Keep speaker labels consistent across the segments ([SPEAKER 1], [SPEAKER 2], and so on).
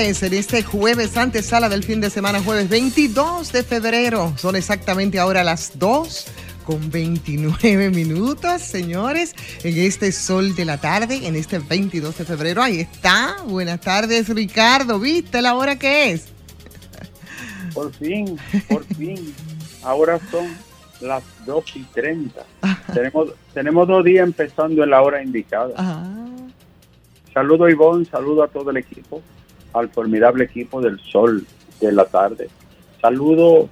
[SPEAKER 1] En este jueves antesala del fin de semana, jueves 22 de febrero. Son exactamente ahora las 2 con 29 minutos, señores, en este sol de la tarde, en este 22 de febrero. Ahí está. Buenas tardes, Ricardo. ¿Viste la hora que es?
[SPEAKER 2] Por fin, por fin. Ahora son las 2 y 30. Tenemos, tenemos dos días empezando en la hora indicada.
[SPEAKER 1] Ah,
[SPEAKER 2] Saludo a Ivonne, saludo a todo el equipo, al formidable equipo del Sol de la tarde. Saludo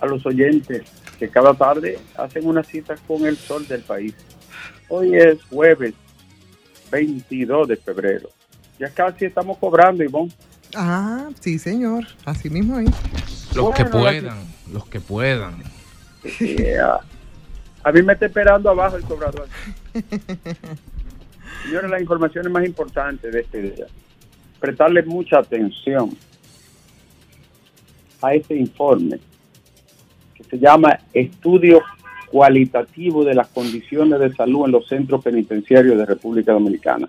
[SPEAKER 2] a los oyentes que cada tarde hacen una cita con el Sol del país. Hoy es jueves 22 de febrero. Ya casi estamos cobrando, Ivonne.
[SPEAKER 1] ah, sí, señor. Así mismo es.
[SPEAKER 3] Los que puedan, los que puedan.
[SPEAKER 2] Yeah. A mí me está esperando abajo el cobrador. Señores, las informaciones más importantes de este día. Prestarle mucha atención a este informe que se llama Estudio Cualitativo de las Condiciones de Salud en los Centros Penitenciarios de República Dominicana.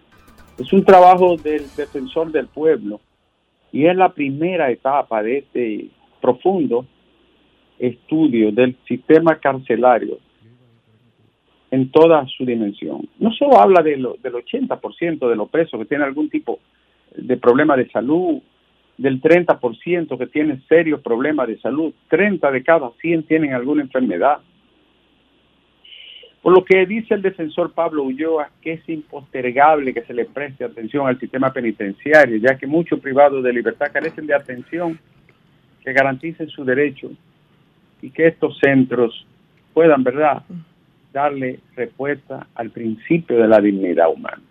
[SPEAKER 2] Es un trabajo del defensor del pueblo y es la primera etapa de este profundo estudio del sistema carcelario en toda su dimensión. No solo habla de lo- del 80% de los presos que tienen algún tipo de problema de salud, del 30% que tienen serios problemas de salud, 30 de cada 100 tienen alguna enfermedad. Por lo que dice el defensor Pablo Ulloa, que es impostergable que se le preste atención al sistema penitenciario, ya que muchos privados de libertad carecen de atención que garanticen su derecho y que estos centros puedan, ¿verdad?, darle respuesta al principio de la dignidad humana.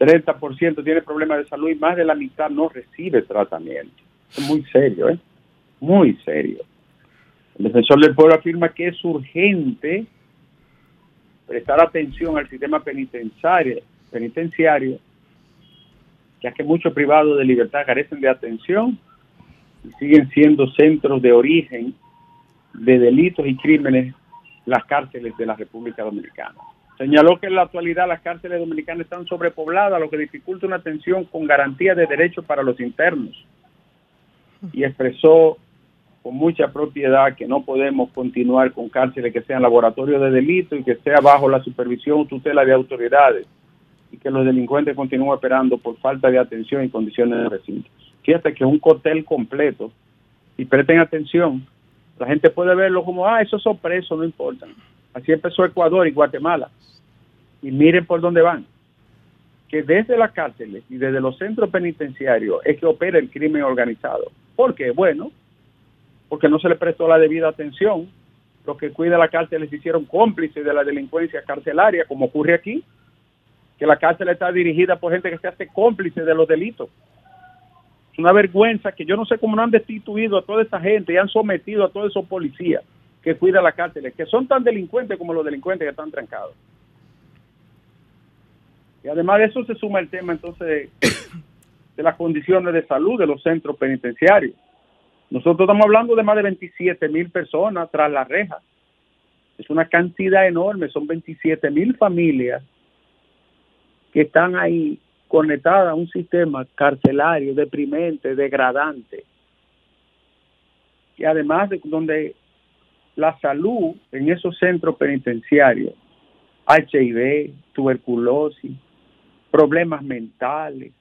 [SPEAKER 2] 30% tiene problemas de salud y más de la mitad no recibe tratamiento. Es muy serio, ¿eh? Muy serio. El defensor del pueblo afirma que es urgente prestar atención al sistema penitenciario, penitenciario ya que muchos privados de libertad carecen de atención y siguen siendo centros de origen de delitos y crímenes las cárceles de la República Dominicana. Señaló que en la actualidad las cárceles dominicanas están sobrepobladas, lo que dificulta una atención con garantía de derechos para los internos. Y expresó con mucha propiedad que no podemos continuar con cárceles que sean laboratorios de delito y que sea bajo la supervisión o tutela de autoridades y que los delincuentes continúen operando por falta de atención y condiciones de recinto. Fíjate que es un cóctel completo y presten atención, la gente puede verlo como, ah, esos son presos, no importa. Así empezó Ecuador y Guatemala. Y miren por dónde van. Que desde las cárceles y desde los centros penitenciarios es que opera el crimen organizado. ¿Por qué? Bueno, porque no se le prestó la debida atención. Los que cuidan la cárcel se hicieron cómplices de la delincuencia carcelaria, como ocurre aquí, que la cárcel está dirigida por gente que se hace cómplice de los delitos. Es una vergüenza que yo no sé cómo no han destituido a toda esa gente y han sometido a todos esos policías que cuidan las cárceles, que son tan delincuentes como los delincuentes que están trancados. Y además de eso se suma el tema entonces de, de las condiciones de salud de los centros penitenciarios. Nosotros estamos hablando de más de 27 mil personas tras las rejas. Es una cantidad enorme, son 27 mil familias que están ahí conectadas a un sistema carcelario deprimente, degradante. Y además de donde la salud en esos centros penitenciarios, HIV, tuberculosis, problemas mentales,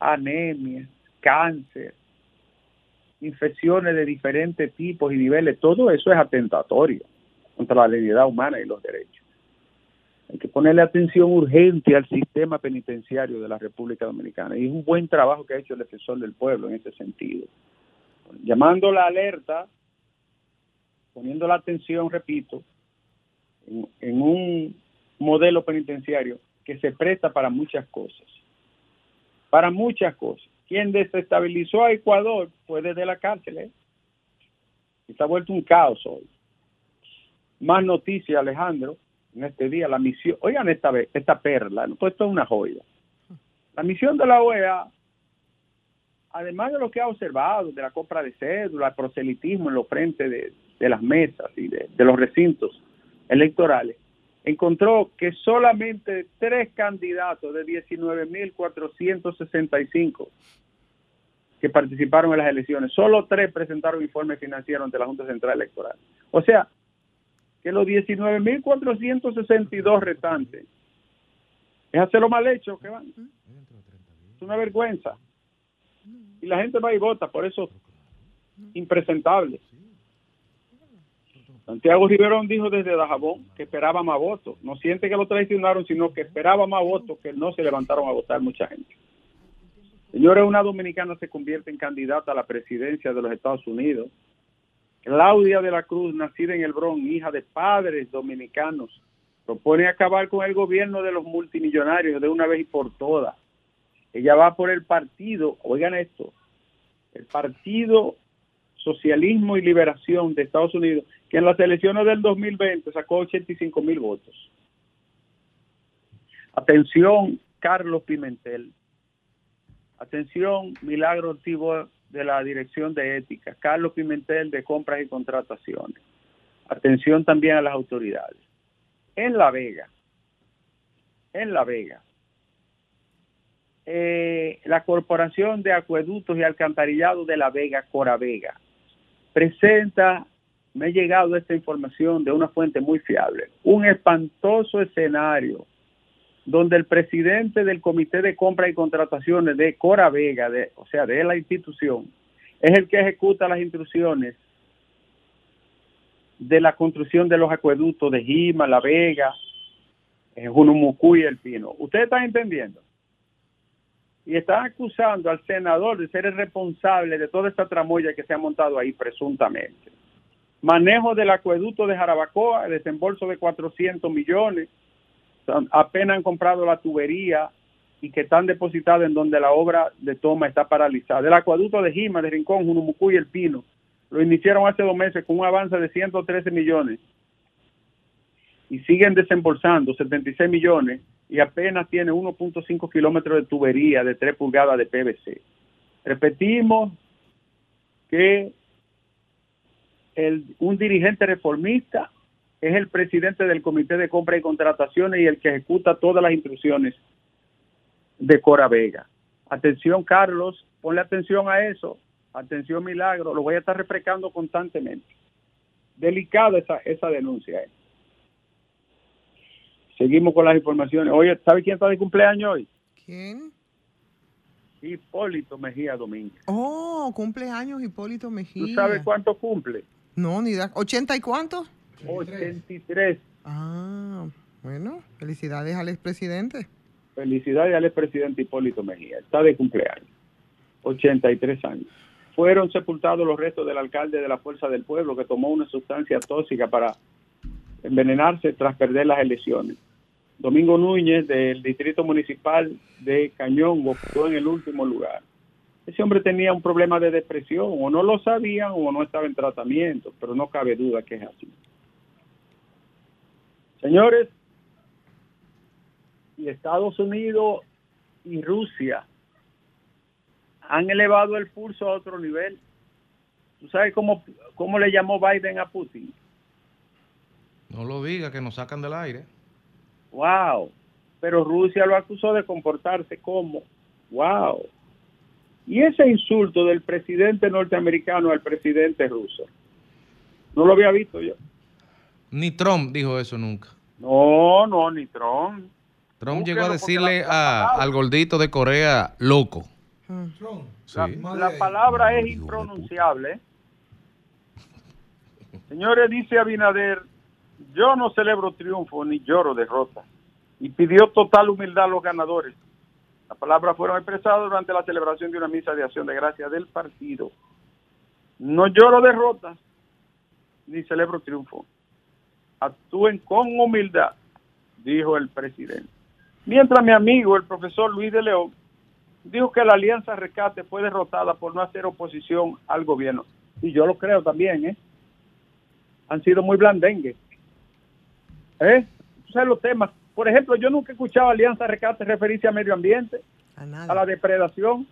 [SPEAKER 2] anemia, cáncer, infecciones de diferentes tipos y niveles, todo eso es atentatorio contra la dignidad humana y los derechos. Hay que ponerle atención urgente al sistema penitenciario de la República Dominicana y es un buen trabajo que ha hecho el defensor del pueblo en ese sentido. Llamando la alerta, poniendo la atención, repito, en, un modelo penitenciario que se presta para muchas cosas. Para muchas cosas. Quien desestabilizó a Ecuador fue desde la cárcel. ¿eh? Está vuelto un caos hoy. Más noticias, Alejandro, en este día, la misión, oigan esta vez, esta perla, pues esto es una joya. La misión de la OEA además de lo que ha observado, de la compra de cédula, el proselitismo en los frentes de, de las mesas y de, de los recintos electorales, encontró que solamente tres candidatos de 19.465 que participaron en las elecciones, solo tres presentaron informes financieros ante la Junta Central Electoral. O sea, que los 19.462 restantes es hacerlo mal hecho que van. Es una vergüenza. Y la gente va y vota, por eso impresentable. Santiago Riverón dijo desde Dajabón que esperaba más votos. No siente que lo traicionaron, sino que esperaba más votos, que no se levantaron a votar mucha gente. Señores, una dominicana se convierte en candidata a la presidencia de los Estados Unidos. Claudia de la Cruz, nacida en el Bronx, hija de padres dominicanos, propone acabar con el gobierno de los multimillonarios de una vez y por todas. Ella va por el partido, oigan esto, el Partido Socialismo y Liberación de Estados Unidos, que en las elecciones del 2020 sacó 85 mil votos. Atención, Carlos Pimentel. Atención, Milagro Ortivo de la Dirección de Ética. Carlos Pimentel de Compras y Contrataciones. Atención también a las autoridades. En La Vega, en La Vega, eh, la Corporación de Acueductos y Alcantarillado de La Vega, Cora Vega, presenta, me ha llegado esta información de una fuente muy fiable, un espantoso escenario donde el presidente del Comité de Compra y Contrataciones de Cora Vega, o sea, de la institución, es el que ejecuta las instrucciones de la construcción de los acueductos de Jima, La Vega, Junumucuy y El Pino. ¿Ustedes están entendiendo? Y están acusando al senador de ser el responsable de toda esta tramoya que se ha montado ahí presuntamente. Manejo del acueducto de Jarabacoa, desembolso de 400 millones, apenas han comprado la tubería y que están depositadas en donde la obra de toma está paralizada. El acueducto de Jima, de Rincón, Junumucuy y El Pino, lo iniciaron hace dos meses con un avance de 113 millones y siguen desembolsando 76 millones y apenas tiene 1.5 kilómetros de tubería de 3 pulgadas de PVC. Repetimos que el, un dirigente reformista es el presidente del Comité de Compra y Contrataciones y el que ejecuta todas las instrucciones de Cora Vega. Atención, Carlos, ponle atención a eso. Atención, Milagro, lo voy a estar refrescando constantemente. Delicada esa, esa denuncia. ¿eh? Seguimos con las informaciones. Oye, ¿sabe quién está de cumpleaños hoy?
[SPEAKER 1] ¿Quién?
[SPEAKER 2] Hipólito Mejía Domínguez.
[SPEAKER 1] Oh, cumpleaños Hipólito Mejía.
[SPEAKER 2] ¿Tú sabes cuánto cumple?
[SPEAKER 1] No, ni da. ¿80 y cuánto?
[SPEAKER 2] 83.
[SPEAKER 1] Ah, bueno, felicidades al expresidente.
[SPEAKER 2] Felicidades al expresidente Hipólito Mejía. Está de cumpleaños. 83 años. Fueron sepultados los restos del alcalde de la Fuerza del Pueblo que tomó una sustancia tóxica para envenenarse tras perder las elecciones. Domingo Núñez del Distrito Municipal de Cañón quedó en el último lugar. Ese hombre tenía un problema de depresión, o no lo sabían o no estaba en tratamiento, pero no cabe duda que es así. Señores, y Estados Unidos y Rusia han elevado el pulso a otro nivel. ¿Tú sabes cómo, cómo le llamó Biden a Putin?
[SPEAKER 3] No lo diga, que nos sacan del aire.
[SPEAKER 2] Wow. Pero Rusia lo acusó de comportarse como, wow. Y ese insulto del presidente norteamericano al presidente ruso, no lo había visto yo.
[SPEAKER 3] Ni Trump dijo eso nunca.
[SPEAKER 2] No, no, ni Trump.
[SPEAKER 3] Trump
[SPEAKER 2] Búsquelo
[SPEAKER 3] llegó a decirle a- al gordito de Corea loco. Sí.
[SPEAKER 2] La, la palabra es impronunciable. Señores, dice Abinader, yo no celebro triunfo ni lloro derrota. Y pidió total humildad a los ganadores. Las palabras fueron expresadas durante la celebración de una misa de acción de gracia del partido. No lloro derrotas ni celebro triunfo. Actúen con humildad, dijo el presidente. Mientras mi amigo, el profesor Luis de León, dijo que la Alianza Rescate fue derrotada por no hacer oposición al gobierno. Y yo lo creo también, ¿eh? Han sido muy blandengues. ¿Eh? Sabes los temas. Por ejemplo, yo nunca he escuchado a Alianza Rescate referirse a medio ambiente,
[SPEAKER 1] A
[SPEAKER 2] la depredación.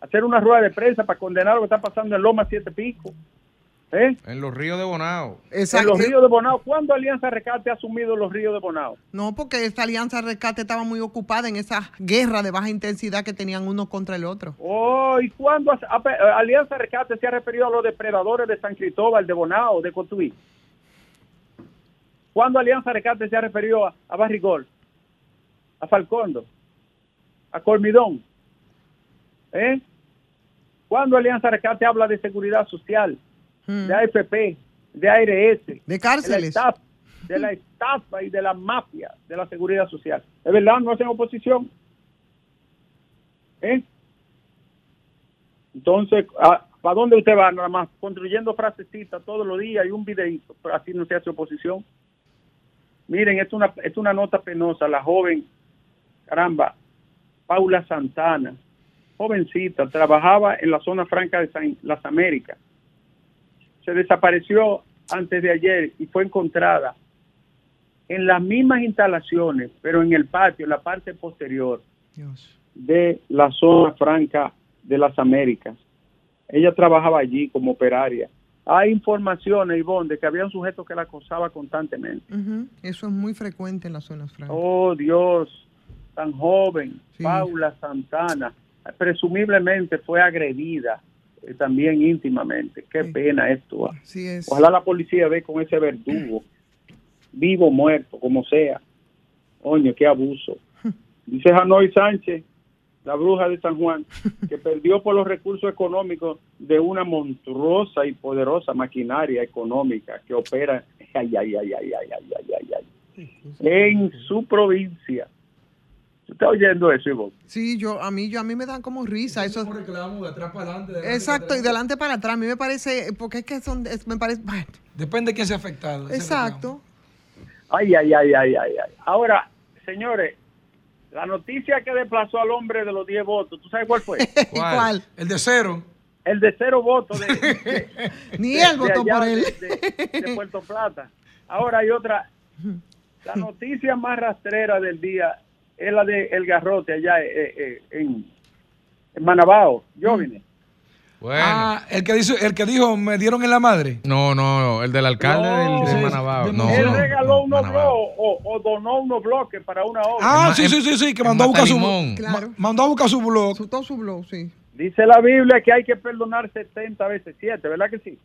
[SPEAKER 2] hacer una rueda de prensa para condenar lo que está pasando en Loma Siete Pico. ¿Eh?
[SPEAKER 3] En los ríos de Bonao.
[SPEAKER 2] Exacto. En los ríos de Bonao. ¿Cuándo Alianza Rescate ha asumido los ríos de Bonao?
[SPEAKER 1] No, porque esta Alianza Rescate estaba muy ocupada en esa guerra de baja intensidad que tenían uno contra el otro.
[SPEAKER 2] Oh, ¿y cuándo Alianza Rescate se ha referido a los depredadores de San Cristóbal, de Bonao, de Cotuí? ¿Cuándo Alianza Rescate se ha referido a, a Barrigol, a Falcondo, a Colmidón? ¿Eh? ¿Cuándo Alianza Rescate habla de seguridad social? Mm. de AFP, de ARS,
[SPEAKER 1] de cárceles,
[SPEAKER 2] de la, estafa, y de la mafia de la seguridad social. ¿Es verdad? ¿No hacen oposición? ¿Eh? Entonces, ¿para dónde usted va? Nada más construyendo frasecitas todos los días y un videito, pero así no se hace oposición. Miren, es una, es una nota penosa. La joven, caramba, Paula Santana, jovencita, trabajaba en la zona franca de las Américas se desapareció antes de ayer y fue encontrada en las mismas instalaciones, pero en el patio, en la parte posterior de la zona franca de las Américas. Ella trabajaba allí como operaria. Hay informaciones, Ivonne, de que había un sujeto que la acosaba constantemente.
[SPEAKER 1] Eso es muy frecuente en las zonas francas.
[SPEAKER 2] Oh, Dios, tan joven, Paula Santana, presumiblemente fue agredida eh, también íntimamente. Qué pena esto. Ojalá la policía ve con ese verdugo, vivo o muerto, como sea. Oye, qué abuso. Dice Hanoi Sánchez, la bruja de San Juan, que perdió por los recursos económicos de una monstruosa y poderosa maquinaria económica que opera en su provincia está oyendo eso, Ivonne?
[SPEAKER 1] Sí, yo, a mí, yo, a mí me dan como risa. Eso
[SPEAKER 4] reclamo de atrás para adelante.
[SPEAKER 1] Exacto, y de adelante para atrás. A mí me parece, porque es que son, me parece,
[SPEAKER 4] Depende de quién sea afectado.
[SPEAKER 1] Exacto.
[SPEAKER 2] Ay, ay, ay, ay, ay, ay. Ahora, señores, la noticia que desplazó al hombre de los 10 votos, ¿tú sabes cuál fue?
[SPEAKER 1] ¿Cuál?
[SPEAKER 4] El de cero.
[SPEAKER 2] El de cero votos. De,
[SPEAKER 1] Ni él votó por él.
[SPEAKER 2] de Puerto Plata. Ahora hay otra. La noticia más rastrera del día es la de El Garrote allá eh, eh, en, en, Manabao, jóvenes.
[SPEAKER 4] Bueno. Ah, el que, dijo, el que dijo, me dieron en la madre.
[SPEAKER 3] No, no, el del alcalde de Manabao. No,
[SPEAKER 2] él regaló unos bloques o, donó unos bloques para una obra.
[SPEAKER 4] Ah, sí, sí, sí, sí, que mandó a buscar su, mandó a buscar su blog.
[SPEAKER 1] Su, todo su blog, sí.
[SPEAKER 2] Dice la Biblia que hay que perdonar 70 veces 7, ¿verdad que sí?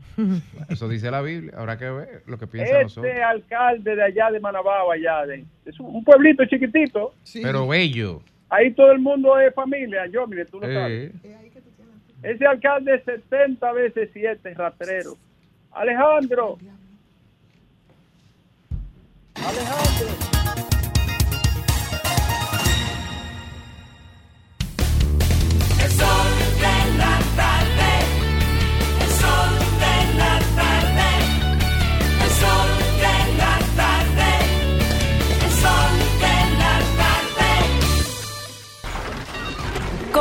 [SPEAKER 3] Eso dice la Biblia, habrá que ver lo que piensa
[SPEAKER 2] este alcalde de allá de Manabao, allá de, es un pueblito chiquitito.
[SPEAKER 3] Pero bello.
[SPEAKER 2] Ahí todo el mundo es familia, yo, mire, tú lo sabes. Ese alcalde 70 veces 7, rastrero. Alejandro. Alejandro.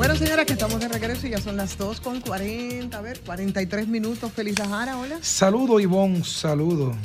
[SPEAKER 1] Bueno, señora, que estamos de regreso y ya son las 2 con 40, a ver, 43 minutos. Feliz Sahara, hola.
[SPEAKER 4] Saludo, Ivonne, saludo.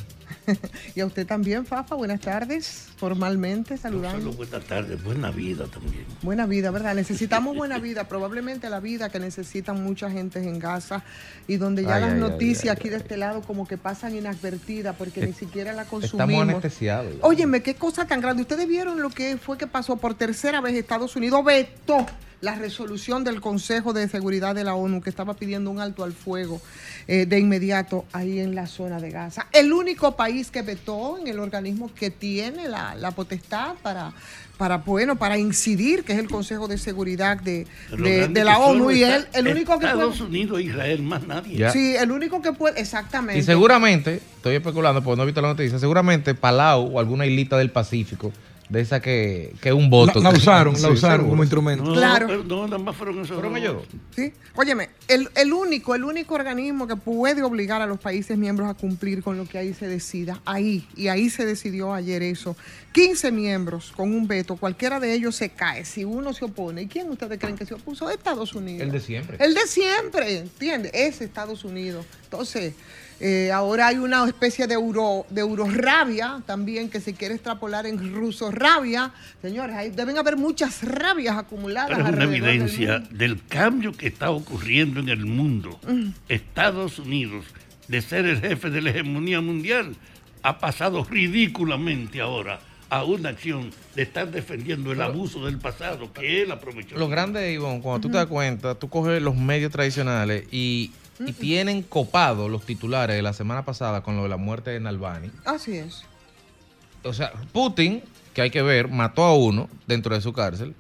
[SPEAKER 1] y a usted también, Fafa, buenas tardes, formalmente saludando.
[SPEAKER 5] buenas tardes, buena vida también.
[SPEAKER 1] Buena vida, ¿verdad? Necesitamos buena vida, probablemente la vida que necesitan mucha gente en Gaza y donde ya las noticias aquí de este lado como que pasan inadvertidas porque ni siquiera la consumimos.
[SPEAKER 3] Estamos anestesiados.
[SPEAKER 1] Óyeme, qué cosa tan grande. Ustedes vieron lo que fue que pasó por tercera vez Estados Unidos vetó la resolución del Consejo de Seguridad de la ONU que estaba pidiendo un alto al fuego eh, de inmediato ahí en la zona de Gaza. El único país que vetó en el organismo que tiene la, potestad para para bueno para incidir que es el Consejo de Seguridad de, la ONU y él el único que
[SPEAKER 5] Estados Unidos Israel más nadie.
[SPEAKER 1] Sí el único que puede exactamente.
[SPEAKER 3] Y seguramente estoy especulando porque no he visto la noticia seguramente Palau o alguna islita del Pacífico de esa que es un voto.
[SPEAKER 4] La, usaron, la usaron como instrumento.
[SPEAKER 1] claro.
[SPEAKER 5] No, nada más fueron esos.
[SPEAKER 3] Fueron ellos.
[SPEAKER 1] Sí. Óyeme, el, el, único, el único organismo que puede obligar a los países miembros a cumplir con lo que ahí se decida, ahí, y ahí se decidió ayer eso. 15 miembros con un veto, cualquiera de ellos se cae si uno se opone. ¿Y quién ustedes creen que se opuso? Estados Unidos.
[SPEAKER 3] El de siempre.
[SPEAKER 1] El de siempre, ¿entiendes? Es Estados Unidos. Entonces, eh, ahora hay una especie de euro, de eurorrabia también que se quiere extrapolar en ruso rabia. Señores, ahí deben haber muchas rabias acumuladas.
[SPEAKER 5] Pero es una evidencia del, cambio que está ocurriendo en el mundo. Mm. Estados Unidos, de ser el jefe de la hegemonía mundial, ha pasado ridículamente ahora a una acción de estar defendiendo el abuso del pasado que él aprovechó.
[SPEAKER 3] Lo grande, Ivonne, cuando tú te das cuenta, tú coges los medios tradicionales y y tienen copado los titulares de la semana pasada con lo de la muerte de Nalbani.
[SPEAKER 1] Así es.
[SPEAKER 3] O sea, Putin, que hay que ver, mató a uno dentro de su cárcel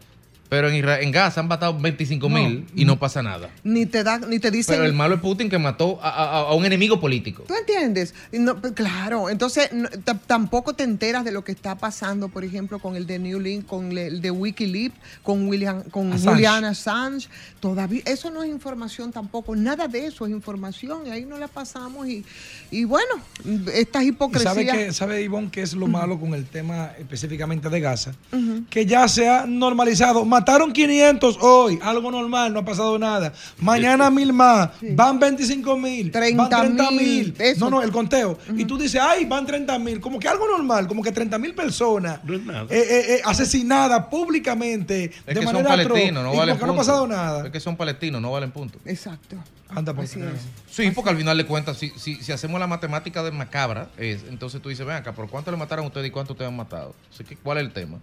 [SPEAKER 3] pero en, en Gaza han matado 25 mil y no pasa nada.
[SPEAKER 1] Ni te da, ni te dicen.
[SPEAKER 3] Pero el malo es Putin que mató a, un enemigo político.
[SPEAKER 1] ¿Tú entiendes? Pues, claro. Entonces tampoco te enteras de lo que está pasando, por ejemplo, con el de New Link, con el de WikiLeaks, con William, con Assange. Julian Assange. Todavía eso no es información tampoco. Nada de eso es información y ahí no la pasamos y, y bueno, estas hipocresías.
[SPEAKER 4] ¿Sabe que sabe Ivonne qué es lo malo con el tema específicamente de Gaza? Que ya se ha normalizado Mataron 500 hoy, algo normal, no ha pasado nada. Mañana mil más, van 25 mil, van 30 mil. No, no, el conteo. Y tú dices, ay, van 30 mil, como que algo normal, como que 30 mil personas
[SPEAKER 5] no.
[SPEAKER 4] Eh, eh, eh, asesinadas públicamente
[SPEAKER 3] es de que manera son palestinos, no valen
[SPEAKER 4] no ha pasado nada.
[SPEAKER 3] Es que son palestinos, no valen punto.
[SPEAKER 1] Exacto.
[SPEAKER 4] Anda por
[SPEAKER 3] Sí, porque al final de cuentas, si, si, si, hacemos la matemática de macabra, es, entonces tú dices, ven acá, ¿por cuánto le mataron a ustedes y cuánto ustedes han matado? Así que, ¿cuál es el tema?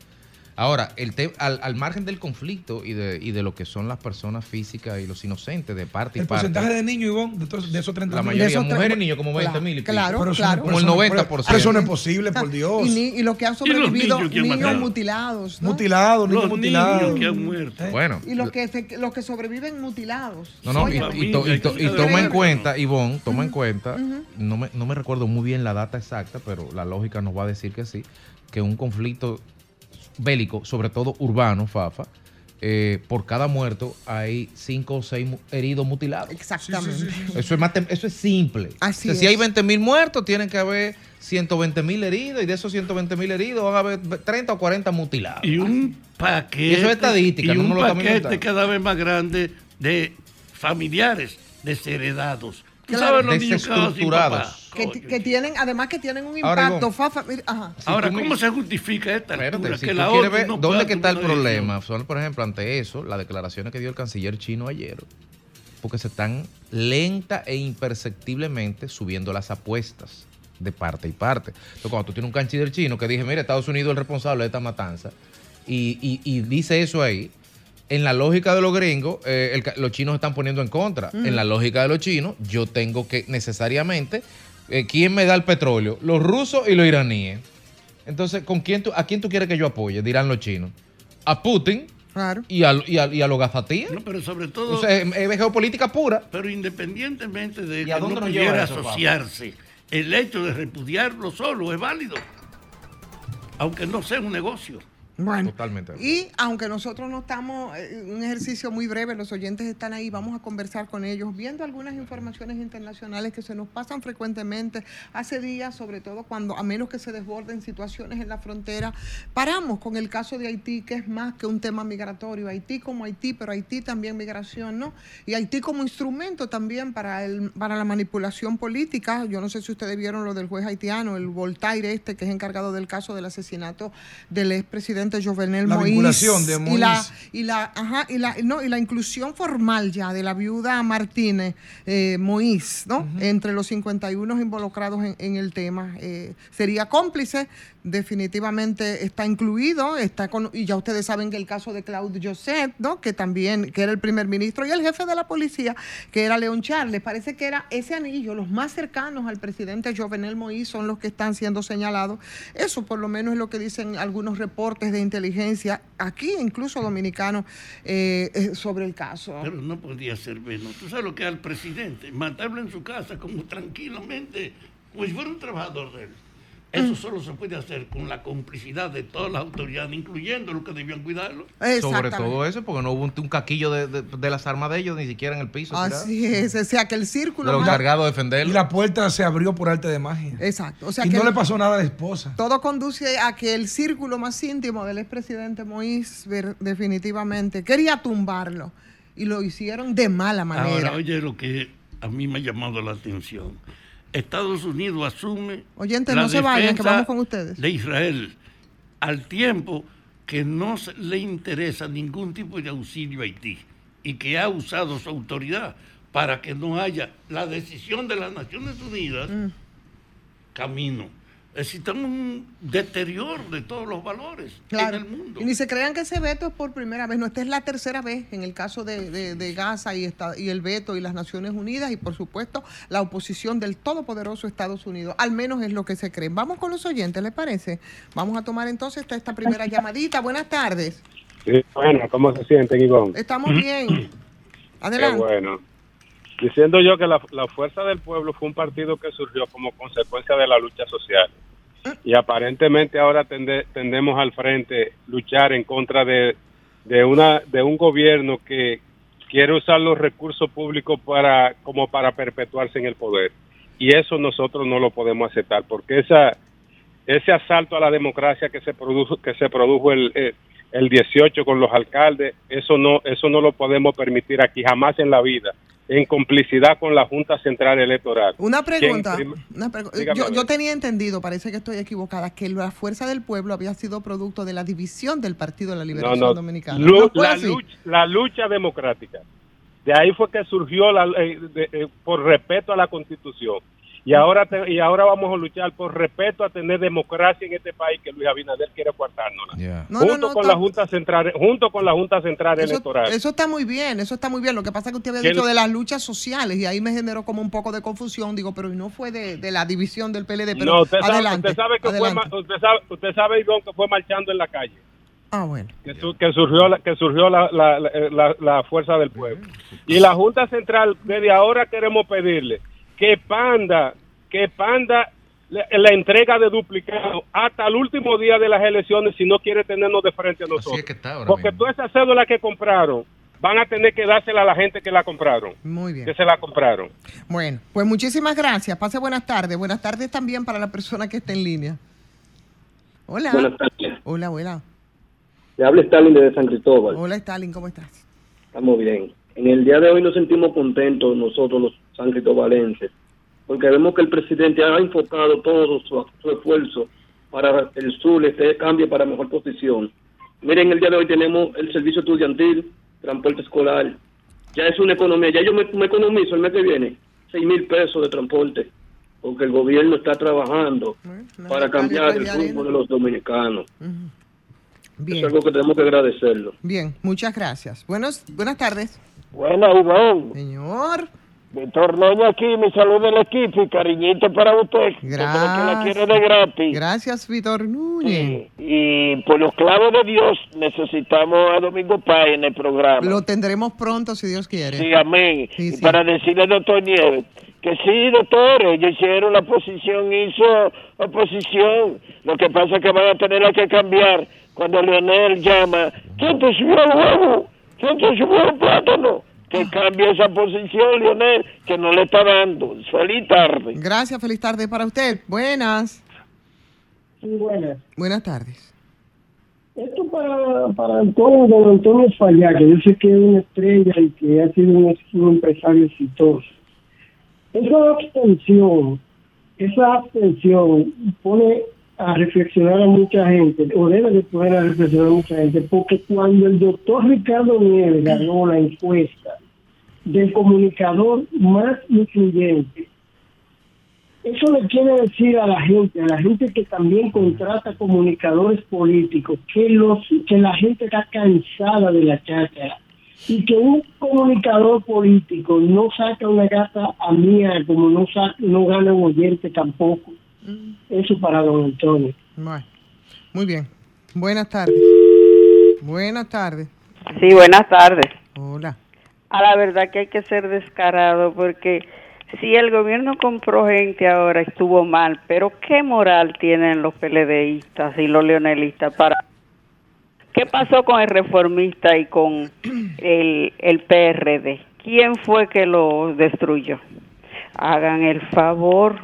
[SPEAKER 3] Ahora, el al, al, margen del conflicto y de, y de lo que son las personas físicas y los inocentes de parte y parte.
[SPEAKER 4] El porcentaje de niños, Ivonne, de, de esos 30
[SPEAKER 3] La mayoría, mujeres y niños, como 20 mil.
[SPEAKER 1] Claro, claro, claro.
[SPEAKER 3] Como el 90%.
[SPEAKER 4] Pero eso no es posible, por Dios.
[SPEAKER 1] Y, y lo que han sobrevivido, niños, mutilados. ¿no?
[SPEAKER 4] Mutilados,
[SPEAKER 5] niños
[SPEAKER 4] mutilados.
[SPEAKER 5] Niños que han muerto.
[SPEAKER 3] ¿Eh? Bueno.
[SPEAKER 1] Y los que, los que sobreviven mutilados.
[SPEAKER 3] No, no, y, y, toma en cuenta, Ivonne, toma en cuenta, no, me, no me recuerdo muy bien la data exacta, pero la lógica nos va a decir que sí, que un conflicto bélico, sobre todo urbano, Fafa, eh, por cada muerto hay cinco o seis heridos mutilados.
[SPEAKER 1] Exactamente.
[SPEAKER 3] Eso, es eso es simple.
[SPEAKER 1] Así
[SPEAKER 3] Si hay 20 mil muertos, tienen que haber 120 mil heridos y de esos 120 mil heridos van a haber 30 o 40 mutilados.
[SPEAKER 5] Y un paquete,
[SPEAKER 3] eso es estadística,
[SPEAKER 5] y un paquete cada vez más grande de familiares desheredados
[SPEAKER 3] claro. desestructurados.
[SPEAKER 1] Que, tienen, además que tienen un impacto.
[SPEAKER 5] Ahora, ¿cómo se justifica esta altura?
[SPEAKER 3] que la ver dónde está el problema, son, por ejemplo, ante eso, las declaraciones que dio el canciller chino ayer, porque se están lenta e imperceptiblemente subiendo las apuestas de parte y parte. Entonces, cuando tú tienes un canciller chino que dije, mira, Estados Unidos es el responsable de esta matanza, y, y dice eso ahí, en la lógica de los gringos, eh, los chinos están poniendo en contra. En la lógica de los chinos, yo tengo que necesariamente, eh, ¿quién me da el petróleo? Los rusos y los iraníes. Entonces, ¿con quién tú, ¿a quién tú quieres que yo apoye? Dirán los chinos. A Putin. Y, a, y, a, los gazatíes.
[SPEAKER 5] No, pero sobre todo.
[SPEAKER 3] O sea, es, geopolítica pura.
[SPEAKER 5] Pero independientemente de que no pudiera asociarse, el hecho de repudiarlo solo es válido. Aunque no sea un negocio.
[SPEAKER 1] Bueno, Totalmente. y aunque nosotros no estamos, en eh, un ejercicio muy breve, los oyentes están ahí, vamos a conversar con ellos, viendo algunas informaciones internacionales que se nos pasan frecuentemente hace días, sobre todo cuando, a menos que se desborden situaciones en la frontera, paramos con el caso de Haití, que es más que un tema migratorio, Haití como Haití, pero Haití también migración, ¿no? Y Haití como instrumento también para, el, para la manipulación política, yo no sé si ustedes vieron lo del juez haitiano, el Voltaire este, que es encargado del caso del asesinato del expresidente Jovenel
[SPEAKER 4] la vinculación de
[SPEAKER 1] Y la, y la, ajá, y la, no, y la inclusión formal ya de la viuda Martínez eh, Moïse, ¿no? Entre los 51 involucrados en, en el tema. Eh, sería cómplice definitivamente está incluido, está con, y ya ustedes saben que el caso de Claude Joseph, ¿no? que también, que era el primer ministro, y el jefe de la policía, que era León Charles, parece que era ese anillo, los más cercanos al presidente Jovenel Moïse son los que están siendo señalados. Eso por lo menos es lo que dicen algunos reportes de inteligencia, aquí incluso dominicanos, eh, eh, sobre el caso.
[SPEAKER 5] Pero no podía ser menos. Tú sabes lo que al presidente, matarlo en su casa como tranquilamente, pues fuera un trabajador de él Eso solo se puede hacer con la complicidad de todas las autoridades, incluyendo los que debían cuidarlo.
[SPEAKER 3] Sobre todo eso, porque no hubo un, un caquillo de, de- de las armas de ellos, ni siquiera en el piso.
[SPEAKER 1] Así es, o sea que el círculo...
[SPEAKER 3] De los
[SPEAKER 1] más-
[SPEAKER 3] encargados de
[SPEAKER 4] Y
[SPEAKER 3] defenderlo.
[SPEAKER 4] la puerta se abrió por arte de magia.
[SPEAKER 1] Exacto, o sea
[SPEAKER 4] y
[SPEAKER 1] que
[SPEAKER 4] no
[SPEAKER 1] el-
[SPEAKER 4] le pasó nada a la esposa.
[SPEAKER 1] todo conduce a que el círculo más íntimo del expresidente Moïse ver- definitivamente quería tumbarlo y lo hicieron de mala manera.
[SPEAKER 5] Ahora, oye lo que a mí me ha llamado la atención. Estados Unidos asume.
[SPEAKER 1] Oyentes,
[SPEAKER 5] la
[SPEAKER 1] no se vayan, que vamos con ustedes.
[SPEAKER 5] De Israel, al tiempo que no se- le interesa ningún tipo de auxilio a Haití y que ha usado su autoridad para que no haya la decisión de las Naciones Unidas,
[SPEAKER 1] Mm.
[SPEAKER 5] camino. Necesitamos un deterioro de todos los valores
[SPEAKER 1] Claro.
[SPEAKER 5] en el mundo.
[SPEAKER 1] Y ni se crean que ese veto es por primera vez. No, esta es la tercera vez en el caso de, de- de Gaza y, esta- y el veto y las Naciones Unidas y por supuesto la oposición del todopoderoso Estados Unidos. Al menos es lo que se cree. Vamos con los oyentes, ¿les parece? Vamos a tomar entonces esta, esta primera llamadita. Buenas tardes.
[SPEAKER 6] Sí, bueno, ¿cómo se sienten, Ivonne?
[SPEAKER 1] Estamos bien.
[SPEAKER 6] Qué
[SPEAKER 1] Adelante.
[SPEAKER 6] bueno. Diciendo yo que la, la Fuerza del Pueblo fue un partido que surgió como consecuencia de la lucha social. Y aparentemente ahora tende- tendemos al frente luchar en contra de, de, una, de un gobierno que quiere usar los recursos públicos para, como para perpetuarse en el poder. Y eso nosotros no lo podemos aceptar, porque esa, ese asalto a la democracia que se produjo que se produjo el, el, el 18 con los alcaldes eso no eso no lo podemos permitir aquí jamás en la vida en complicidad con la Junta Central Electoral.
[SPEAKER 1] Una pregunta.
[SPEAKER 6] ¿Quién-
[SPEAKER 1] una pregu- yo, tenía entendido, parece que estoy equivocada, que la fuerza del pueblo había sido producto de la división del Partido de la
[SPEAKER 6] no
[SPEAKER 1] Liberación
[SPEAKER 6] no
[SPEAKER 1] Dominicana.
[SPEAKER 6] Lu-
[SPEAKER 1] ¿No
[SPEAKER 6] la lucha la lucha democrática. De ahí fue que surgió la, eh, de- eh, por respeto a la Constitución y ahora te- y ahora vamos a luchar por respeto a tener democracia en este país que Luis Abinader quiere coartárnosla.
[SPEAKER 1] No, no,
[SPEAKER 6] junto
[SPEAKER 1] no,
[SPEAKER 6] con la Junta Central junto con la Junta Central
[SPEAKER 1] Eso,
[SPEAKER 6] Electoral
[SPEAKER 1] eso está muy bien, eso está muy bien. Lo que pasa es que usted había
[SPEAKER 6] ¿Quién-
[SPEAKER 1] dicho de las luchas sociales y ahí me generó como un poco de confusión. Digo, pero ¿y no fue de, de la división del PLD. Pero
[SPEAKER 6] no, usted sabe, usted sabe que fue,
[SPEAKER 1] adelante.
[SPEAKER 6] usted sabe, usted sabe que fue marchando en la calle,
[SPEAKER 1] Ah, bueno.
[SPEAKER 6] que, su- que surgió la, que surgió la- la- la fuerza del pueblo. Y la Junta Central, desde ahora queremos pedirle que Panda, que Panda la, la entrega de duplicado hasta el último día de las elecciones si no quiere tenernos de frente a
[SPEAKER 3] Así
[SPEAKER 6] nosotros.
[SPEAKER 3] es que está ahora
[SPEAKER 6] Porque
[SPEAKER 3] mismo.
[SPEAKER 6] toda esa cédula que compraron van a tener que dársela a la gente que la compraron,
[SPEAKER 1] Muy bien.
[SPEAKER 6] que se la compraron.
[SPEAKER 1] Bueno, pues muchísimas gracias. Pase buenas tardes. Buenas tardes también para la persona que está en línea. Hola.
[SPEAKER 7] Buenas tardes.
[SPEAKER 1] Hola, hola.
[SPEAKER 7] Le habla Stalin desde San Cristóbal.
[SPEAKER 1] Hola, Stalin, ¿cómo estás?
[SPEAKER 7] Estamos bien. En el día de hoy nos sentimos contentos nosotros los san cristobalenses, porque vemos que el presidente ha enfocado todo su, su esfuerzo para el sur, este cambie para mejor posición. Miren, el día de hoy tenemos el servicio estudiantil, transporte escolar. Ya es una economía, ya yo me, me economizo el mes que viene, seis mil pesos de transporte, porque el gobierno está trabajando para cambiar el rumbo de los dominicanos. Es
[SPEAKER 1] Bien,
[SPEAKER 7] algo que tenemos que agradecerlo.
[SPEAKER 1] bien, muchas gracias. Buenos, buenas tardes.
[SPEAKER 8] Buena, Iván.
[SPEAKER 1] Señor,
[SPEAKER 8] Víctor Noña aquí, mi saludo del equipo y cariñito para usted. como que la quiere de gratis.
[SPEAKER 1] gracias, Víctor Núñez.
[SPEAKER 8] Y, y por los clavos de Dios necesitamos a Domingo Páez en el programa.
[SPEAKER 1] Lo tendremos pronto, si Dios quiere.
[SPEAKER 8] Sí, amén.
[SPEAKER 1] Sí,
[SPEAKER 8] y
[SPEAKER 1] sí.
[SPEAKER 8] para decirle doctor Nieves que sí, doctor, ellos hicieron la oposición, hizo oposición. Lo que pasa es que van a tener que cambiar cuando Leonel llama. ¿Quién te subió el huevo? ¿Quién te subió el plátano? Que cambie esa posición, Leonel, que no le está dando. Feliz tarde.
[SPEAKER 1] Gracias, feliz tarde para usted. Buenas.
[SPEAKER 9] Sí, buenas.
[SPEAKER 1] Buenas tardes.
[SPEAKER 9] Esto para, para Antonio, don Antonio Fallá, que yo sé que es una estrella y que ha sido un, un empresario exitoso. Esa abstención, esa abstención pone a reflexionar a mucha gente, o debe de poner a reflexionar a mucha gente, porque cuando el doctor Ricardo Nieves ganó la encuesta del comunicador más influyente, eso le quiere decir a la gente, a la gente que también contrata comunicadores políticos, que los que la gente está cansada de la cháchara y que un comunicador político no saca una gata a mía como no saca, no gana un oyente tampoco. Eso para don Antonio.
[SPEAKER 1] Muy bien. Buenas tardes. Buenas tardes.
[SPEAKER 10] Sí, buenas tardes.
[SPEAKER 1] Hola.
[SPEAKER 10] A la verdad que hay que ser descarado porque Si el gobierno compró gente ahora estuvo mal, pero ¿qué moral tienen los PLDistas y los leonelistas para... ¿Qué pasó con el reformista y con el, el PRD? ¿Quién fue que lo destruyó? Hagan el favor.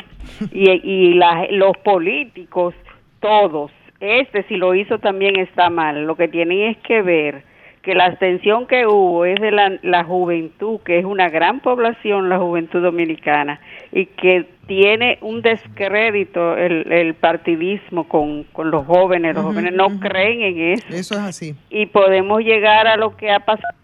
[SPEAKER 10] Y, y la- los políticos, todos, este si lo hizo también está mal. Lo que tienen es que ver que la abstención que hubo es de la, la juventud, que es una gran población, la juventud dominicana, y que tiene un descrédito el, el partidismo con, con los jóvenes. Los jóvenes no creen en eso.
[SPEAKER 1] Eso es así.
[SPEAKER 10] Y podemos llegar a lo que ha pasado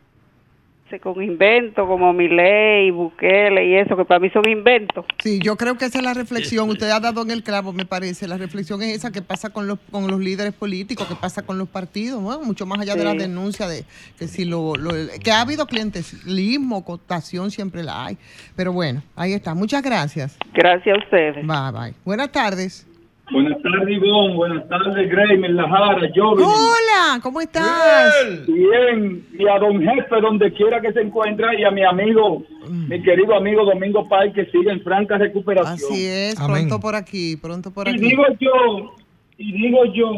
[SPEAKER 10] con inventos como Milei, Bukele y eso, que para mí son inventos.
[SPEAKER 1] Sí, yo creo que esa es la reflexión. Usted ha dado en el clavo, me parece. La reflexión es esa que pasa con los, con los líderes políticos, que pasa con los partidos, ¿no? mucho más allá de la denuncia de que si lo, lo- que ha habido clientelismo, cotación, siempre la hay. Pero bueno, ahí está. Muchas gracias.
[SPEAKER 10] Gracias a ustedes.
[SPEAKER 1] Bye, bye. Buenas tardes.
[SPEAKER 11] Buenas tardes, Ivonne. Buenas tardes, Greymer, Lajara, Joven.
[SPEAKER 1] Hola, ¿cómo estás?
[SPEAKER 11] Bien, y a don jefe, donde quiera que se encuentre, y a mi amigo, mi querido amigo Domingo Pay, que sigue en franca recuperación.
[SPEAKER 1] Así es,
[SPEAKER 11] Amén.
[SPEAKER 1] pronto por aquí, pronto por
[SPEAKER 11] Y
[SPEAKER 1] aquí.
[SPEAKER 11] digo yo, y digo yo,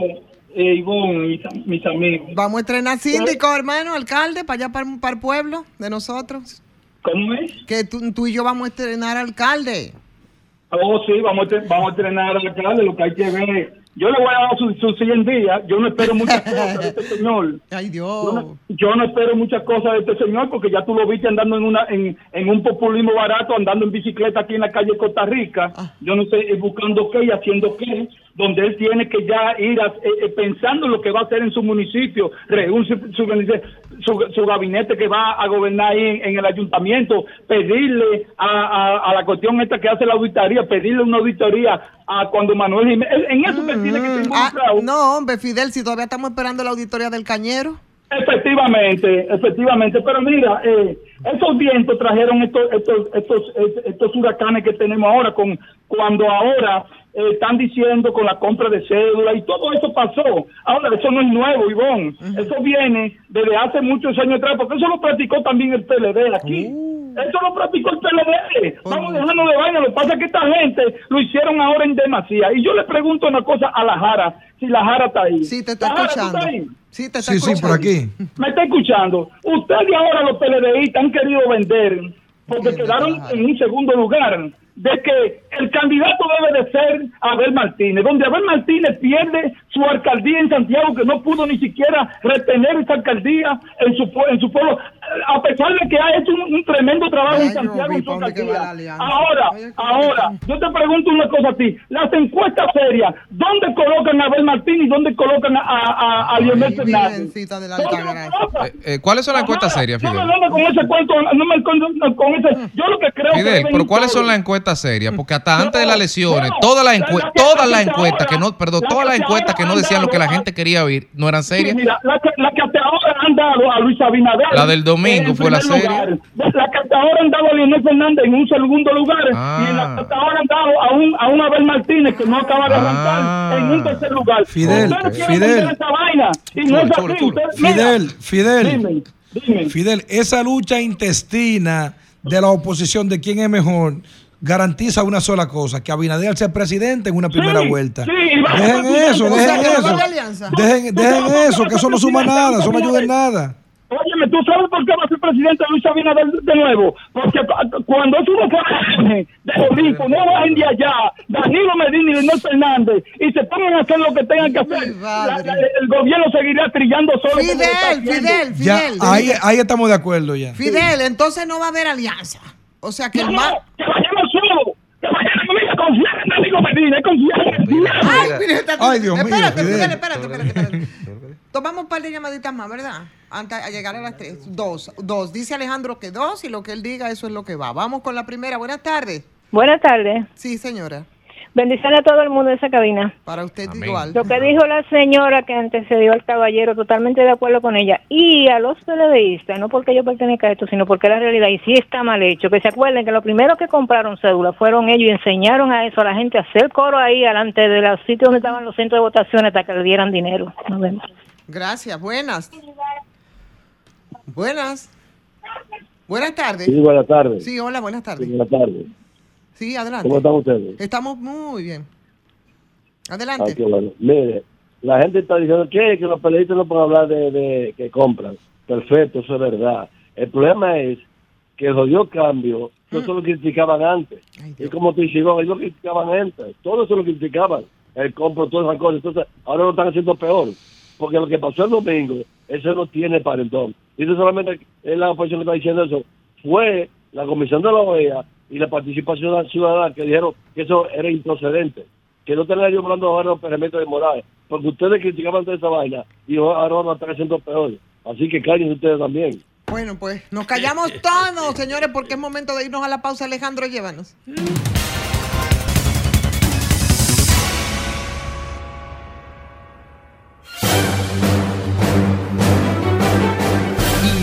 [SPEAKER 11] eh, Ivonne, mis, mis amigos.
[SPEAKER 1] Vamos a estrenar síndico, hermano, alcalde, para allá, para, para el pueblo de nosotros.
[SPEAKER 11] ¿Cómo es?
[SPEAKER 1] Que tú, tú y yo vamos a estrenar alcalde.
[SPEAKER 11] Oh, sí, vamos a, vamos a entrenar al alcalde, lo que hay que ver. Yo le voy a dar sus su 100 días. Yo no espero muchas cosas de este señor.
[SPEAKER 1] Ay, Dios.
[SPEAKER 11] Yo no, yo no espero muchas cosas de este señor porque ya tú lo viste andando en una en, en un populismo barato, andando en bicicleta aquí en la calle Costa Rica. Yo no sé, eh, buscando qué y haciendo qué, donde él tiene que ya ir a- eh, eh, pensando en lo que va a hacer en su municipio, reúne su, su, gabinete que va a gobernar ahí en, en el ayuntamiento, pedirle a, a- a la cuestión esta que hace la auditoría, pedirle una auditoría a cuando Manuel Jiménez, en eso que él tiene que estar
[SPEAKER 1] Ah, no, hombre, Fidel, si todavía estamos esperando la auditoría del Cañero.
[SPEAKER 11] Efectivamente, efectivamente. Pero mira, eh, esos vientos trajeron estos, estos, estos, estos huracanes que tenemos ahora, con cuando ahora eh, están diciendo con la compra de cédula y todo eso pasó. Ahora, eso no es nuevo, Ivonne. Eso viene desde hace muchos años atrás, porque eso lo practicó también el PLD aquí. Eso lo practicó el PLD. Vamos dejando de vaina. Lo que pasa es que esta gente lo hicieron ahora en demasía. Y yo le pregunto una cosa a la Jara, si la Jara está ahí.
[SPEAKER 1] Sí, te está
[SPEAKER 11] La Jara, ¿tú
[SPEAKER 1] escuchando.
[SPEAKER 11] ahí?
[SPEAKER 1] Sí, te está
[SPEAKER 4] Sí, sí,
[SPEAKER 1] escuchando.
[SPEAKER 4] por aquí.
[SPEAKER 11] me está escuchando. Ustedes ahora los PLDistas han querido vender porque quedaron en un segundo lugar de que el candidato debe de ser Abel Martínez, donde Abel Martínez pierde su alcaldía en Santiago, que no pudo ni siquiera retener esa alcaldía en su, en su pueblo, a pesar de que ha hecho un, un tremendo trabajo en Santiago en su. Ahora, ahora, yo te pregunto una cosa a ti, las encuestas serias, ¿dónde colocan a Abel Martínez y dónde colocan a, a, a Lionel Fernández?
[SPEAKER 3] Eh, eh, ¿Cuáles son las encuestas serias,
[SPEAKER 11] No
[SPEAKER 3] Fidel?
[SPEAKER 11] me venga con ese cuento, no me con, con ese. Yo lo que creo
[SPEAKER 3] Fidel, pero ¿cuáles son las encuestas serias? Porque hasta antes de las elecciones, todas las encuestas, todas las encuestas que no, perdón, todas las encuestas que no decían lo que la gente quería oír, no eran
[SPEAKER 11] Sí,
[SPEAKER 3] serias.
[SPEAKER 11] mira, la que, la que hasta ahora han dado a Luis Abinader.
[SPEAKER 3] La del domingo
[SPEAKER 11] en
[SPEAKER 3] fue la seria.
[SPEAKER 11] lugar. La que hasta ahora han dado a Leonel Fernández en un segundo lugar.
[SPEAKER 3] Ah.
[SPEAKER 11] Y la que hasta ahora han dado a un, a un Abel Martínez que no acaba de arrancar en un tercer lugar.
[SPEAKER 4] Ah. Fidel, Fidel.
[SPEAKER 11] vender esa vaina. Y no es así. Ustedes- mira,
[SPEAKER 4] Fidel, Fidel,
[SPEAKER 11] Dime, dime.
[SPEAKER 4] Fidel, esa lucha intestina de la oposición de quién es mejor garantiza una sola cosa, que Abinader sea presidente en una primera
[SPEAKER 11] Sí,
[SPEAKER 4] vuelta.
[SPEAKER 11] sí,
[SPEAKER 4] dejen eso, dejen eso. dejen eso, que eso no suma nada, eso no ayuda en nada.
[SPEAKER 11] Óyeme, ¿tú sabes por qué va a ser presidente Luis Abinader de nuevo? Porque cu- cuando eso no fue de Olimpo, no bajen de allá, Danilo Medina y Leonel Fernández, y se pongan a hacer lo que tengan que hacer, la- la- el gobierno seguirá trillando solo.
[SPEAKER 1] Fidel,
[SPEAKER 11] haciendo.
[SPEAKER 1] Fidel,
[SPEAKER 4] Ya,
[SPEAKER 1] Fidel.
[SPEAKER 4] ahí, ahí estamos de acuerdo ya.
[SPEAKER 1] Fidel, entonces no va a haber alianza. O sea que el más.
[SPEAKER 11] Que vayamos solo, que vayamos, mira, confía en Danilo Medina, confía en
[SPEAKER 1] Ay, mira, está-
[SPEAKER 4] Ay, Dios mío,
[SPEAKER 1] espérate,
[SPEAKER 4] Fidel.
[SPEAKER 1] Fidel, espérate, espérate, espérate. Tomamos un par de llamaditas más, ¿verdad? Antes de llegar a las tres. Dos, dos. Dice Alejandro que dos y lo que él diga, eso es lo que va. Vamos con la primera. Buenas tardes.
[SPEAKER 12] Buenas tardes.
[SPEAKER 1] Sí, señora.
[SPEAKER 12] Bendiciones a todo el mundo de esa cabina.
[SPEAKER 1] Para usted igual.
[SPEAKER 12] Lo que dijo la señora que antecedió al caballero, totalmente de acuerdo con ella. Y a los PLDistas, no porque yo pertenezca a esto, sino porque la realidad, y sí está mal hecho, que se acuerden que los primeros que compraron cédula fueron ellos y enseñaron a eso, a la gente a hacer coro ahí delante de los sitios donde estaban los centros de votación hasta que le dieran dinero. Nos vemos.
[SPEAKER 1] Gracias. Buenas. Buenas. Buenas tardes.
[SPEAKER 13] Sí, buenas tardes.
[SPEAKER 1] Sí, hola, buenas tardes.
[SPEAKER 13] Buenas tardes.
[SPEAKER 1] Sí, adelante.
[SPEAKER 13] ¿Cómo están ustedes?
[SPEAKER 1] Estamos muy bien.
[SPEAKER 13] Ah,
[SPEAKER 1] Adelante.
[SPEAKER 13] qué bueno. Mire, la gente está diciendo que, que los periodistas no pueden hablar de, de que compran. Perfecto, eso es verdad. El problema es que el jodido cambio,
[SPEAKER 1] Mm.
[SPEAKER 13] eso lo criticaban antes. Y como te dije, ellos lo criticaban antes. Todo eso lo criticaban. El compro, todas esas cosas. Entonces, ahora lo están haciendo peor. Porque lo que pasó el domingo, eso no tiene parentón. Eso solamente la oposición que está diciendo eso. Fue la comisión de la OEA y la participación ciudadana que dijeron que eso era improcedente. Que no tenían yo hablando ahora los experimentos de Morales. Porque ustedes criticaban toda esa vaina y ahora lo están haciendo peor. Así que cállense ustedes también.
[SPEAKER 1] Bueno, pues nos callamos todos, señores, porque es momento de irnos a la pausa. Alejandro, llévanos.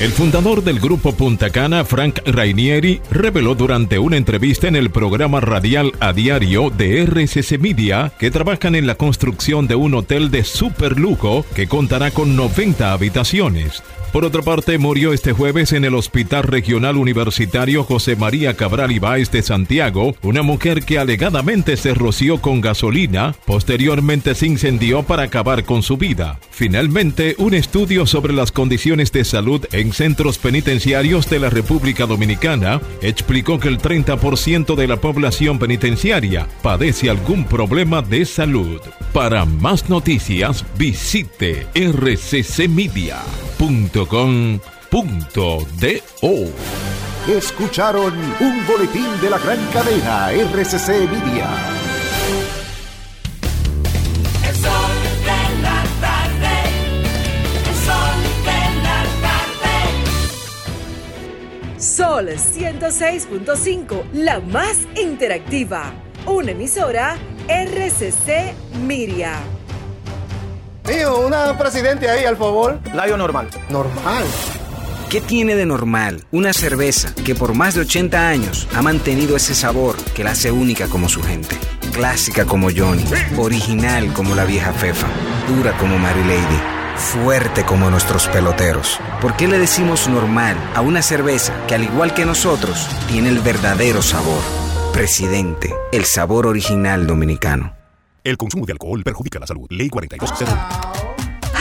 [SPEAKER 14] El fundador del grupo Punta Cana, Frank Rainieri, reveló durante una entrevista en el programa radial a diario de RCC Media que trabajan en la construcción de un hotel de super lujo que contará con 90 habitaciones. Por otra parte, murió este jueves en el Hospital Regional Universitario José María Cabral Ibáez de Santiago una mujer que alegadamente se roció con gasolina, posteriormente se incendió para acabar con su vida. Finalmente, un estudio sobre las condiciones de salud en centros penitenciarios de la República Dominicana explicó que el 30% de la población penitenciaria padece algún problema de salud. Para más noticias, visite rccmedia.com.do.
[SPEAKER 15] Escucharon un boletín de la gran cadena RCC Media.
[SPEAKER 16] Sol 106.5, la más interactiva. Una emisora RCC Miria.
[SPEAKER 17] Mío, una presidente ahí, al favor. Layo normal. Normal.
[SPEAKER 18] ¿Qué tiene de normal una cerveza que por más de 80 años ha mantenido ese sabor que la hace única como su gente? Clásica como Johnny, original como la vieja Fefa, dura como Mary Lady, fuerte como nuestros peloteros. ¿Por qué le decimos normal a una cerveza que al igual que nosotros tiene el verdadero sabor? Presidente, el sabor original dominicano.
[SPEAKER 19] El consumo de alcohol perjudica la salud. Ley 4201.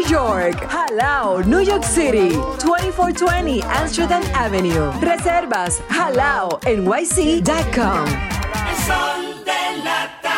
[SPEAKER 16] York. Halao, New York City. 2420 Amsterdam Avenue. Reservas halaonyc.com.
[SPEAKER 20] El sol de la tarde.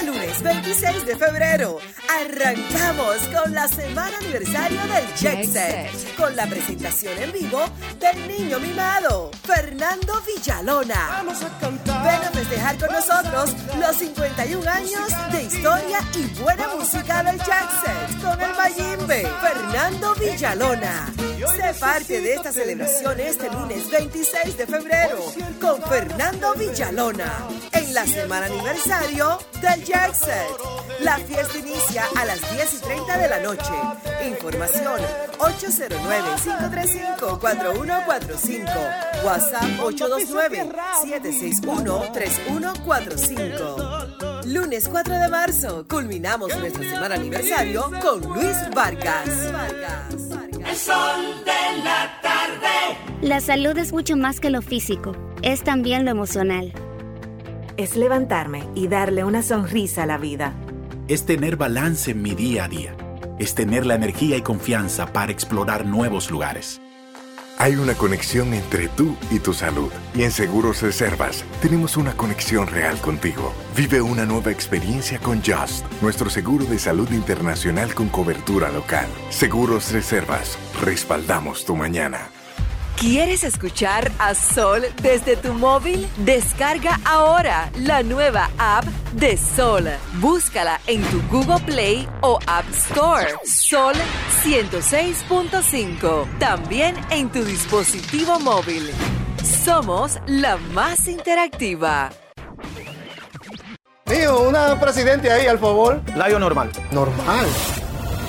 [SPEAKER 21] de febrero arrancamos con la semana aniversario del Jet Set con la presentación en vivo del niño mimado Fernando Villalona. Vamos a cantar. Ven a festejar con nosotros los 51 años de historia y buena música del Jet Set con el Mayimbe Fernando Villalona. Sé parte de esta celebración este lunes 26 de febrero con Fernando Villalona en la semana aniversario del Jet Set. La fiesta inicia a las 10 y 30 de la noche. Información 809-535-4145. WhatsApp 829-761-3145. Lunes 4 de marzo, culminamos nuestra semana aniversario con Luis Vargas.
[SPEAKER 20] El sol de la tarde.
[SPEAKER 22] La salud es mucho más que lo físico, es también lo emocional.
[SPEAKER 23] Es levantarme y darle una sonrisa a la vida.
[SPEAKER 24] Es tener balance en mi día a día. Es tener la energía y confianza para explorar nuevos lugares.
[SPEAKER 25] Hay una conexión entre tú y tu salud. Y en Seguros Reservas tenemos una conexión real contigo. Vive una nueva experiencia con Just, nuestro seguro de salud internacional con cobertura local. Seguros Reservas, respaldamos tu mañana.
[SPEAKER 16] ¿Quieres escuchar a Sol desde tu móvil? Descarga ahora la nueva app de Sol. Búscala en tu Google Play o App Store. Sol 106.5. También en tu dispositivo móvil. Somos la más interactiva.
[SPEAKER 17] Mío, una presidente ahí, al favor. Layo normal.
[SPEAKER 18] Normal.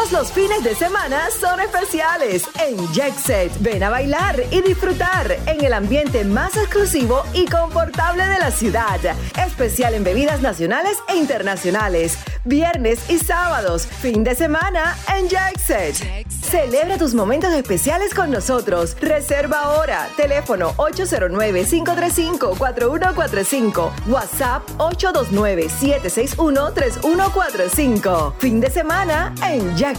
[SPEAKER 16] Todos los fines de semana son especiales en Jet Set. Ven a bailar y disfrutar en el ambiente más exclusivo y confortable de la ciudad. Especial en bebidas nacionales e internacionales. Viernes y sábados. Fin de semana en Jet Set. Celebra tus momentos especiales con nosotros. Reserva ahora. Teléfono 809-535-4145. WhatsApp 829-761-3145. Fin de semana en Jackset.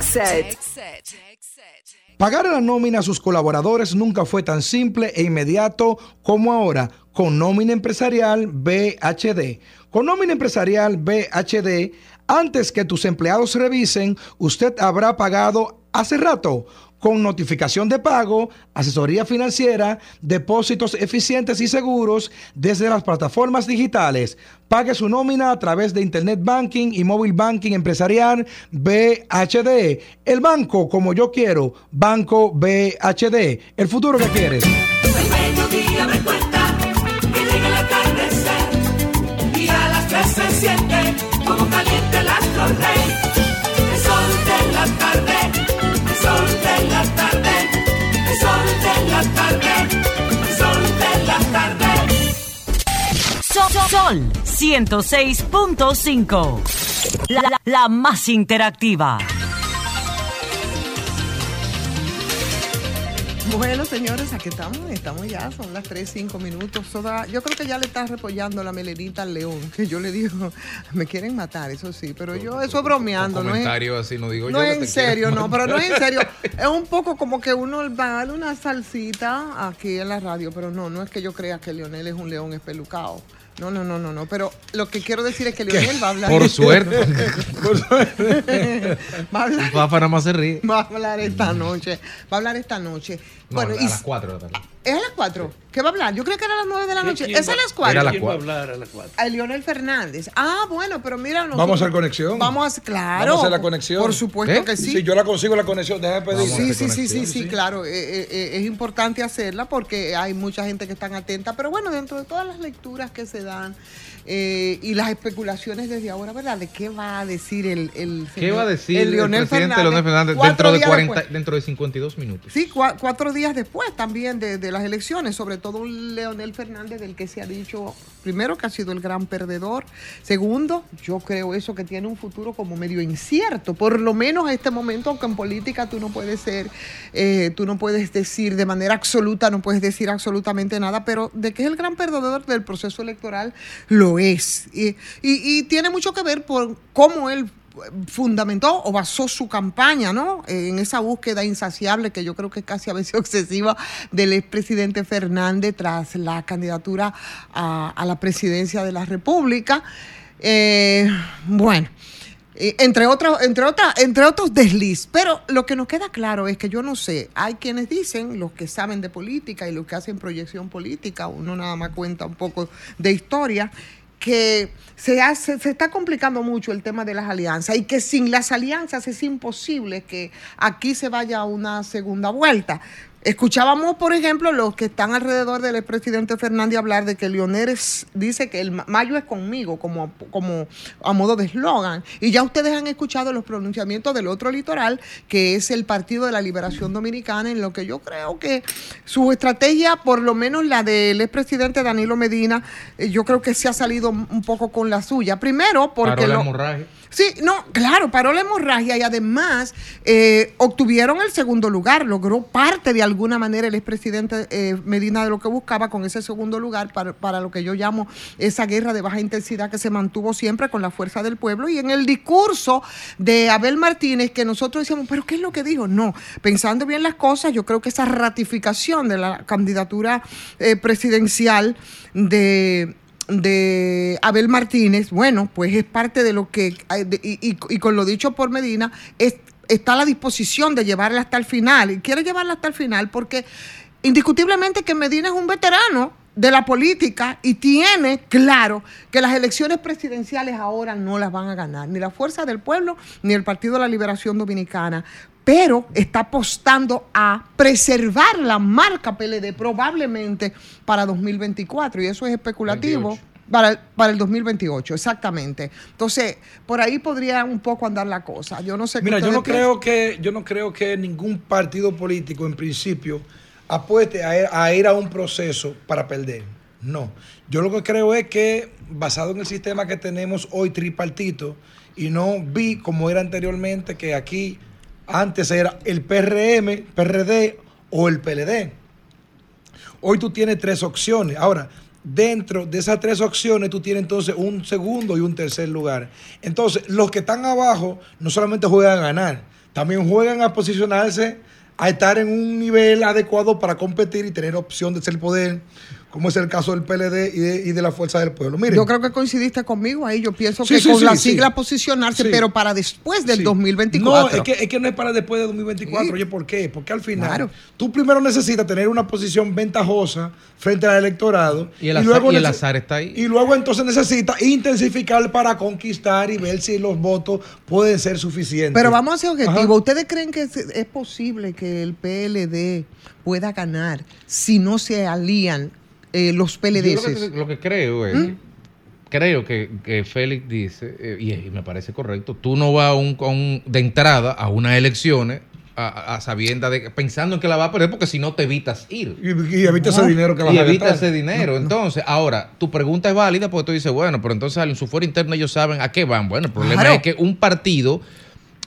[SPEAKER 4] Pagar la nómina a sus colaboradores nunca fue tan simple e inmediato como ahora con nómina empresarial BHD. Con nómina empresarial BHD, antes que tus empleados revisen, usted habrá pagado hace rato con notificación de pago, asesoría financiera, depósitos eficientes y seguros desde las plataformas digitales. Pague su nómina a través de Internet Banking y Móvil Banking Empresarial BHD. El banco como yo quiero. Banco BHD. El futuro que quieres.
[SPEAKER 20] El mediodía me cuenta la tarde, sol de la tarde. Sol, Sol
[SPEAKER 26] 106.5. La, la- la más interactiva.
[SPEAKER 1] Bueno, señores, aquí estamos, estamos ya, son las 3, 5 minutos. Toda- yo creo que ya le está repollando la melenita al león, que yo le digo, me quieren matar, eso sí, pero yo, eso es bromeando,
[SPEAKER 3] Un
[SPEAKER 1] ¿no es?
[SPEAKER 3] comentario así no digo
[SPEAKER 1] No
[SPEAKER 3] yo.
[SPEAKER 1] es
[SPEAKER 3] que
[SPEAKER 1] en serio, no, pero no es en serio. Es un poco como que uno va a darle una salsita aquí en la radio, pero no, no es que yo crea que Leonel es un león espelucado. No, no, no, no, no. Pero lo que quiero decir es que Leonel va a hablar.
[SPEAKER 3] Por suerte.
[SPEAKER 1] va a hablar.
[SPEAKER 3] Papá nada más se ríe.
[SPEAKER 1] Va a hablar esta noche. Va a hablar esta noche.
[SPEAKER 3] No,
[SPEAKER 1] bueno,
[SPEAKER 3] a
[SPEAKER 1] y
[SPEAKER 3] las 4 de la tarde.
[SPEAKER 1] ¿Es a las 4? ¿Qué va a hablar? Yo creo que era a las 9 de la noche. ¿Es a las 4?
[SPEAKER 4] Era a las ¿Quién va a
[SPEAKER 1] hablar a las 4? A Leonel Fernández. Ah, bueno, pero mira. nosotros-
[SPEAKER 4] Vamos a hacer conexión.
[SPEAKER 1] Vamos a hacer, claro.
[SPEAKER 4] Vamos a hacer la conexión.
[SPEAKER 1] Por supuesto que sí.
[SPEAKER 4] Si yo la consigo la conexión, déjame pedir.
[SPEAKER 1] Sí, sí, sí, sí, sí, claro. eh, eh, eh, es importante hacerla porque hay mucha gente que están atenta. Pero bueno, dentro de todas las lecturas que se dan eh, y las especulaciones desde ahora, ¿verdad? ¿De qué va a decir el, el
[SPEAKER 3] ¿Qué va a decir
[SPEAKER 1] el
[SPEAKER 3] el,
[SPEAKER 1] Leonel
[SPEAKER 3] presidente
[SPEAKER 1] Fernández?
[SPEAKER 3] Leonel Fernández dentro de,
[SPEAKER 1] días
[SPEAKER 3] 40,
[SPEAKER 1] después.
[SPEAKER 3] dentro de 52 minutos?
[SPEAKER 1] Sí, cua- cuatro días después también de, de las elecciones, sobre todo un Leonel Fernández del que se ha dicho, primero, que ha sido el gran perdedor, segundo, yo creo eso que tiene un futuro como medio incierto, por lo menos a este momento, aunque en política tú no puedes ser, eh, tú no puedes decir de manera absoluta, no puedes decir absolutamente nada, pero de que es el gran perdedor del proceso electoral, lo es. Y, y- tiene mucho que ver por cómo él fundamentó o basó su campaña, ¿no? En esa búsqueda insaciable que yo creo que es casi a veces excesiva del expresidente Fernández tras la candidatura a, la presidencia de la República. Eh, bueno. Entre otros, entre, otras, entre otros desliz. Pero lo que nos queda claro es que yo no sé, hay quienes dicen, los que saben de política y los que hacen proyección política, uno nada más cuenta un poco de historia, que se, hace, se está complicando mucho el tema de las alianzas y que sin las alianzas es imposible que aquí se vaya a una segunda vuelta. Escuchábamos, por ejemplo, los que están alrededor del expresidente Fernández hablar de que Leonel es- dice que el ma- mayo es conmigo, como, como a modo de eslogan. Y ya ustedes han escuchado los pronunciamientos del otro litoral, que es el Partido de la Liberación Dominicana, en lo que yo creo que su estrategia, por lo menos la del expresidente Danilo Medina, eh, yo creo que se ha salido un poco con la suya. Primero, porque...
[SPEAKER 3] Paró la
[SPEAKER 1] lo-
[SPEAKER 3] hemorragia.
[SPEAKER 1] Sí, no, claro, paró la hemorragia y además eh, obtuvieron el segundo lugar. Logró parte de alguna manera el expresidente eh, Medina de lo que buscaba con ese segundo lugar para, para lo que yo llamo esa guerra de baja intensidad que se mantuvo siempre con la fuerza del pueblo. Y en el discurso de Abel Martínez, que nosotros decíamos, ¿pero qué es lo que dijo? No, pensando bien las cosas, yo creo que esa ratificación de la candidatura eh, presidencial de de Abel Martínez, bueno, pues es parte de lo que, y, y- y con lo dicho por Medina, es- está a la disposición de llevarla hasta el final. Y quiere llevarla hasta el final porque indiscutiblemente que Medina es un veterano de la política y tiene claro que las elecciones presidenciales ahora no las van a ganar ni la Fuerza del Pueblo ni el Partido de la Liberación Dominicana, pero está apostando a preservar la marca PLD probablemente para 2024 y eso es especulativo. Para, para el 2028, exactamente. Entonces, por ahí podría un poco andar la cosa. Yo no sé
[SPEAKER 4] Mira, yo no creo que yo no creo que ningún partido político en principio apueste a ir, a un proceso para perder. No. Yo lo que creo es que basado en el sistema que tenemos hoy tripartito y no vi como era anteriormente que aquí antes era el PRM, PRD o el PLD. Hoy tú tienes tres opciones. Ahora, dentro de esas tres opciones, tú tienes entonces un segundo y un tercer lugar. Entonces, los que están abajo no solamente juegan a ganar, también juegan a posicionarse, a estar en un nivel adecuado para competir y tener opción de ser poder, como es el caso del PLD y de, y de la Fuerza del Pueblo. Miren,
[SPEAKER 1] Yo creo que coincidiste conmigo ahí. Yo pienso
[SPEAKER 4] Sí,
[SPEAKER 1] que
[SPEAKER 4] sí,
[SPEAKER 1] con
[SPEAKER 4] sí,
[SPEAKER 1] la
[SPEAKER 4] sí.
[SPEAKER 1] sigla posicionarse,
[SPEAKER 4] Sí.
[SPEAKER 1] pero para después del
[SPEAKER 4] Sí.
[SPEAKER 1] 2024.
[SPEAKER 4] No, es que, es que no es para después de 2024.
[SPEAKER 1] Sí.
[SPEAKER 4] Oye, ¿por qué? Porque al final
[SPEAKER 1] Claro.
[SPEAKER 4] tú primero necesitas tener una posición ventajosa frente al electorado.
[SPEAKER 3] Y el azar- y el
[SPEAKER 4] nece-
[SPEAKER 3] azar está ahí.
[SPEAKER 4] Y luego entonces necesitas intensificar para conquistar y ver si los votos pueden ser suficientes.
[SPEAKER 1] Pero vamos a ser
[SPEAKER 4] Ajá.
[SPEAKER 1] objetivos. ¿Ustedes creen que es, es posible que el PLD pueda ganar si no se alían eh, los
[SPEAKER 3] Yo
[SPEAKER 1] PLDs?
[SPEAKER 3] lo, que, lo que creo es, creo que, que Félix dice, eh, y, y me parece correcto, tú no vas a un, a un- de entrada a unas elecciones a, a sabienda de pensando en que la vas a perder porque si no te evitas ir.
[SPEAKER 4] Y, y evita ese
[SPEAKER 3] No.
[SPEAKER 4] dinero que vas
[SPEAKER 3] y
[SPEAKER 4] a
[SPEAKER 3] evita
[SPEAKER 4] gastar.
[SPEAKER 3] ese dinero. Entonces, ahora, tu pregunta es válida porque tú dices, bueno, pero entonces en su fuero interno ellos saben a qué van. Bueno, el problema
[SPEAKER 1] Claro.
[SPEAKER 3] es que un partido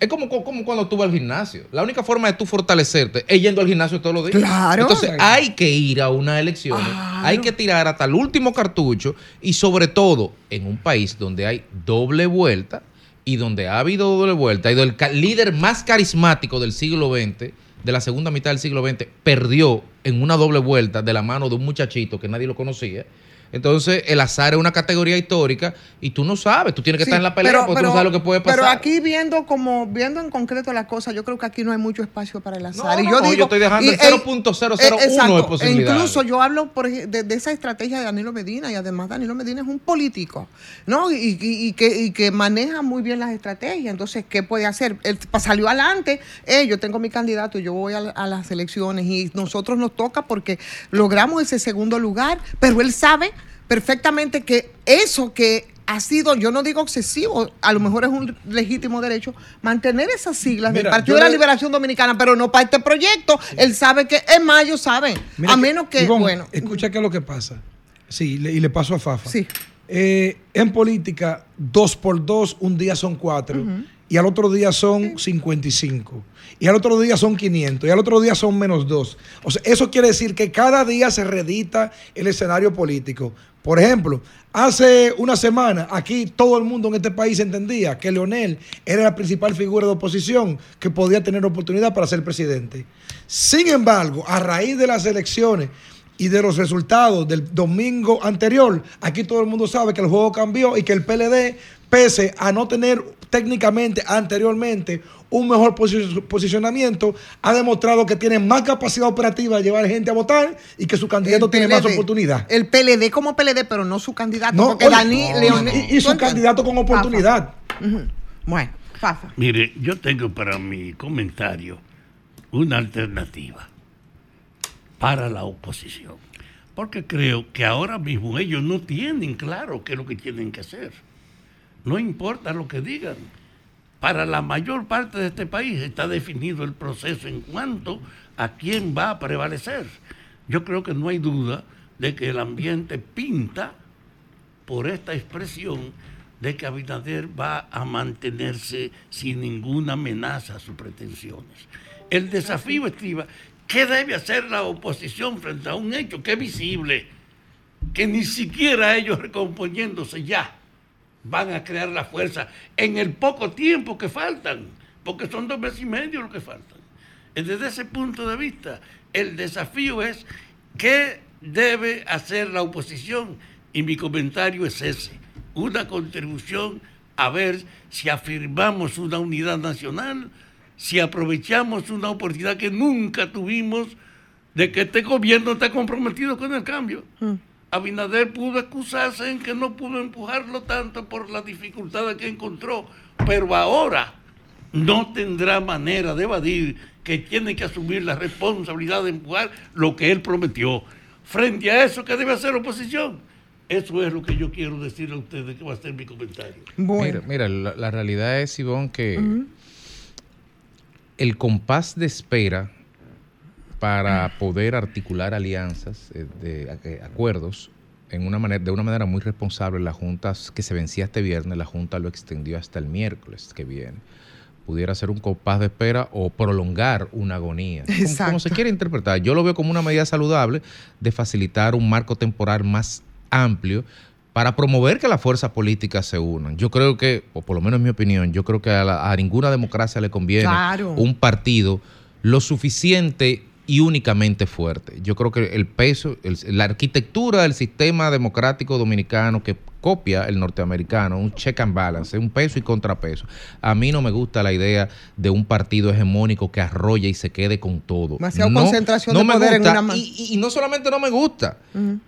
[SPEAKER 3] es como, como cuando tú vas al gimnasio. La única forma de tú fortalecerte es yendo al gimnasio todos los días.
[SPEAKER 1] Claro.
[SPEAKER 3] Entonces, hay que ir a unas elecciones, hay que tirar hasta el último cartucho y sobre todo en un país donde hay doble vuelta y donde ha habido doble vuelta y donde el líder más carismático del siglo XX, de la segunda mitad del siglo XX, perdió en una doble vuelta de la mano de un muchachito que nadie lo conocía. Entonces, el azar es una categoría histórica y tú no sabes, tú tienes que
[SPEAKER 1] Sí,
[SPEAKER 3] estar en la pelea
[SPEAKER 1] pero-
[SPEAKER 3] porque tú no sabes lo que puede pasar.
[SPEAKER 1] Pero aquí viendo como viendo en concreto las cosas, yo creo que aquí no hay mucho espacio para el azar.
[SPEAKER 3] No,
[SPEAKER 1] y yo
[SPEAKER 3] no,
[SPEAKER 1] digo,
[SPEAKER 3] yo estoy dejando el
[SPEAKER 1] y- eh,
[SPEAKER 3] 0.001
[SPEAKER 1] eh, exacto.
[SPEAKER 3] de posibilidades.
[SPEAKER 1] E incluso yo hablo por de, de esa estrategia de Danilo Medina y además Danilo Medina es un político, ¿no? Y, y- y que, y que maneja muy bien las estrategias. Entonces, ¿qué puede hacer? Él salió adelante, eh, yo tengo mi candidato, yo voy a las elecciones y nosotros nos toca porque logramos ese segundo lugar, pero él sabe perfectamente que eso que ha sido, yo no digo excesivo, a lo mejor es un legítimo derecho, mantener esas siglas del Partido de la
[SPEAKER 4] le-
[SPEAKER 1] Liberación Dominicana, pero no para este proyecto. Él sabe que en mayo saben.
[SPEAKER 4] Mira
[SPEAKER 1] a menos que,
[SPEAKER 4] Ivonne,
[SPEAKER 1] bueno.
[SPEAKER 4] Escucha qué es lo que pasa. Sí, le- y le paso a Fafa.
[SPEAKER 1] Sí.
[SPEAKER 4] Eh, en política, dos por dos, un día son cuatro. Y al otro día son 55. Y al otro día son 500. Y al otro día son menos dos. O sea, eso quiere decir que cada día se redita el escenario político. Por ejemplo, hace una semana aquí todo el mundo en este país entendía que Leonel era la principal figura de oposición que podía tener oportunidad para ser presidente. Sin embargo, a raíz de las elecciones y de los resultados del domingo anterior, aquí todo el mundo sabe que el juego cambió y que el PLD, pese a no tener técnicamente anteriormente un mejor posi- posicionamiento, ha demostrado que tiene más capacidad operativa de llevar gente a votar y que su candidato
[SPEAKER 1] El
[SPEAKER 4] tiene más oportunidad.
[SPEAKER 1] El PLD como PLD, pero no su candidato.
[SPEAKER 4] No,
[SPEAKER 1] porque
[SPEAKER 4] oye,
[SPEAKER 1] Dani
[SPEAKER 4] no,
[SPEAKER 1] Leonel-
[SPEAKER 4] y- y
[SPEAKER 1] ¿tú
[SPEAKER 4] su candidato con oportunidad.
[SPEAKER 1] Bueno, Fafa.
[SPEAKER 27] Mire, yo tengo para mi comentario una alternativa. para la oposición. Porque creo que ahora mismo ellos no tienen claro qué es lo que tienen que hacer. No importa lo que digan. Para la mayor parte de este país está definido el proceso en cuanto a quién va a prevalecer. Yo creo que no hay duda de que el ambiente pinta por esta expresión de que Abinader va a mantenerse sin ninguna amenaza a sus pretensiones. El desafío estriba, ¿qué debe hacer la oposición frente a un hecho que es visible? Que ni siquiera ellos recomponiéndose ya van a crear la fuerza en el poco tiempo que faltan, porque son dos meses y medio lo que faltan. Desde ese punto de vista, el desafío es qué debe hacer la oposición y mi comentario es ese, una contribución a ver si afirmamos una unidad nacional, si aprovechamos una oportunidad que nunca tuvimos de que este gobierno está comprometido con el cambio. Abinader pudo excusarse en que no pudo empujarlo tanto por las dificultades que encontró, pero ahora no tendrá manera de evadir que tiene que asumir la responsabilidad de empujar lo que él prometió. Frente a eso, ¿qué debe hacer la oposición? Eso es lo que yo quiero decir a ustedes, que va a ser mi comentario.
[SPEAKER 3] Mira, mira, la, la realidad es, Ivonne, que el compás de espera para poder articular alianzas, eh, de, eh, acuerdos, en una manera, de una manera muy responsable, la Junta que se vencía este viernes, la Junta lo extendió hasta el miércoles que viene. Pudiera ser un compás de espera o prolongar una agonía. Como- Como, se quiere interpretar. Yo lo veo como una medida saludable de facilitar un marco temporal más amplio para promover que las fuerzas políticas se unan. Yo creo que, o por lo menos en mi opinión, yo creo que a, la- a ninguna democracia le conviene
[SPEAKER 1] Claro.
[SPEAKER 3] un partido lo suficiente y únicamente fuerte. Yo creo que el peso, el- la arquitectura del sistema democrático dominicano que copia el norteamericano, un check and balance, un peso y contrapeso. A mí no me gusta la idea de un partido hegemónico que arrolla y se quede con todo.
[SPEAKER 1] Demasiado
[SPEAKER 3] No-
[SPEAKER 1] concentración
[SPEAKER 3] no
[SPEAKER 1] de
[SPEAKER 3] me
[SPEAKER 1] poder en una mano.
[SPEAKER 3] Y, y- no solamente no me gusta,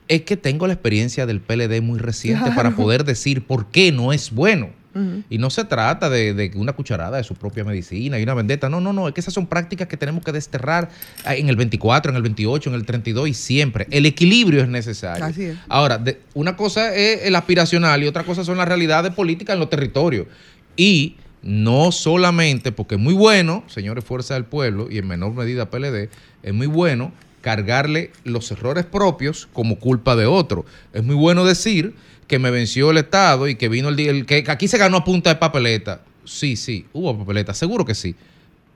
[SPEAKER 3] es que tengo la experiencia del PLD muy reciente
[SPEAKER 1] Claro.
[SPEAKER 3] para poder decir por qué no es bueno. Y no se trata de, de una cucharada de su propia medicina y una vendetta. No, no, no. Es que esas son prácticas que tenemos que desterrar en el 24, en el 28, en el 32 y siempre. El equilibrio es necesario.
[SPEAKER 1] Así es.
[SPEAKER 3] Ahora, de- una cosa es el aspiracional y otra cosa son las realidades políticas en los territorios. Y no solamente, porque es muy bueno, señores Fuerza del Pueblo, y en menor medida PLD, es muy bueno cargarle los errores propios como culpa de otro. Es muy bueno decir que me venció el Estado y que vino el día, que aquí se ganó a punta de papeleta. Sí, sí, hubo papeleta, seguro que sí.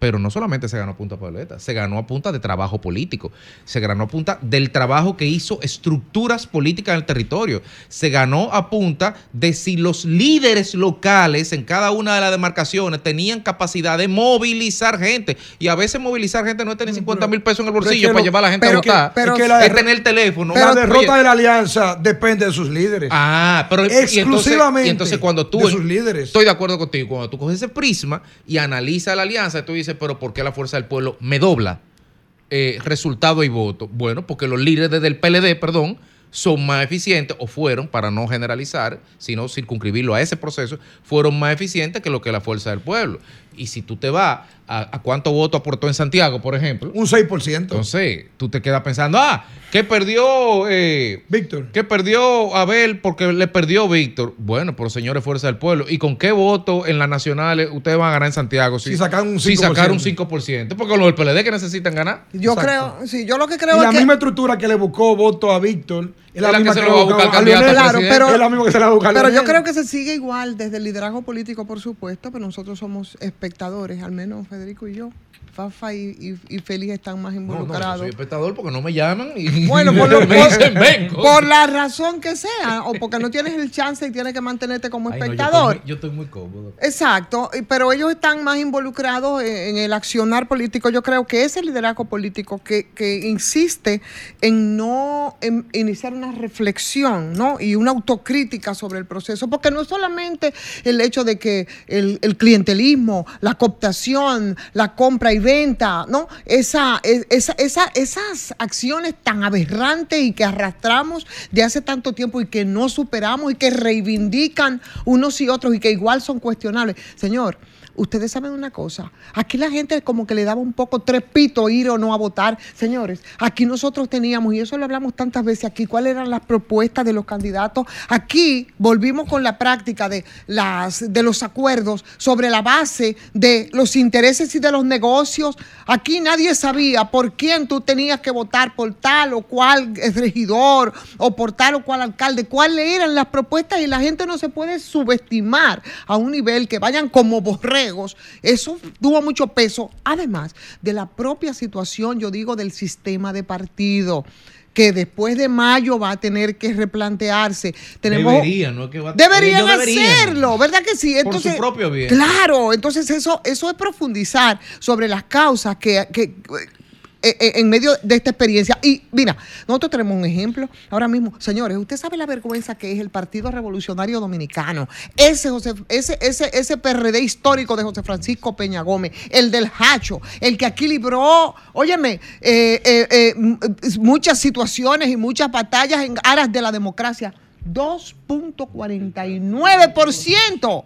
[SPEAKER 3] Pero no solamente se ganó a punta de papeleta, se ganó a punta de trabajo político, se ganó a punta del trabajo que hizo estructuras políticas en el territorio, se ganó a punta de si los líderes locales en cada una de las demarcaciones tenían capacidad de movilizar gente. Y a veces movilizar gente no es tener 50 mil pesos en el
[SPEAKER 4] pero es
[SPEAKER 3] bolsillo
[SPEAKER 4] que
[SPEAKER 3] para
[SPEAKER 4] lo-
[SPEAKER 3] llevar a la gente
[SPEAKER 4] pero
[SPEAKER 3] a
[SPEAKER 4] que-
[SPEAKER 3] votar.
[SPEAKER 4] pero-
[SPEAKER 3] es
[SPEAKER 4] que la
[SPEAKER 3] es
[SPEAKER 4] derro-
[SPEAKER 3] tener el teléfono.
[SPEAKER 4] la
[SPEAKER 3] Oye,
[SPEAKER 4] derrota de la alianza depende de sus líderes.
[SPEAKER 3] Ah, pero y entonces-
[SPEAKER 4] exclusivamente
[SPEAKER 3] Y entonces, cuando tú.
[SPEAKER 4] de sus líderes.
[SPEAKER 3] Estoy de acuerdo contigo. Cuando tú coges ese prisma y analizas la alianza, tú dices, pero ¿por qué la fuerza del pueblo me dobla eh, resultado y voto? Bueno, porque los líderes del PLD, perdón, son más eficientes, o fueron, para no generalizar, sino circunscribirlo a ese proceso, fueron más eficientes que lo que la fuerza del pueblo. Y si tú te vas a, a cuánto voto aportó en Santiago, por ejemplo.
[SPEAKER 4] Un 6%.
[SPEAKER 3] Entonces, tú te quedas pensando, ah, ¿qué perdió eh,
[SPEAKER 4] Víctor?
[SPEAKER 3] ¿Qué perdió Abel porque le perdió Víctor? Bueno, por señores Fuerza del Pueblo. ¿Y con qué voto en las nacionales ustedes van a ganar en Santiago? Si,
[SPEAKER 4] Si sacan un
[SPEAKER 3] Si
[SPEAKER 4] 5%.
[SPEAKER 3] sacaron un 5%. Porque los del PLD que necesitan ganar.
[SPEAKER 1] Yo
[SPEAKER 4] Exacto.
[SPEAKER 1] creo, sí, yo lo que
[SPEAKER 4] Y
[SPEAKER 1] creo
[SPEAKER 4] la
[SPEAKER 1] es que
[SPEAKER 4] misma estructura que le buscó voto a Víctor es la,
[SPEAKER 3] la
[SPEAKER 4] misma
[SPEAKER 3] que
[SPEAKER 4] que,
[SPEAKER 3] se lo va a buscar
[SPEAKER 4] buscó
[SPEAKER 3] candidato a.
[SPEAKER 1] Claro,
[SPEAKER 3] presidente.
[SPEAKER 1] pero-
[SPEAKER 4] es la misma que se la va a buscar
[SPEAKER 1] Pero yo creo que se sigue igual desde el liderazgo político, por supuesto, pero nosotros somos espectadores, al menos Federico y yo. Fafa y, y, y Félix están más
[SPEAKER 3] No, no, yo
[SPEAKER 1] involucrados.
[SPEAKER 3] soy espectador porque no me llaman y
[SPEAKER 1] Bueno, por, lo-
[SPEAKER 3] me dicen vengo.
[SPEAKER 1] por la razón que sea, o porque no tienes el chance y tienes que mantenerte como
[SPEAKER 3] Ay, no, yo estoy
[SPEAKER 1] espectador.
[SPEAKER 3] muy- yo estoy muy cómodo.
[SPEAKER 1] Exacto, pero ellos están más involucrados en, en el accionar político. Yo creo que ese liderazgo político que, que insiste en no en iniciar una reflexión ¿no? y una autocrítica sobre el proceso, porque no es solamente el hecho de que el, el clientelismo, la cooptación, la compra y venta, ¿no? Esa, es- esa, esa- esas acciones tan aberrantes y que arrastramos de hace tanto tiempo y que no superamos y que reivindican unos y otros y que igual son cuestionables. Señor, ustedes saben una cosa, aquí la gente como que le daba un poco trepito ir o no a votar. Señores, aquí nosotros teníamos, y eso lo hablamos tantas veces aquí, cuáles eran las propuestas de los candidatos. Aquí volvimos con la práctica de, las, de los acuerdos sobre la base de los intereses y de los negocios. Aquí nadie sabía por quién tú tenías que votar, por tal o cual regidor o por tal o cual alcalde, cuáles eran las propuestas y la gente no se puede subestimar a un nivel que vayan como Eso tuvo mucho peso, además de la propia situación, yo digo, del sistema de partido que después de mayo va a tener que replantearse. Tenemos,
[SPEAKER 3] Deberían, ¿no? que va-
[SPEAKER 1] Deberían
[SPEAKER 3] ellos deberían.
[SPEAKER 1] hacerlo, ¿verdad que sí?
[SPEAKER 3] Por su propio bien.
[SPEAKER 1] Claro, entonces eso, eso es profundizar sobre las causas que, que- en medio de esta experiencia. Y mira, nosotros tenemos un ejemplo ahora mismo. Señores, usted sabe la vergüenza que es el Partido Revolucionario Dominicano. Ese, José, ese, ese, ese PRD histórico de José Francisco Peña Gómez, el del Hacho, el que aquí libró, óyeme, eh, eh, eh, eh, muchas situaciones y muchas batallas en aras de la democracia. 2.49%.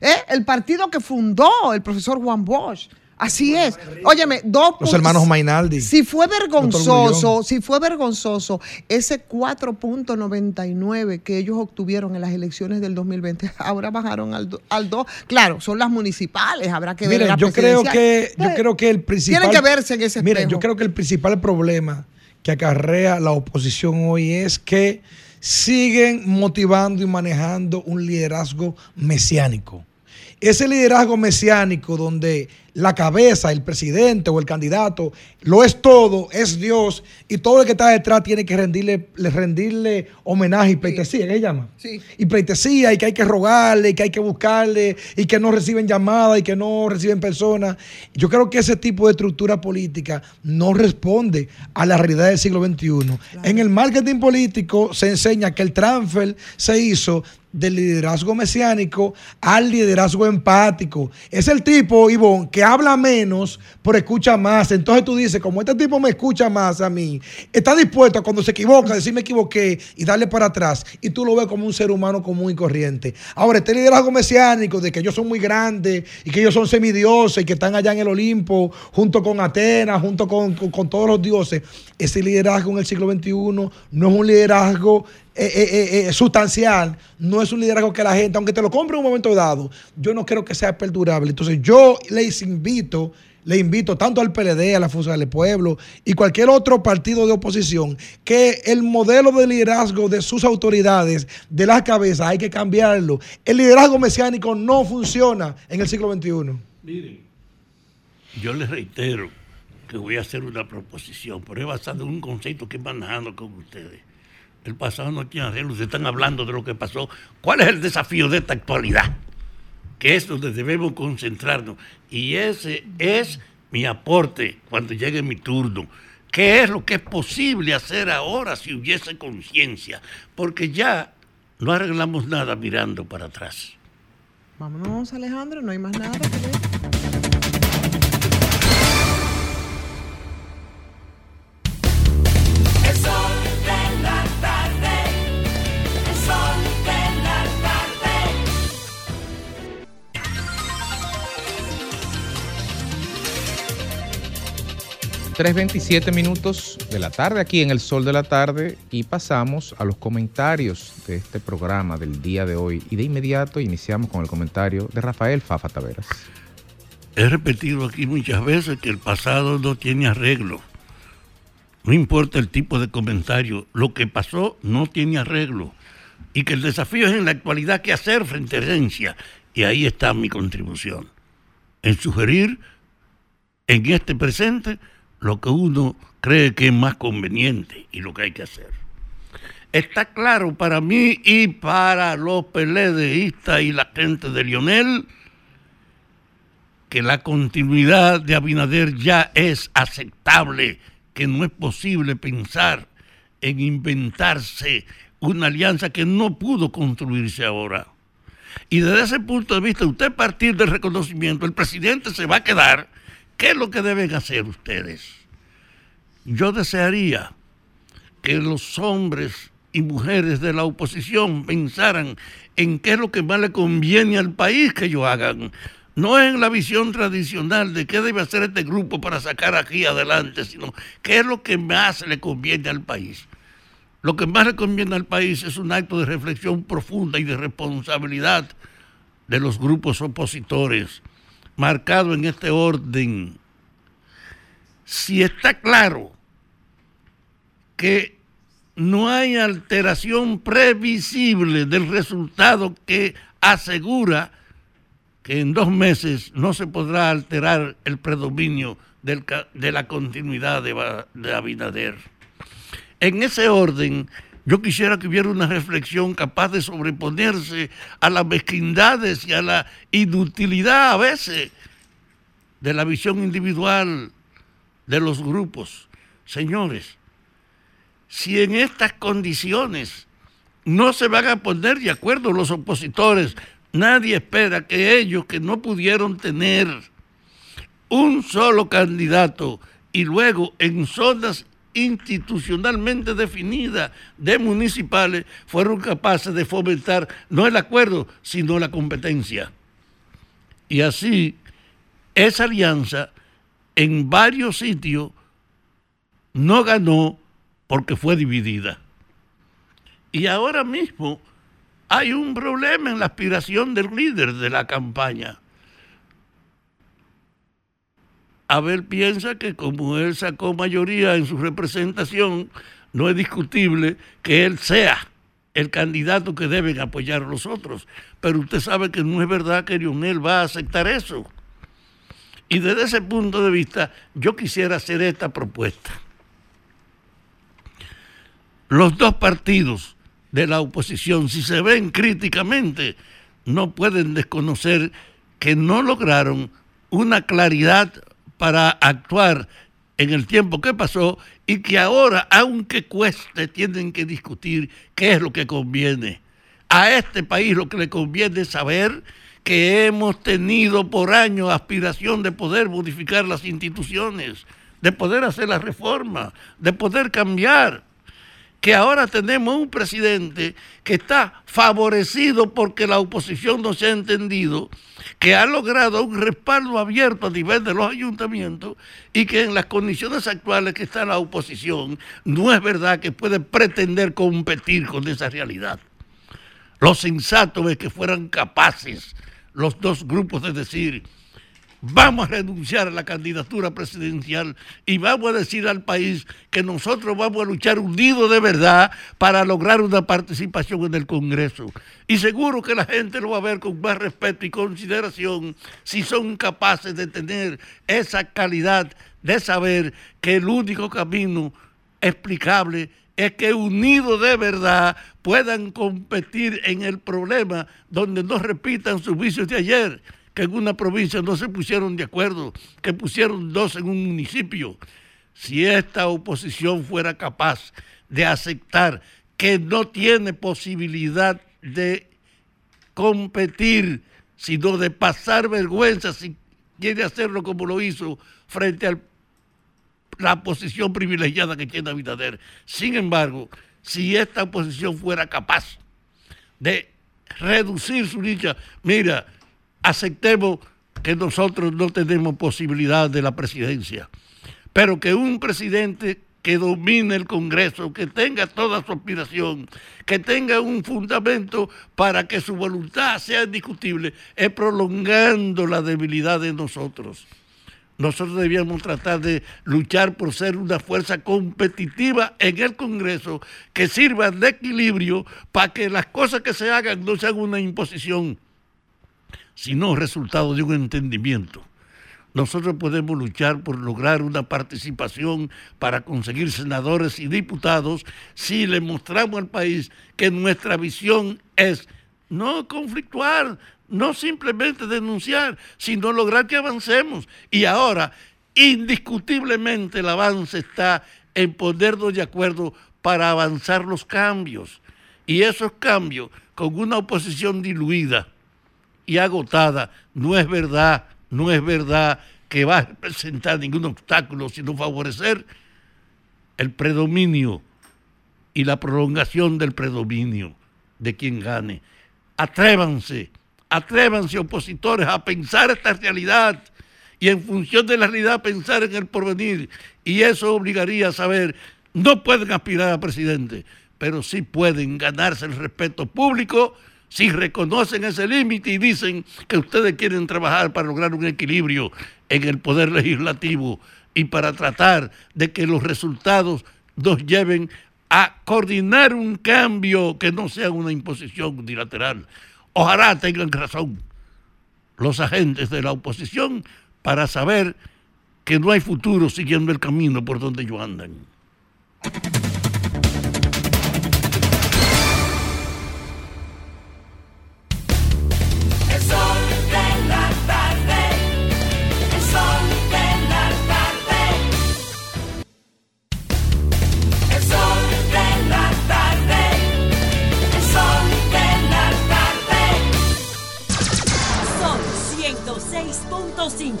[SPEAKER 1] ¿eh? El partido que fundó el profesor Juan Bosch. Así es. Óyeme, dos
[SPEAKER 4] Los hermanos Mainaldi.
[SPEAKER 1] Si fue vergonzoso, si fue vergonzoso ese 4.99 que ellos obtuvieron en las elecciones del 2020, ahora bajaron al, al 2. Claro, son las municipales, habrá que ver.
[SPEAKER 4] Miren,
[SPEAKER 1] las
[SPEAKER 4] yo creo que yo
[SPEAKER 1] Eh,
[SPEAKER 4] creo que el principal
[SPEAKER 1] Tienen que verse en ese
[SPEAKER 4] Miren,
[SPEAKER 1] espejo.
[SPEAKER 4] yo creo que el principal problema que acarrea la oposición hoy es que siguen motivando y manejando un liderazgo mesiánico. Ese liderazgo mesiánico donde la cabeza, el presidente o el candidato, lo es todo, es Dios, y todo el que está detrás tiene que rendirle, le- rendirle homenaje y pleitesía, ¿qué llama?
[SPEAKER 1] Sí.
[SPEAKER 4] y pleitesía y que hay que rogarle y que hay que buscarle y que no reciben llamadas y que no reciben personas. Yo creo que ese tipo de estructura política no responde a la realidad del siglo XXI. En el marketing político se enseña que el transfer se hizo del liderazgo mesiánico al liderazgo empático. Es el tipo, Ivonne, que habla menos, pero escucha más. Entonces tú dices, como este tipo me escucha más a mí, está dispuesto a cuando se equivoca, decir me equivoqué y darle para atrás. Y tú lo ves como un ser humano común y corriente. Ahora, este liderazgo mesiánico de que ellos son muy grandes y que ellos son semidioses y que están allá en el Olimpo, junto con Atenas, junto con, con- con todos los dioses, ese liderazgo en el siglo XXI no es un liderazgo eh, eh, eh, sustancial, no es un liderazgo que la gente, aunque te lo compre en un momento dado, yo no creo que sea perdurable. Entonces yo les invito, le invito tanto al PLD, a la Fuerza del Pueblo y cualquier otro partido de oposición, que el modelo de liderazgo de sus autoridades, de las cabezas, hay que cambiarlo. El liderazgo mesiánico no funciona en el siglo XXI.
[SPEAKER 27] Miren, yo les reitero que voy a hacer una proposición, pero es basado en un concepto que he manejado con ustedes. El pasado no tiene arreglo, ustedes están hablando de lo que pasó. ¿Cuál es el desafío de esta actualidad? Que es donde debemos concentrarnos. Y ese es mi aporte cuando llegue mi turno. ¿Qué es lo que es posible hacer ahora si hubiese conciencia? Porque ya no arreglamos nada mirando para atrás.
[SPEAKER 1] Vámonos, Alejandro, no hay más nada. que ver.
[SPEAKER 3] 3.27 minutos de la tarde aquí en el sol de la tarde y pasamos a los comentarios de este programa del día de hoy y de inmediato iniciamos con el comentario de Rafael Fafa Taveras.
[SPEAKER 27] He repetido aquí muchas veces que el pasado no tiene arreglo. No importa el tipo de comentario, lo que pasó no tiene arreglo. Y que el desafío es en la actualidad qué hacer frente a herencia. Y ahí está mi contribución. En sugerir en este presente lo que uno cree que es más conveniente y lo que hay que hacer. Está claro para mí y para los peledeístas y la gente de Lionel que la continuidad de Abinader ya es aceptable, que no es posible pensar en inventarse una alianza que no pudo construirse ahora. Y desde ese punto de vista, usted partir del reconocimiento, el presidente se va a quedar. ¿Qué es lo que deben hacer ustedes? Yo desearía que los hombres y mujeres de la oposición pensaran en qué es lo que más le conviene al país que ellos hagan. no es la visión tradicional de qué debe hacer este grupo para sacar aquí adelante, sino qué es lo que más le conviene al país. Lo que más le conviene al país es un acto de reflexión profunda y de responsabilidad de los grupos opositores, marcado en este orden. Si está claro que no hay alteración previsible del resultado que asegura que en dos meses no se podrá alterar el predominio de la continuidad de Abinader. En ese orden, yo quisiera que hubiera una reflexión capaz de sobreponerse a las mezquindades y a la inutilidad a veces de la visión individual de los grupos. Señores, si en estas condiciones no se van a poner de acuerdo los opositores, nadie espera que ellos que no pudieron tener un solo candidato y luego en zonas institucionalmente definidas de municipales fueron capaces de fomentar no el acuerdo, sino la competencia. Y así, esa alianza en varios sitios no ganó porque fue dividida. Y ahora mismo hay un problema en la aspiración del líder de la campaña. Abel piensa que como él sacó mayoría en su representación, no es discutible que él sea el candidato que deben apoyar los otros. Pero usted sabe que no es verdad que Lionel va a aceptar eso. Y desde ese punto de vista, yo quisiera hacer esta propuesta. Los dos partidos de la oposición, si se ven críticamente, no pueden desconocer que no lograron una claridad para actuar en el tiempo que pasó y que ahora, aunque cueste, tienen que discutir qué es lo que conviene. A este país lo que le conviene es saber que hemos tenido por años aspiración de poder modificar las instituciones, de poder hacer las reformas, de poder cambiar que ahora tenemos un presidente que está favorecido porque la oposición no se ha entendido, que ha logrado un respaldo abierto a nivel de los ayuntamientos y que en las condiciones actuales que está la oposición no es verdad que puede pretender competir con esa realidad. Lo sensato es que fueran capaces los dos grupos de decir, vamos a renunciar a la candidatura presidencial y vamos a decir al país que nosotros vamos a luchar unidos de verdad para lograr una participación en el Congreso. Y seguro que la gente lo va a ver con más respeto y consideración si son capaces de tener esa calidad de saber que el único camino explicable es que unidos de verdad puedan competir en el problema donde no repitan sus vicios de ayer que en una provincia no se pusieron de acuerdo, que pusieron dos en un municipio. Si esta oposición fuera capaz de aceptar que no tiene posibilidad de competir, sino de pasar vergüenza si quiere hacerlo como lo hizo frente a la posición privilegiada que tiene Abinader. Sin embargo, si esta oposición fuera capaz de reducir su lucha, mira, aceptemos que nosotros no tenemos posibilidad de la presidencia, pero que un presidente que domine el Congreso, que tenga toda su aspiración, que tenga un fundamento para que su voluntad sea indiscutible, es prolongando la debilidad de nosotros. Nosotros debíamos tratar de luchar por ser una fuerza competitiva en el Congreso que sirva de equilibrio para que las cosas que se hagan no sean una imposición, sino resultado de un entendimiento. Nosotros podemos luchar por lograr una participación para conseguir senadores y diputados si le mostramos al país que nuestra visión es no conflictuar, no simplemente denunciar, sino lograr que avancemos. Y ahora, indiscutiblemente, el avance está en ponernos de acuerdo para avanzar los cambios. Y esos cambios, con una oposición diluida y agotada, no es verdad, no es verdad que va a representar ningún obstáculo, sino favorecer el predominio y la prolongación del predominio de quien gane. Atrévanse atrévanse opositores a pensar esta realidad y en función de la realidad pensar en el porvenir. Y eso obligaría a saber, no pueden aspirar a presidente, pero sí pueden ganarse el respeto público si reconocen ese límite y dicen que ustedes quieren trabajar para lograr un equilibrio en el poder legislativo y para tratar de que los resultados nos lleven a coordinar un cambio que no sea una imposición unilateral. Ojalá tengan razón los agentes de la oposición para saber que no hay futuro siguiendo el camino por donde ellos andan.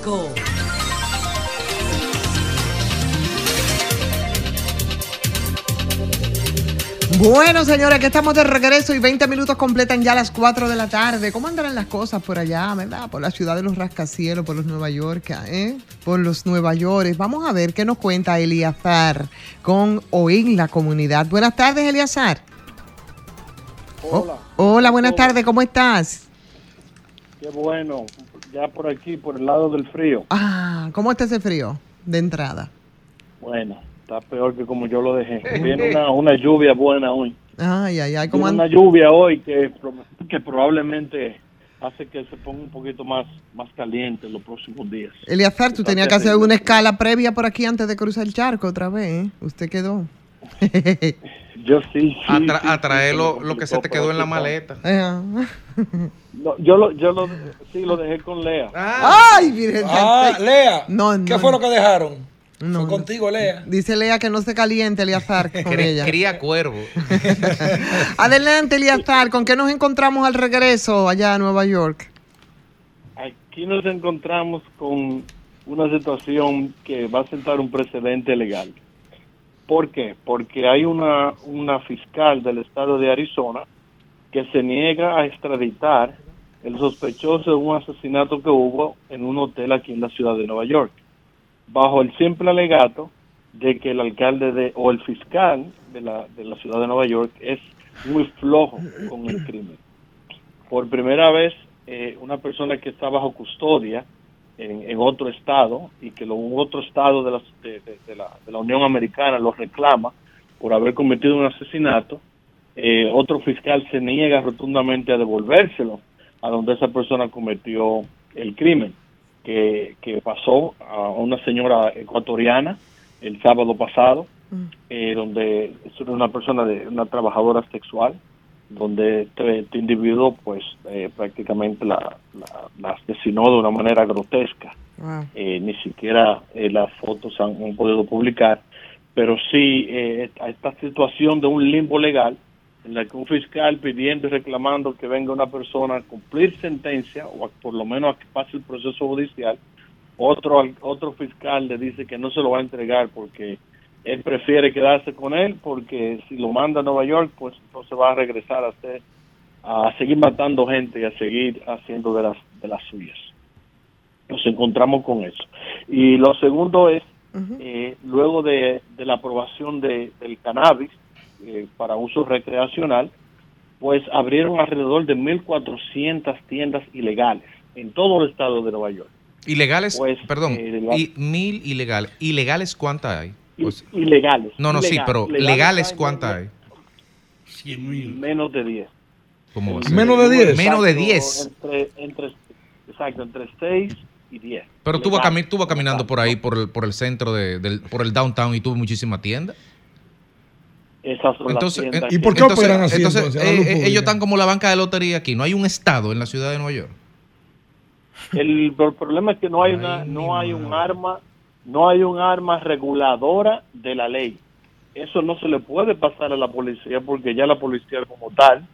[SPEAKER 20] Sol
[SPEAKER 26] 106.5.
[SPEAKER 1] Bueno, señores, que estamos de regreso y 20 minutos completan ya las 4 de la tarde. ¿Cómo andarán las cosas por allá, verdad? Por la ciudad de los rascacielos, por los Nueva York, ¿eh? Por los Nueva York. Vamos a ver qué nos cuenta Eliazar con Oír la Comunidad. Buenas tardes, Eliazar.
[SPEAKER 28] Hola.
[SPEAKER 1] Hola, buenas tardes, ¿cómo estás?
[SPEAKER 28] Qué bueno. Ya por aquí, por el lado del frío.
[SPEAKER 1] Ah, ¿cómo está ese frío de entrada?
[SPEAKER 28] Bueno, está peor que como yo lo dejé. Viene una, una lluvia buena hoy.
[SPEAKER 1] Ay, ay, ay, ¿cómo
[SPEAKER 28] Viene
[SPEAKER 1] an-
[SPEAKER 28] una lluvia hoy que, que probablemente hace que se ponga un poquito más, más caliente en los próximos días.
[SPEAKER 1] Eliazar, tú
[SPEAKER 28] Está
[SPEAKER 1] tenías que hacer una escala previa por aquí antes de cruzar el charco otra vez, ¿eh? Usted quedó.
[SPEAKER 28] Yo sí, sí.
[SPEAKER 3] Atra-
[SPEAKER 28] sí, sí,
[SPEAKER 3] lo, que se te quedó en la maleta.
[SPEAKER 28] No, yo lo, yo lo, sí, lo dejé con Lea.
[SPEAKER 1] ¡Ay, Virgen!
[SPEAKER 4] Ah, Lea.
[SPEAKER 1] No,
[SPEAKER 4] ¿Qué
[SPEAKER 1] no,
[SPEAKER 4] fue
[SPEAKER 1] no.
[SPEAKER 4] lo que dejaron?
[SPEAKER 1] No,
[SPEAKER 4] Fue contigo, Lea.
[SPEAKER 1] Dice Lea que no se caliente, Eliazar, con ella.
[SPEAKER 3] Cría cuervo.
[SPEAKER 1] Adelante, Eliazar, ¿con qué nos encontramos al regreso allá a Nueva York?
[SPEAKER 28] Aquí nos encontramos con una situación que va a sentar un precedente legal. ¿Por qué? Porque hay una, una fiscal del estado de Arizona que se niega a extraditar el sospechoso de un asesinato que hubo en un hotel aquí en la ciudad de Nueva York, bajo el simple alegato de que el alcalde de, o el fiscal de la, de la ciudad de Nueva York es muy flojo con el crimen. Por primera vez, eh, una persona que está bajo custodia en, en otro estado y que lo, un otro estado de la, de, la, de la Unión Americana lo reclama por haber cometido un asesinato, eh, otro fiscal se niega rotundamente a devolvérselo a donde esa persona cometió el crimen que, que pasó a una señora ecuatoriana el sábado pasado, eh, donde es una persona de una trabajadora sexual, donde este, este individuo pues eh, prácticamente la, la, la asesinó de una manera grotesca. Eh, ni siquiera eh, las fotos han, han podido publicar, pero sí eh, a esta situación de un limbo legal en la que un fiscal pidiendo y reclamando que venga una persona a cumplir sentencia o a- por lo menos a que pase el proceso judicial, otro otro fiscal le dice que no se lo va a entregar porque él prefiere quedarse con él porque si lo manda a Nueva York pues entonces va a regresar a hacer a seguir matando gente y a seguir haciendo de las de las suyas. Nos encontramos con eso. Y lo segundo es eh, luego de, de la aprobación de, del cannabis eh, para uso recreacional pues abrieron alrededor de 1.400 tiendas ilegales en todo el estado de Nueva York.
[SPEAKER 3] Ilegales,
[SPEAKER 28] Pues,
[SPEAKER 3] perdón,
[SPEAKER 28] eh,
[SPEAKER 3] y mil ilegales. ¿Ilegales cuántas hay? Pues-
[SPEAKER 28] ilegales
[SPEAKER 3] no, no, sí,
[SPEAKER 28] Ilegal-
[SPEAKER 3] pero legales cuántas hay?
[SPEAKER 28] menos de 10
[SPEAKER 3] ¿Cómo va a ser?
[SPEAKER 4] Menos de 10.
[SPEAKER 3] Menos de
[SPEAKER 28] Exacto,
[SPEAKER 3] 10.
[SPEAKER 28] Entre, entre, exacto, entre 6 y 10.
[SPEAKER 3] Pero tú vas, cami- tú vas caminando por ahí, por el, por el centro, de, del, por el downtown y tuve muchísimas tiendas.
[SPEAKER 28] Esas son
[SPEAKER 3] Entonces,
[SPEAKER 28] las tiendas
[SPEAKER 3] eh,
[SPEAKER 28] que-
[SPEAKER 3] entonces- entonces, eh, eh, ellos están como la banca de lotería aquí. No hay un estado en la ciudad de Nueva York.
[SPEAKER 28] El, el problema es que no hay una, no hay un arma, no hay un arma reguladora de la ley. Eso no se le puede pasar a la policía porque ya la policía como tal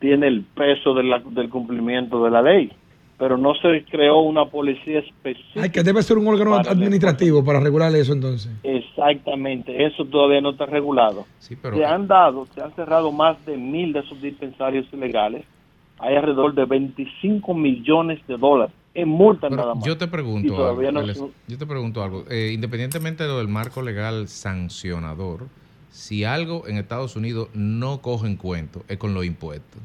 [SPEAKER 28] tiene el peso de la- del cumplimiento de la ley. Pero no se creó una policía específica.
[SPEAKER 4] Ay, que debe ser un órgano
[SPEAKER 28] Para-
[SPEAKER 4] administrativo para regular eso entonces.
[SPEAKER 28] Exactamente, eso todavía no está regulado.
[SPEAKER 3] pero-
[SPEAKER 28] se han dado, se han cerrado más de mil de esos dispensarios ilegales hay alrededor de 25 millones de dólares en multas nada más.
[SPEAKER 3] yo te pregunto algo,
[SPEAKER 28] no-
[SPEAKER 3] yo te pregunto algo. Eh, independientemente de lo del marco legal sancionador, si algo en Estados Unidos no coge en cuento es con los impuestos.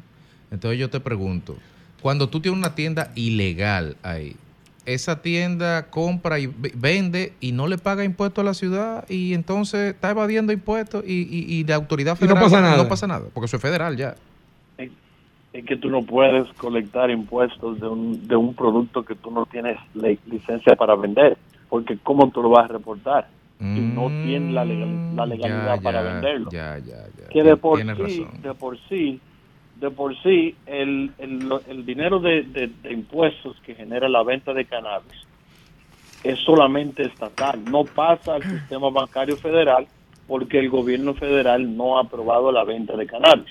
[SPEAKER 3] Entonces yo te pregunto, cuando tú tienes una tienda ilegal ahí, esa tienda compra y vende y no le paga impuestos a la ciudad y entonces está evadiendo impuestos y, y, y la autoridad
[SPEAKER 4] Y no
[SPEAKER 3] federal
[SPEAKER 4] pasa nada.
[SPEAKER 3] no pasa nada, porque eso es federal ya.
[SPEAKER 28] Es que tú no puedes colectar impuestos de un, de un producto que tú no tienes licencia para vender, porque ¿cómo tú lo vas a reportar? Si no tienes la, legal- la legalidad
[SPEAKER 3] Mm, ya,
[SPEAKER 28] para
[SPEAKER 3] ya,
[SPEAKER 28] venderlo.
[SPEAKER 3] Ya, ya, ya.
[SPEAKER 28] que de por sí, de por sí, de por sí, el, el, el dinero de, de- de impuestos que genera la venta de cannabis es solamente estatal, no pasa al sistema bancario federal porque el gobierno federal no ha aprobado la venta de cannabis.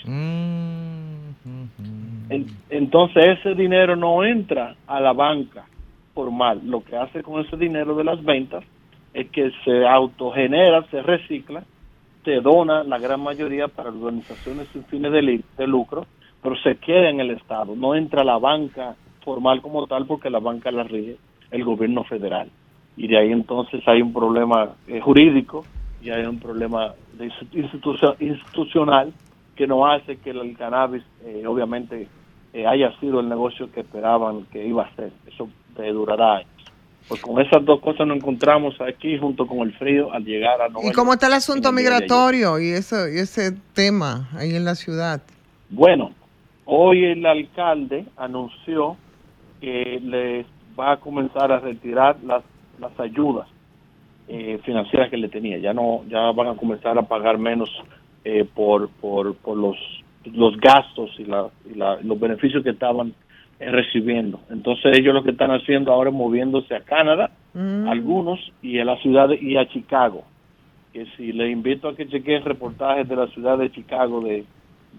[SPEAKER 28] En- entonces ese dinero no entra a la banca formal. Lo que hace con ese dinero de las ventas es que se autogenera, se recicla, se dona la gran mayoría para organizaciones sin fines de, lucro, pero se queda en el Estado. No entra a la banca formal como tal porque la banca la rige el gobierno federal. Y de ahí entonces hay un problema eh, jurídico y hay un problema de institu- institucional que no hace que el cannabis eh, obviamente eh, haya sido el negocio que esperaban que iba a ser. Eso eh, durará años. Pues con esas dos cosas nos encontramos aquí junto con el frío al llegar a Nueva
[SPEAKER 1] ¿Y cómo está el asunto migratorio y ese, y ese tema ahí en la ciudad?
[SPEAKER 28] Bueno, hoy el alcalde anunció que les va a comenzar a retirar las, las ayudas eh, financieras que le tenía. Ya no, ya van a comenzar a pagar menos eh, por, por, por los, los gastos y, la, y la- los beneficios que estaban eh, recibiendo. Entonces ellos lo que están haciendo ahora es moviéndose a Canadá, algunos, y a la ciudad de- y a Chicago. Que si le invito a que chequeen reportajes de la ciudad de Chicago de,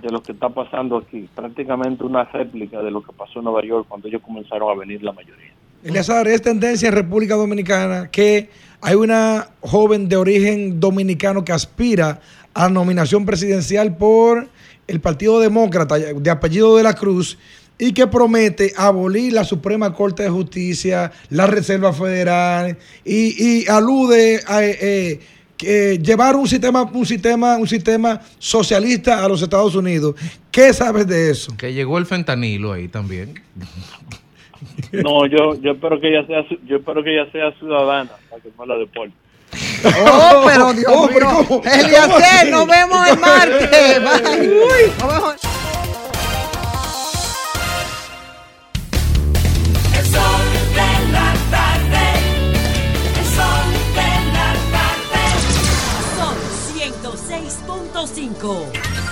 [SPEAKER 28] de lo que está pasando aquí, prácticamente una réplica de lo que pasó en Nueva York cuando ellos comenzaron a venir la mayoría.
[SPEAKER 4] Eleazar, es tendencia en República Dominicana que hay una joven de origen dominicano que aspira a nominación presidencial por el Partido Demócrata de apellido de la Cruz y que promete abolir la Suprema Corte de Justicia, la Reserva Federal y, y alude a eh, eh, que llevar un sistema, un sistema, un sistema socialista a los Estados Unidos. ¿Qué sabes de eso?
[SPEAKER 3] Que llegó el fentanilo ahí también.
[SPEAKER 28] No, yo, yo espero que ella sea, yo espero que ella sea ciudadana para que no la deporte.
[SPEAKER 1] Oh, pero Dios
[SPEAKER 28] Oh,
[SPEAKER 1] mío.
[SPEAKER 28] pero ¿cómo? ¿Cómo
[SPEAKER 1] nos vemos el martes. Bye. Nos vemos.
[SPEAKER 20] El sol de la tarde. El sol de la tarde.
[SPEAKER 26] Son 106.5.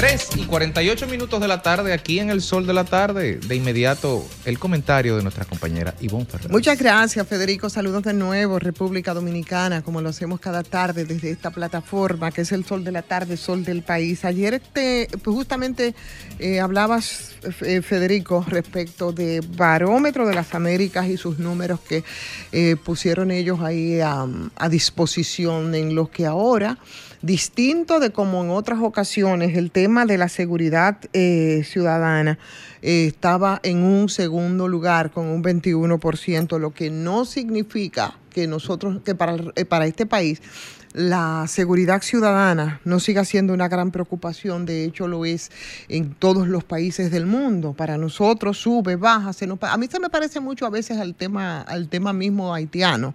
[SPEAKER 3] Tres y 48 minutos de la tarde aquí en el sol de la tarde. De inmediato, el comentario de nuestra compañera Ivonne Ferrer.
[SPEAKER 1] Muchas gracias, Federico. Saludos de nuevo, República Dominicana, como lo hacemos cada tarde desde esta plataforma que es el Sol de la Tarde, Sol del País. Ayer este, pues justamente eh, hablabas, eh, Federico, respecto de Barómetro de las Américas y sus números que eh, pusieron ellos ahí a, a disposición en los que ahora distinto de como en otras ocasiones, el tema de la seguridad eh, ciudadana eh, estaba en un segundo lugar con un 21%, lo que no significa que nosotros, que para, eh, para este país, la seguridad ciudadana no siga siendo una gran preocupación, de hecho lo es en todos los países del mundo. Para nosotros sube, baja, se nos a mí se me parece mucho a veces al tema al tema mismo haitiano,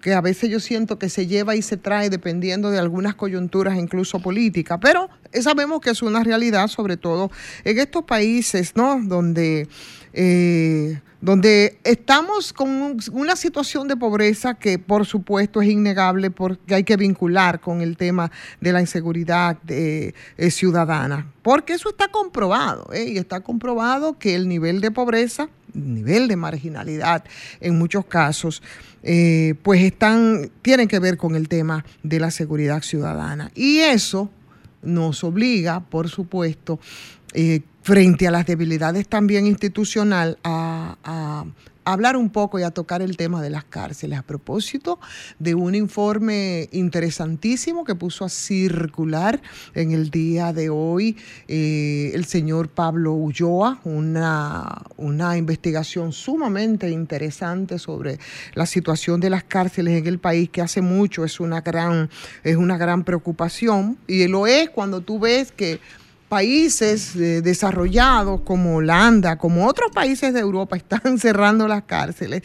[SPEAKER 1] que a veces yo siento que se lleva y se trae dependiendo de algunas coyunturas incluso políticas, pero eh, sabemos que es una realidad sobre todo en estos países, ¿no? donde eh, donde estamos con un- una situación de pobreza que por supuesto es innegable porque hay que vincular con el tema de la inseguridad eh, eh, ciudadana, porque eso está comprobado, ¿eh? y está comprobado que el nivel de pobreza, nivel de marginalidad en muchos casos, pues están, tienen que ver con el tema de la seguridad ciudadana. Y eso nos obliga, por supuesto, eh, frente a las debilidades también institucional, a, hablar un poco y a tocar el tema de las cárceles a propósito de un informe interesantísimo que puso a circular en el día de hoy eh, el señor Pablo Ulloa, una, una investigación sumamente interesante sobre la situación de las cárceles en el país que hace mucho es una gran, es una gran preocupación y lo es cuando tú ves que países eh, desarrollados como Holanda, como otros países de Europa, están cerrando las cárceles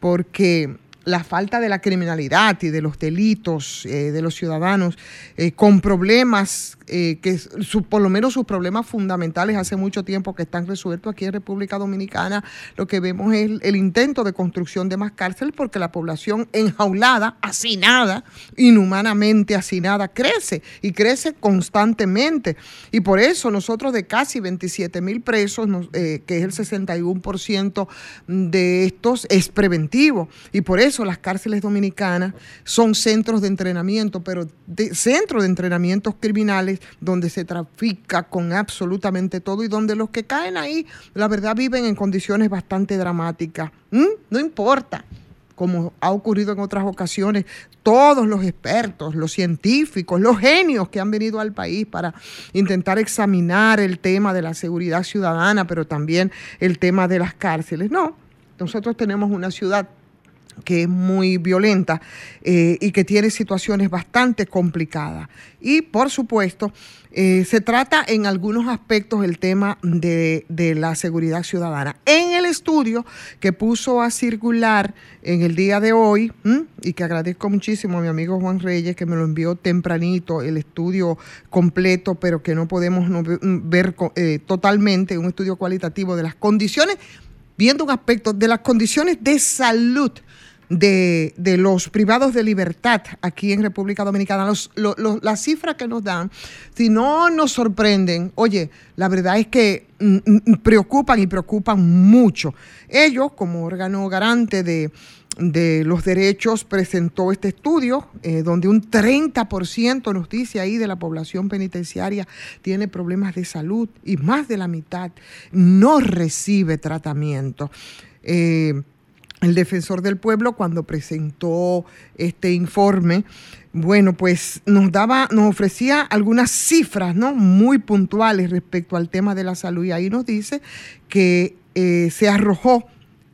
[SPEAKER 1] porque la falta de la criminalidad y de los delitos eh, de los ciudadanos eh, con problemas eh, que su, por lo menos sus problemas fundamentales hace mucho tiempo que están resueltos aquí en República Dominicana, lo que vemos es el, intento de construcción de más cárceles porque la población enjaulada, hacinada, inhumanamente hacinada, crece y crece constantemente. Y por eso nosotros de casi 27 mil presos, que es el 61% de estos, es preventivo. Y por eso las cárceles dominicanas son centros de entrenamiento, pero de, centros de entrenamientos criminales donde se trafica con absolutamente todo y donde los que caen ahí, la verdad, viven en condiciones bastante dramáticas. ¿Mm? No importa como ha ocurrido en otras ocasiones, todos los expertos, los científicos, los genios que han venido al país para intentar examinar el tema de la seguridad ciudadana, pero también el tema de las cárceles. No, nosotros tenemos una ciudad que es muy violenta eh, y que tiene situaciones bastante complicadas. Y por supuesto, eh, se trata en algunos aspectos el tema de, la seguridad ciudadana. En el estudio que puso a circular en el día de hoy, y que agradezco muchísimo a mi amigo Juan Reyes, que me lo envió tempranito, el estudio completo, pero que no podemos ver eh, totalmente, un estudio cualitativo de las condiciones, viendo un aspecto de las condiciones de salud de, los privados de libertad aquí en República Dominicana, las cifras que nos dan, si no nos sorprenden, oye, la verdad es que mm, mm, preocupan y preocupan mucho. Ellos, como órgano garante de, los derechos, presentó este estudio eh, donde un 30% nos dice ahí de la población penitenciaria tiene problemas de salud y más de la mitad no recibe tratamiento. Eh, el defensor del pueblo cuando presentó este informe, bueno, pues nos daba, nos ofrecía algunas cifras, ¿no? Muy puntuales respecto al tema de la salud y ahí nos dice que eh, se arrojó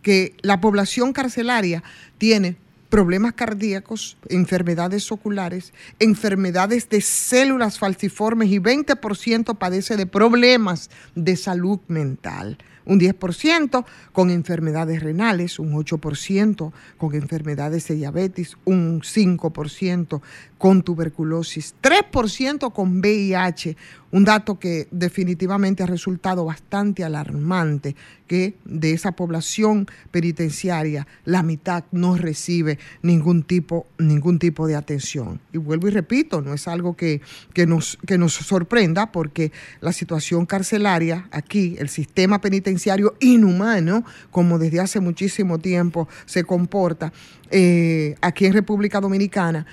[SPEAKER 1] que la población carcelaria tiene problemas cardíacos, enfermedades oculares, enfermedades de células falciformes y 20% padece de problemas de salud mental un 10% con enfermedades renales, un 8% con enfermedades de diabetes, un 5% con tuberculosis, 3% con VIH, un dato que definitivamente ha resultado bastante alarmante, que de esa población penitenciaria la mitad no recibe ningún tipo, ningún tipo de atención. Y vuelvo y repito, no es algo que, nos, que nos sorprenda porque la situación carcelaria aquí, el sistema penitenciario inhumano, como desde hace muchísimo tiempo se comporta eh, aquí en República Dominicana,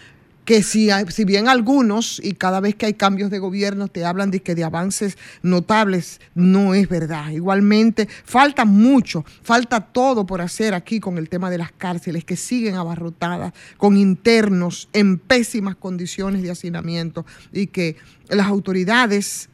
[SPEAKER 1] que si, si bien algunos, y cada vez que hay cambios de gobierno, te hablan de que de avances notables, no es verdad. Igualmente, falta mucho, falta todo por hacer aquí con el tema de las cárceles que siguen abarrotadas, con internos en pésimas condiciones de hacinamiento y que las autoridades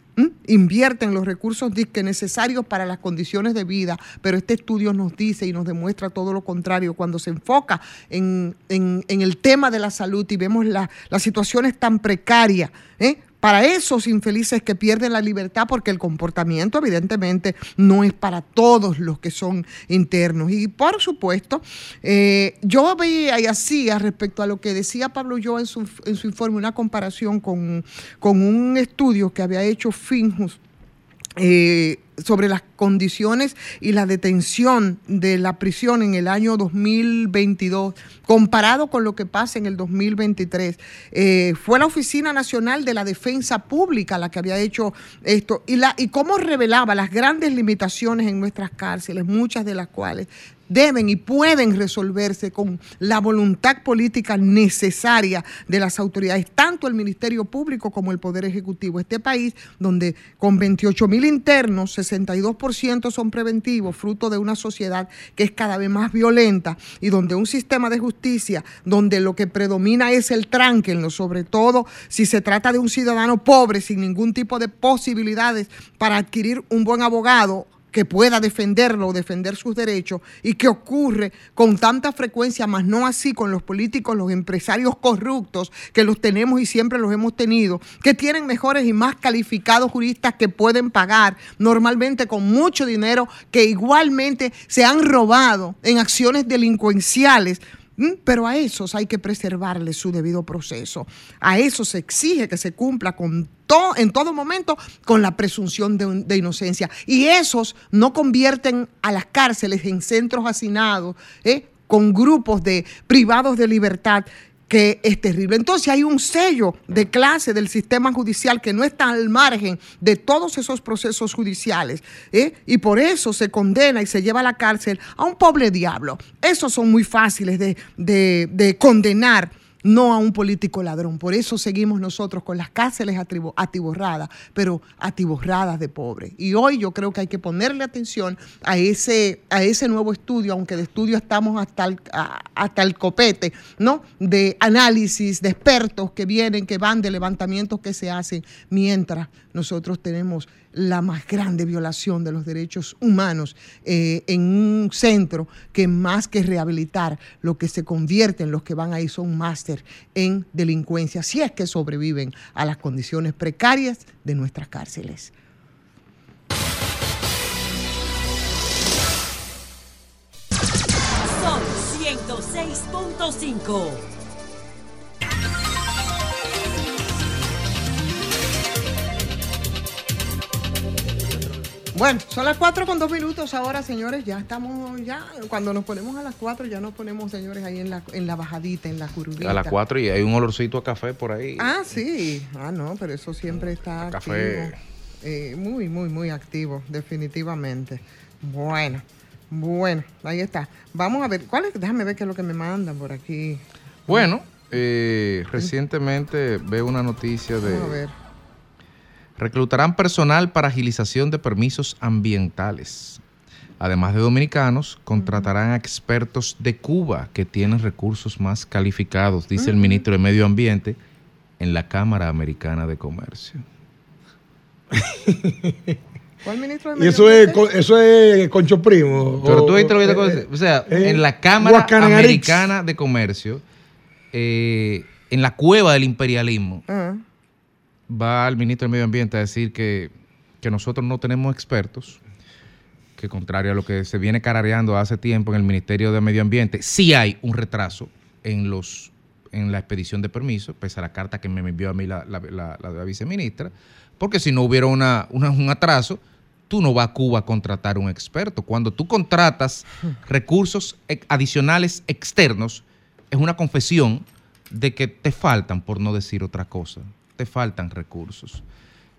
[SPEAKER 1] invierten los recursos necesarios para las condiciones de vida, pero este estudio nos dice y nos demuestra todo lo contrario. Cuando se enfoca en, el tema de la salud y vemos la, las situaciones tan precarias, ¿eh? Para esos infelices que pierden la libertad, porque el comportamiento evidentemente no es para todos los que son internos. Y por supuesto, eh, yo veía y hacía respecto a lo que decía Pablo yo en su, en su informe, una comparación con, con un estudio que había hecho Finjus eh, sobre las condiciones y la detención de la prisión en el año 2022 comparado con lo que pasa en el 2023. Eh, fue la Oficina Nacional de la Defensa Pública la que había hecho esto y, la, y cómo revelaba las grandes limitaciones en nuestras cárceles, muchas de las cuales deben y pueden resolverse con la voluntad política necesaria de las autoridades, tanto el Ministerio Público como el Poder Ejecutivo. Este país, donde con 28 mil internos, 62% son preventivos, fruto de una sociedad que es cada vez más violenta y donde un sistema de justicia, donde lo que predomina es el tránquenlo, sobre todo si se trata de un ciudadano pobre sin ningún tipo de posibilidades para adquirir un buen abogado que pueda defenderlo o defender sus derechos y que ocurre con tanta frecuencia, más no así con los políticos, los empresarios corruptos, que los tenemos y siempre los hemos tenido, que tienen mejores y más calificados juristas que pueden pagar normalmente con mucho dinero, que igualmente se han robado en acciones delincuenciales. ¿Mm? Pero a esos hay que preservarles su debido proceso. A esos se exige que se cumpla con en todo momento con la presunción de, un- de inocencia. Y esos no convierten a las cárceles en centros hacinados ¿eh? con grupos de privados de libertad que es terrible. Entonces hay un sello de clase del sistema judicial que no está al margen de todos esos procesos judiciales. ¿eh? Y por eso se condena y se lleva a la cárcel a un pobre diablo. Esos son muy fáciles de, de- de condenar no a un político ladrón. Por eso seguimos nosotros con las cárceles atiborradas, pero atiborradas de pobres. Y hoy yo creo que hay que ponerle atención a ese, a ese nuevo estudio, aunque de estudio estamos hasta el, hasta el copete, ¿no? De análisis, de expertos que vienen, que van, de levantamientos que se hacen, mientras nosotros tenemos la más grande violación de los derechos humanos eh, en un centro que más que rehabilitar, lo que se convierte en los que van ahí son máster en delincuencia, si es que sobreviven a las condiciones precarias de nuestras cárceles.
[SPEAKER 26] Son 106.5.
[SPEAKER 1] Bueno, son las 4 con 2 minutos ahora, señores. Ya estamos, ya, cuando nos ponemos a las 4, ya nos ponemos, señores, ahí en la, en la bajadita, en la curvita.
[SPEAKER 3] A las 4 y hay un olorcito a café por ahí.
[SPEAKER 1] Ah, sí. Ah, no, pero eso siempre está
[SPEAKER 3] Café.
[SPEAKER 1] activo. Eh, muy, muy, muy activo, definitivamente. Bueno, bueno, ahí está. Vamos a ver, ¿cuál es? Déjame ver qué es lo que me mandan por aquí.
[SPEAKER 3] Bueno, eh, recientemente veo una noticia de...
[SPEAKER 1] Vamos a ver.
[SPEAKER 3] Reclutarán personal para agilización de permisos ambientales. Además de dominicanos, contratarán a expertos de Cuba que tienen recursos más calificados, dice el ministro de Medio Ambiente en la Cámara Americana de Comercio.
[SPEAKER 1] ¿Cuál ministro de
[SPEAKER 4] Y
[SPEAKER 1] Medio
[SPEAKER 4] eso es,
[SPEAKER 1] Ambiente?
[SPEAKER 4] con- eso es Concho Primo.
[SPEAKER 3] Pero
[SPEAKER 4] o-
[SPEAKER 3] tú viste lo que te
[SPEAKER 4] eh.
[SPEAKER 3] O sea,
[SPEAKER 4] eh,
[SPEAKER 3] en la Cámara
[SPEAKER 4] Guacanarix.
[SPEAKER 3] Americana de Comercio, eh, en la cueva del imperialismo,
[SPEAKER 1] Ah,
[SPEAKER 3] va el ministro del Medio Ambiente a decir que, que nosotros no tenemos expertos, que contrario a lo que se viene carareando hace tiempo en el Ministerio de Medio Ambiente, sí hay un retraso en los en la expedición de permisos, pese a la carta que me envió a mí la, la- viceministra, porque si no hubiera una, un atraso, tú no vas a Cuba a contratar un experto. Cuando tú contratas recursos adicionales externos, es una confesión de que te faltan, por no decir otra cosa, te faltan recursos.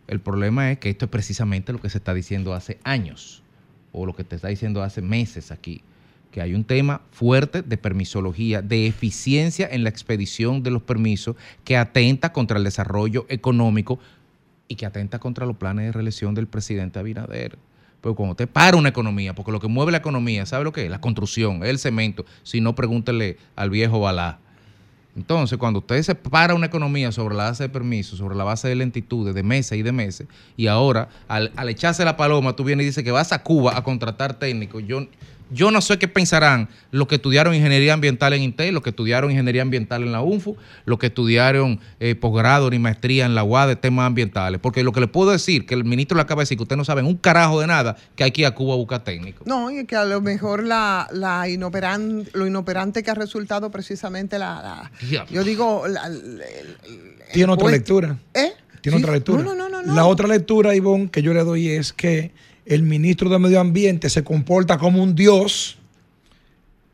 [SPEAKER 3] El problema es que esto es precisamente lo que se está diciendo hace años, o lo que te está diciendo hace meses aquí, que hay un tema fuerte de permisología, de eficiencia en la expedición de los permisos, que atenta contra el desarrollo económico y que atenta contra los planes de reelección del presidente Abinader. Pero cuando te para una economía, porque lo que mueve la economía, ¿sabe lo que es? La construcción, el cemento. Si no, pregúntele al viejo Balá. Entonces, cuando usted se para una economía sobre la base de permisos, sobre la base de lentitudes, de meses y de meses, y ahora al, al echarse la paloma, tú vienes y dices que vas a Cuba a contratar técnicos, yo, yo no sé qué pensarán los que estudiaron ingeniería ambiental en Intel, los que estudiaron ingeniería ambiental en la UNFU, los que estudiaron eh, posgrado ni maestría en la UAD de temas ambientales. Porque lo que le puedo decir, que el ministro le acaba de decir que ustedes no saben un carajo de nada, que hay que ir a Cuba a buscar técnicos.
[SPEAKER 1] No, y que a lo mejor la, la inoperan- lo inoperante que ha resultado precisamente la, yo digo, la- el-
[SPEAKER 4] Tiene otra lectura.
[SPEAKER 1] ¿Eh?
[SPEAKER 4] Tiene
[SPEAKER 1] Sí.
[SPEAKER 4] otra lectura.
[SPEAKER 1] No, no, no, no,
[SPEAKER 4] La otra lectura, Ivonne, que yo le doy es que el ministro de Medio Ambiente se comporta como un dios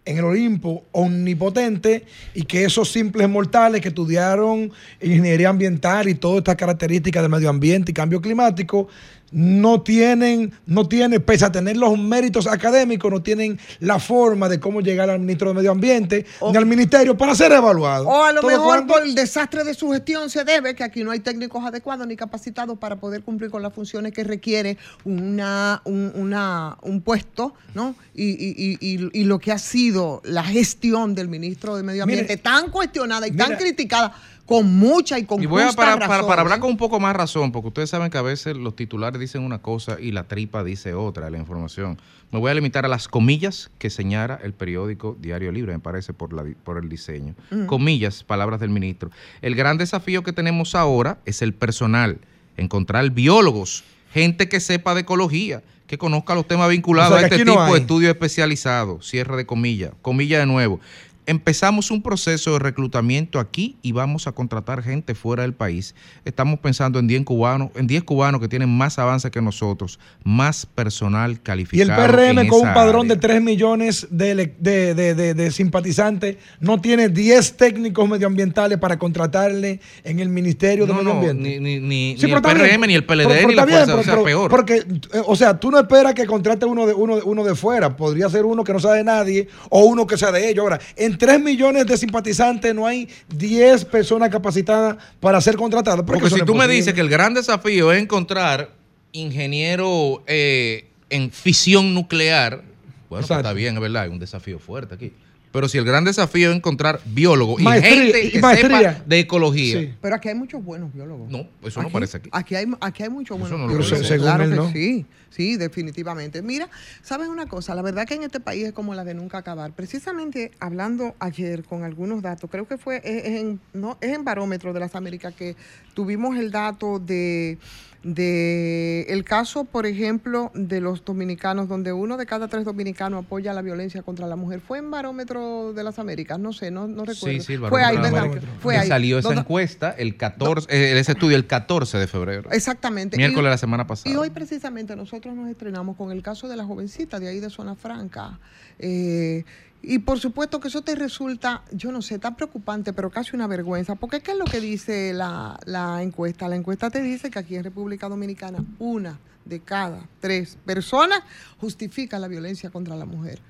[SPEAKER 4] en el Olimpo omnipotente y que esos simples mortales que estudiaron ingeniería ambiental y todas estas características del medio ambiente y cambio climático no tienen, no tienen, pese a tener los méritos académicos, no tienen la forma de cómo llegar al ministro de Medio Ambiente ni al ministerio para ser evaluado.
[SPEAKER 1] O a lo mejor
[SPEAKER 4] cuando-
[SPEAKER 1] por el desastre de su gestión se debe que aquí no hay técnicos adecuados ni capacitados para poder cumplir con las funciones que requiere una, un, una- un puesto, ¿no? Y, y- y- y- y lo que ha sido la gestión del ministro de Medio
[SPEAKER 3] Mire,
[SPEAKER 1] Ambiente, tan cuestionada y tan criticada, con mucha y con
[SPEAKER 3] Y voy a, para, para-
[SPEAKER 1] razón,
[SPEAKER 3] para hablar con un poco más razón, porque ustedes saben que a veces los titulares dicen una cosa y la tripa dice otra de la información. Me voy a limitar a las comillas que señala el periódico Diario Libre, me parece, por, la, di- por el diseño.
[SPEAKER 29] Mm.
[SPEAKER 3] Comillas, palabras del ministro. El gran desafío que tenemos ahora es el personal, encontrar biólogos, gente que sepa de ecología, que conozca los temas vinculados
[SPEAKER 4] O sea,
[SPEAKER 3] a este
[SPEAKER 4] no
[SPEAKER 3] tipo de estudios especializados. Cierre de comillas. Comilla de nuevo. Empezamos un proceso de reclutamiento aquí y vamos a contratar gente fuera del país. Estamos pensando en 10 cubanos, en 10 cubanos que tienen más avance que nosotros, más personal
[SPEAKER 4] Y el
[SPEAKER 3] calificado.
[SPEAKER 4] PRM con un padrón
[SPEAKER 3] área.
[SPEAKER 4] de 3 millones de, de- de- de- simpatizantes no tiene 10 técnicos medioambientales para contratarle en el Ministerio de
[SPEAKER 3] No,
[SPEAKER 4] Medio
[SPEAKER 3] no,
[SPEAKER 4] Ambiente.
[SPEAKER 3] ni, ni, ni,
[SPEAKER 4] Sí,
[SPEAKER 3] ni el. PRM, ni el PLD,
[SPEAKER 4] Pero- pero
[SPEAKER 3] ni la
[SPEAKER 4] bien,
[SPEAKER 3] fuerza,
[SPEAKER 4] pero-
[SPEAKER 3] o sea, peor.
[SPEAKER 4] Porque, eh, o sea, tú no esperas que contrate uno de, uno, uno de fuera. Podría ser uno que no sea de nadie o uno que sea de ellos. Ahora, en 3 millones de simpatizantes no hay 10 personas capacitadas para ser contratadas.
[SPEAKER 3] Porque si tú me dices que el gran desafío es encontrar ingeniero eh, en fisión nuclear, bueno, pues está bien, es verdad, hay un desafío fuerte aquí. Pero si el gran desafío es encontrar biólogo y
[SPEAKER 1] Maestría-
[SPEAKER 3] gente
[SPEAKER 1] y
[SPEAKER 3] que
[SPEAKER 1] maestría.
[SPEAKER 3] sepa de ecología,
[SPEAKER 1] Pero aquí hay muchos buenos biólogos.
[SPEAKER 3] no, eso no parece aquí.
[SPEAKER 1] Aquí hay, aquí hay muchos buenos
[SPEAKER 3] no lo
[SPEAKER 1] biólogos.
[SPEAKER 3] Según
[SPEAKER 1] claro
[SPEAKER 3] él,
[SPEAKER 1] que
[SPEAKER 3] no.
[SPEAKER 1] sí, sí, definitivamente. Mira, ¿sabes una cosa? La verdad que en este país es como la de nunca acabar. Precisamente hablando ayer con algunos datos, creo que fue en, no, es en Barómetro de las Américas que tuvimos el dato de de el caso, por ejemplo, de los dominicanos, donde uno de cada tres dominicanos apoya la violencia contra la mujer. Fue en Barómetro de las Américas, no sé, no, no recuerdo.
[SPEAKER 3] Sí, sí, el
[SPEAKER 1] Fue ahí,
[SPEAKER 3] barómetro.
[SPEAKER 1] Fue ahí.
[SPEAKER 3] salió esa encuesta el 14, eh, ese estudio el 14 de febrero.
[SPEAKER 1] Exactamente.
[SPEAKER 3] Miércoles
[SPEAKER 1] Y-
[SPEAKER 3] de la semana pasada.
[SPEAKER 1] Y hoy precisamente nosotros nos estrenamos con el caso de la jovencita de ahí de Zona Franca. Eh, y por supuesto que eso te resulta, yo no sé, tan preocupante, pero casi una vergüenza. Porque ¿qué es lo que dice la, la encuesta? La encuesta te dice que aquí en República Dominicana una de cada tres personas justifica la violencia contra la mujer.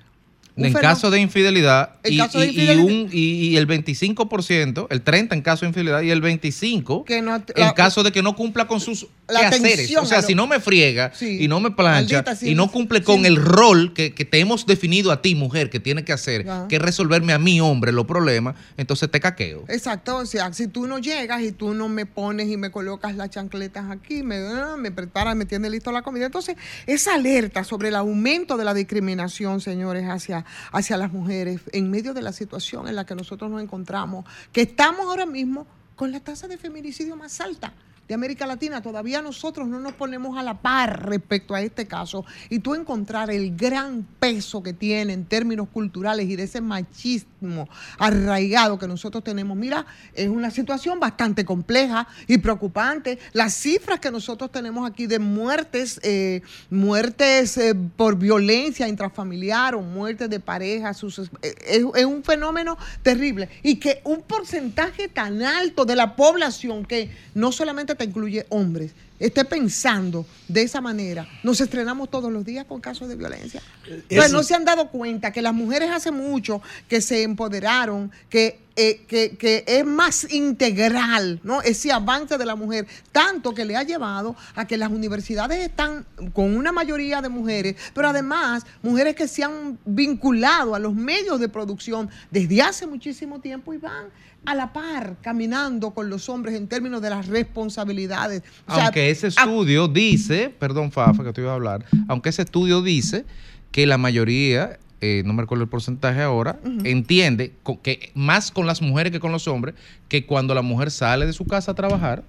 [SPEAKER 3] En caso de infidelidad, y,
[SPEAKER 1] caso de
[SPEAKER 3] y- y
[SPEAKER 1] infidelidad-
[SPEAKER 3] un- y- el 25%, el 30% en caso de infidelidad y el 25%
[SPEAKER 1] Que no-
[SPEAKER 3] en caso de que no cumpla con sus quehaceres. O sea,
[SPEAKER 1] lo-
[SPEAKER 3] si no me friega
[SPEAKER 1] Sí.
[SPEAKER 3] y no me plancha
[SPEAKER 1] sí,
[SPEAKER 3] y no
[SPEAKER 1] sí,
[SPEAKER 3] cumple con el rol que, que te hemos definido a ti, mujer, que tiene que hacer,
[SPEAKER 1] Ajá.
[SPEAKER 3] que es resolverme a mí, hombre, los problemas, entonces te caqueo.
[SPEAKER 1] Exacto, o sea, si tú no llegas y tú no me pones y me colocas las chancletas aquí, me, ah, me preparas, me tienes listo la comida. Entonces, esa alerta sobre el aumento de la discriminación, señores, hacia, hacia las mujeres en medio de la situación en la que nosotros nos encontramos, que estamos ahora mismo con la tasa de feminicidio más alta de América Latina. Todavía nosotros no nos ponemos a la par respecto a este caso. Y tú encontrar el gran peso que tiene en términos culturales y de ese machismo arraigado que nosotros tenemos. Mira, es una situación bastante compleja y preocupante. Las cifras que nosotros tenemos aquí de muertes, eh, muertes eh, por violencia intrafamiliar o muertes de pareja, eh, es, es un fenómeno terrible. Y que un porcentaje tan alto de la población que no solamente incluye hombres, esté pensando de esa manera. Nos estrenamos todos los días con casos de violencia. Entonces,
[SPEAKER 4] Eso-
[SPEAKER 1] no se han dado cuenta que las mujeres hace mucho que se empoderaron, que, eh, que, que es más integral, ¿no? Ese avance de la mujer, tanto que le ha llevado a que las universidades están con una mayoría de mujeres, pero además mujeres que se han vinculado a los medios de producción desde hace muchísimo tiempo y van a la par caminando con los hombres en términos de las responsabilidades. O sea,
[SPEAKER 3] Aunque ese estudio dice, perdón Fafa que te iba a hablar, aunque ese estudio dice que la mayoría, eh, no me recuerdo el porcentaje ahora, entiende que más con las mujeres que con los hombres, que cuando la mujer sale de su casa a trabajar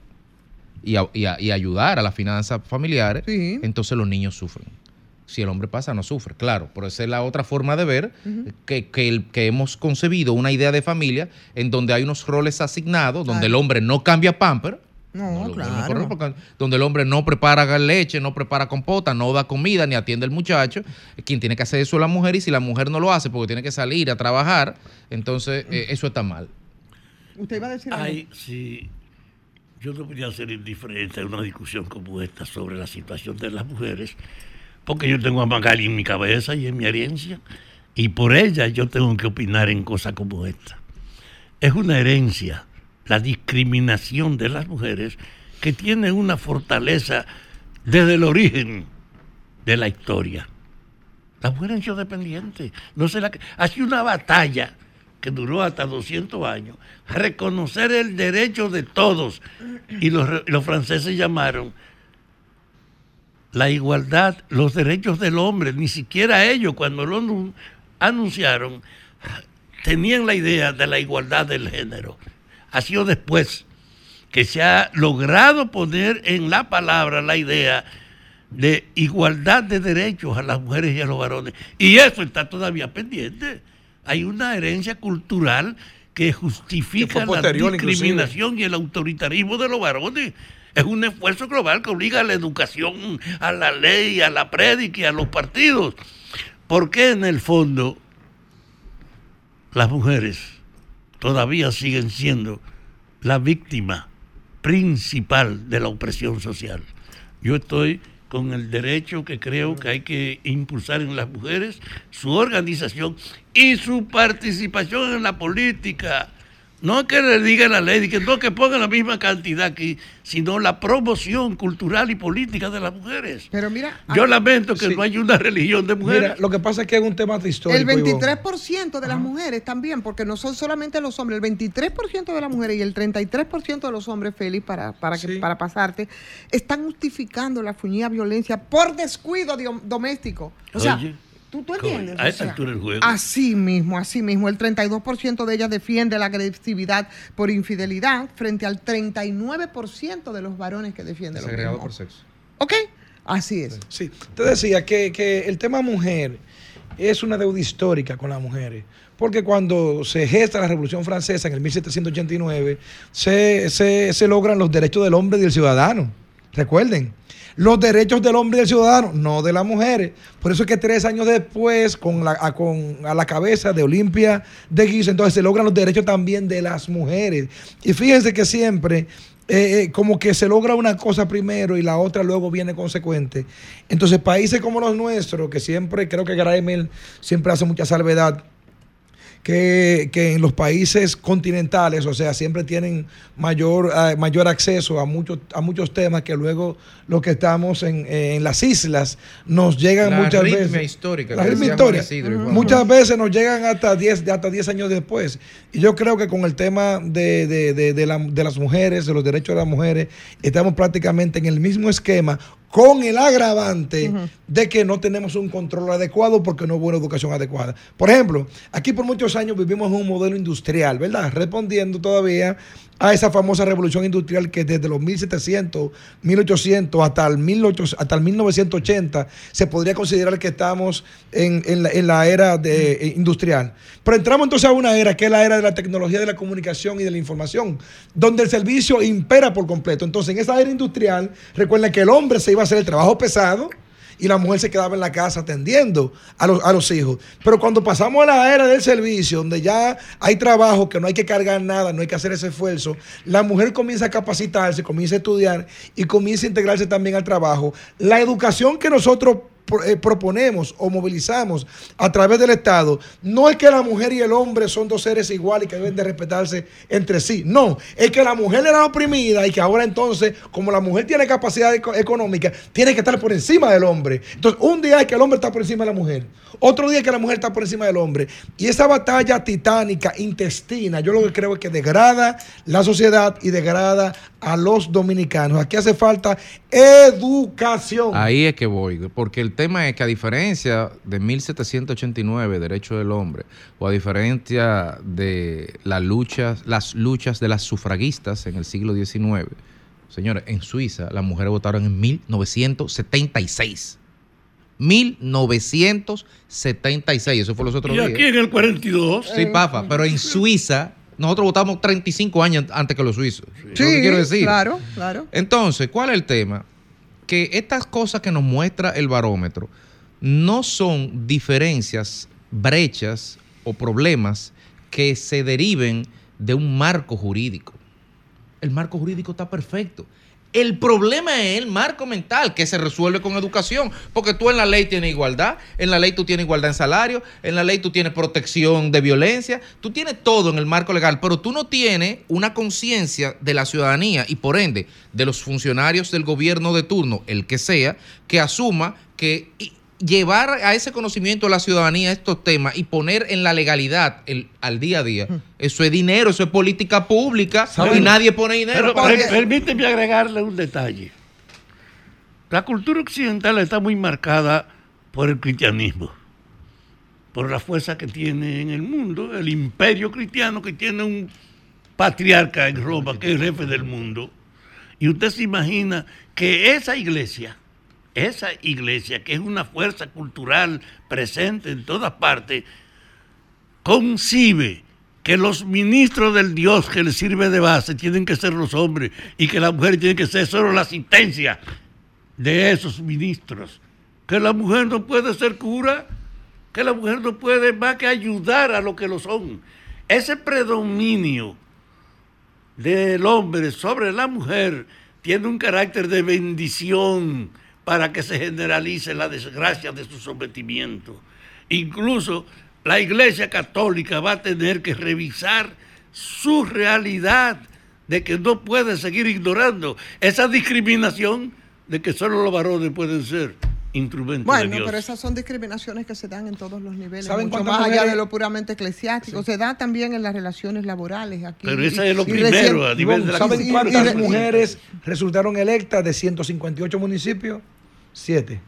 [SPEAKER 3] y, a- y a- y ayudar a las finanzas familiares, entonces los niños sufren. Si el hombre pasa, no sufre, claro, pero esa es la otra forma de ver que, que el- que hemos concebido una idea de familia en donde hay unos roles asignados, donde el hombre no cambia pamper,
[SPEAKER 1] No, claro.
[SPEAKER 3] porque- donde el hombre no prepara leche, no prepara compota, no da comida, ni atiende al muchacho. Quien tiene que hacer eso es la mujer, y si la mujer no lo hace porque tiene que salir a trabajar, entonces eh, eso está mal.
[SPEAKER 1] Usted iba a decir algo.
[SPEAKER 27] Hay, sí, yo no podía ser indiferente a una discusión como esta sobre la situación de las mujeres, porque yo tengo a Magali en mi cabeza y en mi herencia, y por ella yo tengo que opinar en cosas como esta. Es una herencia, la discriminación de las mujeres, que tiene una fortaleza desde el origen de la historia. La mujer han sido dependientes. No se la... Ha una batalla que duró hasta 200 años, reconocer el derecho de todos. Y los, los franceses llamaron la igualdad, los derechos del hombre. Ni siquiera ellos, cuando lo anu- anunciaron, tenían la idea de la igualdad del género. Ha sido después que se ha logrado poner en la palabra la idea de igualdad de derechos a las mujeres y a los varones. Y eso está todavía pendiente. Hay una herencia cultural que justifica
[SPEAKER 4] Que
[SPEAKER 27] la discriminación y el autoritarismo de los varones. Es un esfuerzo global que obliga a la educación, a la ley, a la prédica y a los partidos. Porque en el fondo las mujeres todavía siguen siendo la víctima principal de la opresión social. Yo estoy con el derecho que creo que hay que impulsar en las mujeres, su organización y su participación en la política. No que le diga la ley, que no que pongan la misma cantidad aquí, sino la promoción cultural y política de las mujeres.
[SPEAKER 1] Pero mira,
[SPEAKER 27] Yo lamento que no haya una religión de mujeres.
[SPEAKER 4] Mira, lo que pasa es que es un tema histórico.
[SPEAKER 1] el
[SPEAKER 4] Ivonne.
[SPEAKER 1] 23% de las mujeres también, porque no son solamente los hombres, el 23% de las mujeres y el 33% de los hombres, Félix, para, para, que, para pasarte, están justificando la fuñida violencia por descuido doméstico. O sea,
[SPEAKER 27] Oye,
[SPEAKER 1] ¿tú, entiendes?
[SPEAKER 27] A
[SPEAKER 1] O
[SPEAKER 27] esta
[SPEAKER 1] sea,
[SPEAKER 27] altura del juego.
[SPEAKER 1] Así mismo, así mismo. El 32% de ellas defiende la agresividad por infidelidad frente al 39% de los varones que defienden mismo.
[SPEAKER 3] por sexo.
[SPEAKER 1] ¿Ok? Así es.
[SPEAKER 4] Sí, te decía que, que el tema mujer es una deuda histórica con las mujeres. Porque cuando se gesta la Revolución Francesa en el 1789, se, se- se logran los derechos del hombre y del ciudadano. Recuerden, los derechos del hombre y del ciudadano, no de las mujeres. Por eso es que tres años después, con la, a, con, a la cabeza de Olimpia de Guiso, entonces se logran los derechos también de las mujeres. Y fíjense que siempre eh, eh, como que se logra una cosa primero y la otra luego viene consecuente. Entonces, países como los nuestros, que siempre, creo que Graemel siempre hace mucha salvedad, que, que en los países continentales, o sea, siempre tienen mayor, eh, mayor acceso a muchos, a muchos temas que luego los que estamos en, eh, en las islas nos llegan
[SPEAKER 3] La
[SPEAKER 4] muchas veces.
[SPEAKER 3] histórica,
[SPEAKER 4] La
[SPEAKER 3] Juan
[SPEAKER 4] histórica.
[SPEAKER 3] Isidro, igual.
[SPEAKER 4] Muchas veces nos llegan hasta 10 hasta 10 años después. Y yo creo que con el tema de, de- de- de la- de las mujeres, de los derechos de las mujeres, estamos prácticamente en el mismo esquema con el agravante de que no tenemos un control adecuado porque no hubo una educación adecuada. Por ejemplo, aquí por muchos años vivimos en un modelo industrial, ¿verdad? Respondiendo todavía a esa famosa revolución industrial que desde los 1700, 1800 hasta el, 1800 hasta el 1980 se podría considerar que estamos en, en la, era de, eh, industrial. Pero entramos entonces a una era que es la era de la tecnología de la comunicación y de la información, donde el servicio impera por completo. Entonces, en esa era industrial, recuerden que el hombre se iba a hacer el trabajo pesado y la mujer se quedaba en la casa atendiendo a los, a los hijos. Pero cuando pasamos a la era del servicio, donde ya hay trabajo, que no hay que cargar nada, no hay que hacer ese esfuerzo, la mujer comienza a capacitarse, comienza a estudiar y comienza a integrarse también al trabajo. La educación que nosotros proponemos o movilizamos a través del Estado, no es que la mujer y el hombre son dos seres iguales y que deben de respetarse entre sí. No, es que la mujer era oprimida y que ahora entonces, como la mujer tiene capacidad eco- económica, tiene que estar por encima del hombre. Entonces, un día es que el hombre está por encima de la mujer, otro día es que la mujer está por encima del hombre. Y esa batalla titánica, intestina, yo lo que creo es que degrada la sociedad y degrada a los dominicanos. Aquí hace falta educación.
[SPEAKER 3] Ahí es que voy, porque el tema es que a diferencia de 1789, derecho del hombre, o a diferencia de las luchas, las luchas de las sufragistas en el siglo XIX, señores, en Suiza las mujeres votaron en 1976. 1976, eso fue los otros
[SPEAKER 27] Y
[SPEAKER 3] días.
[SPEAKER 27] aquí en el 42.
[SPEAKER 3] Sí, Pafa, pero en Suiza nosotros votamos 35 años antes que los suizos. Es lo que
[SPEAKER 1] Sí,
[SPEAKER 3] quiero decir.
[SPEAKER 1] claro, claro.
[SPEAKER 3] Entonces, ¿cuál es el tema? Que estas cosas que nos muestra el barómetro no son diferencias, brechas o problemas que se deriven de un marco jurídico. el marco jurídico está perfecto. El problema es el marco mental que se resuelve con educación, porque tú en la ley tienes igualdad, en la ley tú tienes igualdad en salario, en la ley tú tienes protección de violencia, tú tienes todo en el marco legal, pero tú no tienes una conciencia de la ciudadanía y por ende de los funcionarios del gobierno de turno, el que sea, que asuma que llevar a ese conocimiento a la ciudadanía estos temas y poner en la legalidad el- al día a día, eso es dinero, eso es política pública y nadie pone dinero
[SPEAKER 27] Pero
[SPEAKER 3] para
[SPEAKER 27] per-
[SPEAKER 3] eso.
[SPEAKER 27] permíteme agregarle un detalle. La cultura occidental está muy marcada por el cristianismo, por la fuerza que tiene en el mundo, el imperio cristiano que tiene un patriarca en Roma, que es el jefe del mundo. Y usted se imagina que esa iglesia, esa iglesia, que es una fuerza cultural presente en todas partes, concibe que los ministros del Dios que le sirve de base tienen que ser los hombres y que la mujer tiene que ser solo la asistencia de esos ministros. Que la mujer no puede ser cura, que la mujer no puede más que ayudar a lo que lo son. Ese predominio del hombre sobre la mujer tiene un carácter de bendición para que se generalice la desgracia de su sometimiento. Incluso la Iglesia Católica va a tener que revisar su realidad de que no puede seguir ignorando esa discriminación de que solo los varones pueden ser instrumentos de
[SPEAKER 1] Bueno,
[SPEAKER 27] Dios.
[SPEAKER 1] pero esas son discriminaciones que se dan en todos los niveles,
[SPEAKER 4] ¿Saben
[SPEAKER 1] mucho más allá
[SPEAKER 4] mujeres-
[SPEAKER 1] de lo puramente eclesiástico. Se da también en las relaciones laborales aquí.
[SPEAKER 27] Pero ese
[SPEAKER 1] Y-
[SPEAKER 27] es lo
[SPEAKER 1] y
[SPEAKER 27] primero,
[SPEAKER 1] recién-
[SPEAKER 27] a nivel de la
[SPEAKER 4] ¿Saben
[SPEAKER 1] y- y-
[SPEAKER 4] cuántas
[SPEAKER 1] y-
[SPEAKER 4] mujeres resultaron electas de 158 municipios? Siete.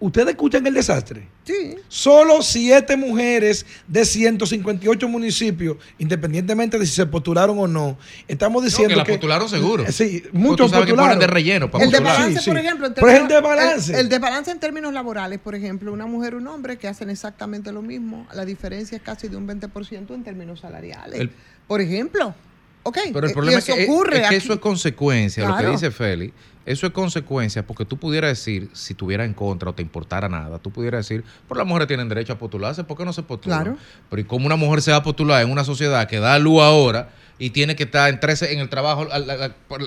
[SPEAKER 4] ¿Ustedes escuchan el desastre?
[SPEAKER 1] Sí.
[SPEAKER 4] Solo siete mujeres de 158 municipios, independientemente de si se postularon o no. Estamos diciendo
[SPEAKER 3] que la
[SPEAKER 4] que.
[SPEAKER 3] postularon seguro.
[SPEAKER 4] Sí, muchos
[SPEAKER 3] tú sabes que
[SPEAKER 4] postularon.
[SPEAKER 3] ponen de relleno para
[SPEAKER 1] El
[SPEAKER 3] postular.
[SPEAKER 1] desbalance,
[SPEAKER 4] Sí, sí.
[SPEAKER 1] por ejemplo, en
[SPEAKER 4] Pero es el
[SPEAKER 1] términos-
[SPEAKER 4] desbalance.
[SPEAKER 1] El, el desbalance en términos laborales, por ejemplo, una mujer y un hombre que hacen exactamente lo mismo, la diferencia es casi de un 20% en términos salariales.
[SPEAKER 3] El-
[SPEAKER 1] por ejemplo, ok.
[SPEAKER 3] Pero el
[SPEAKER 1] eh,
[SPEAKER 3] problema es que,
[SPEAKER 1] eso
[SPEAKER 3] es-
[SPEAKER 1] ocurre
[SPEAKER 3] es que eso es consecuencia, lo que
[SPEAKER 1] Claro.
[SPEAKER 3] dice Félix, eso es consecuencia porque tú pudieras decir, si tuviera en contra o te importara nada, tú pudieras decir, pero las mujeres tienen derecho a postularse, ¿por qué no se postulan?
[SPEAKER 1] Claro.
[SPEAKER 3] Pero ¿y cómo una mujer se va a postular en una sociedad que da luz ahora y tiene que estar en, 13 en el trabajo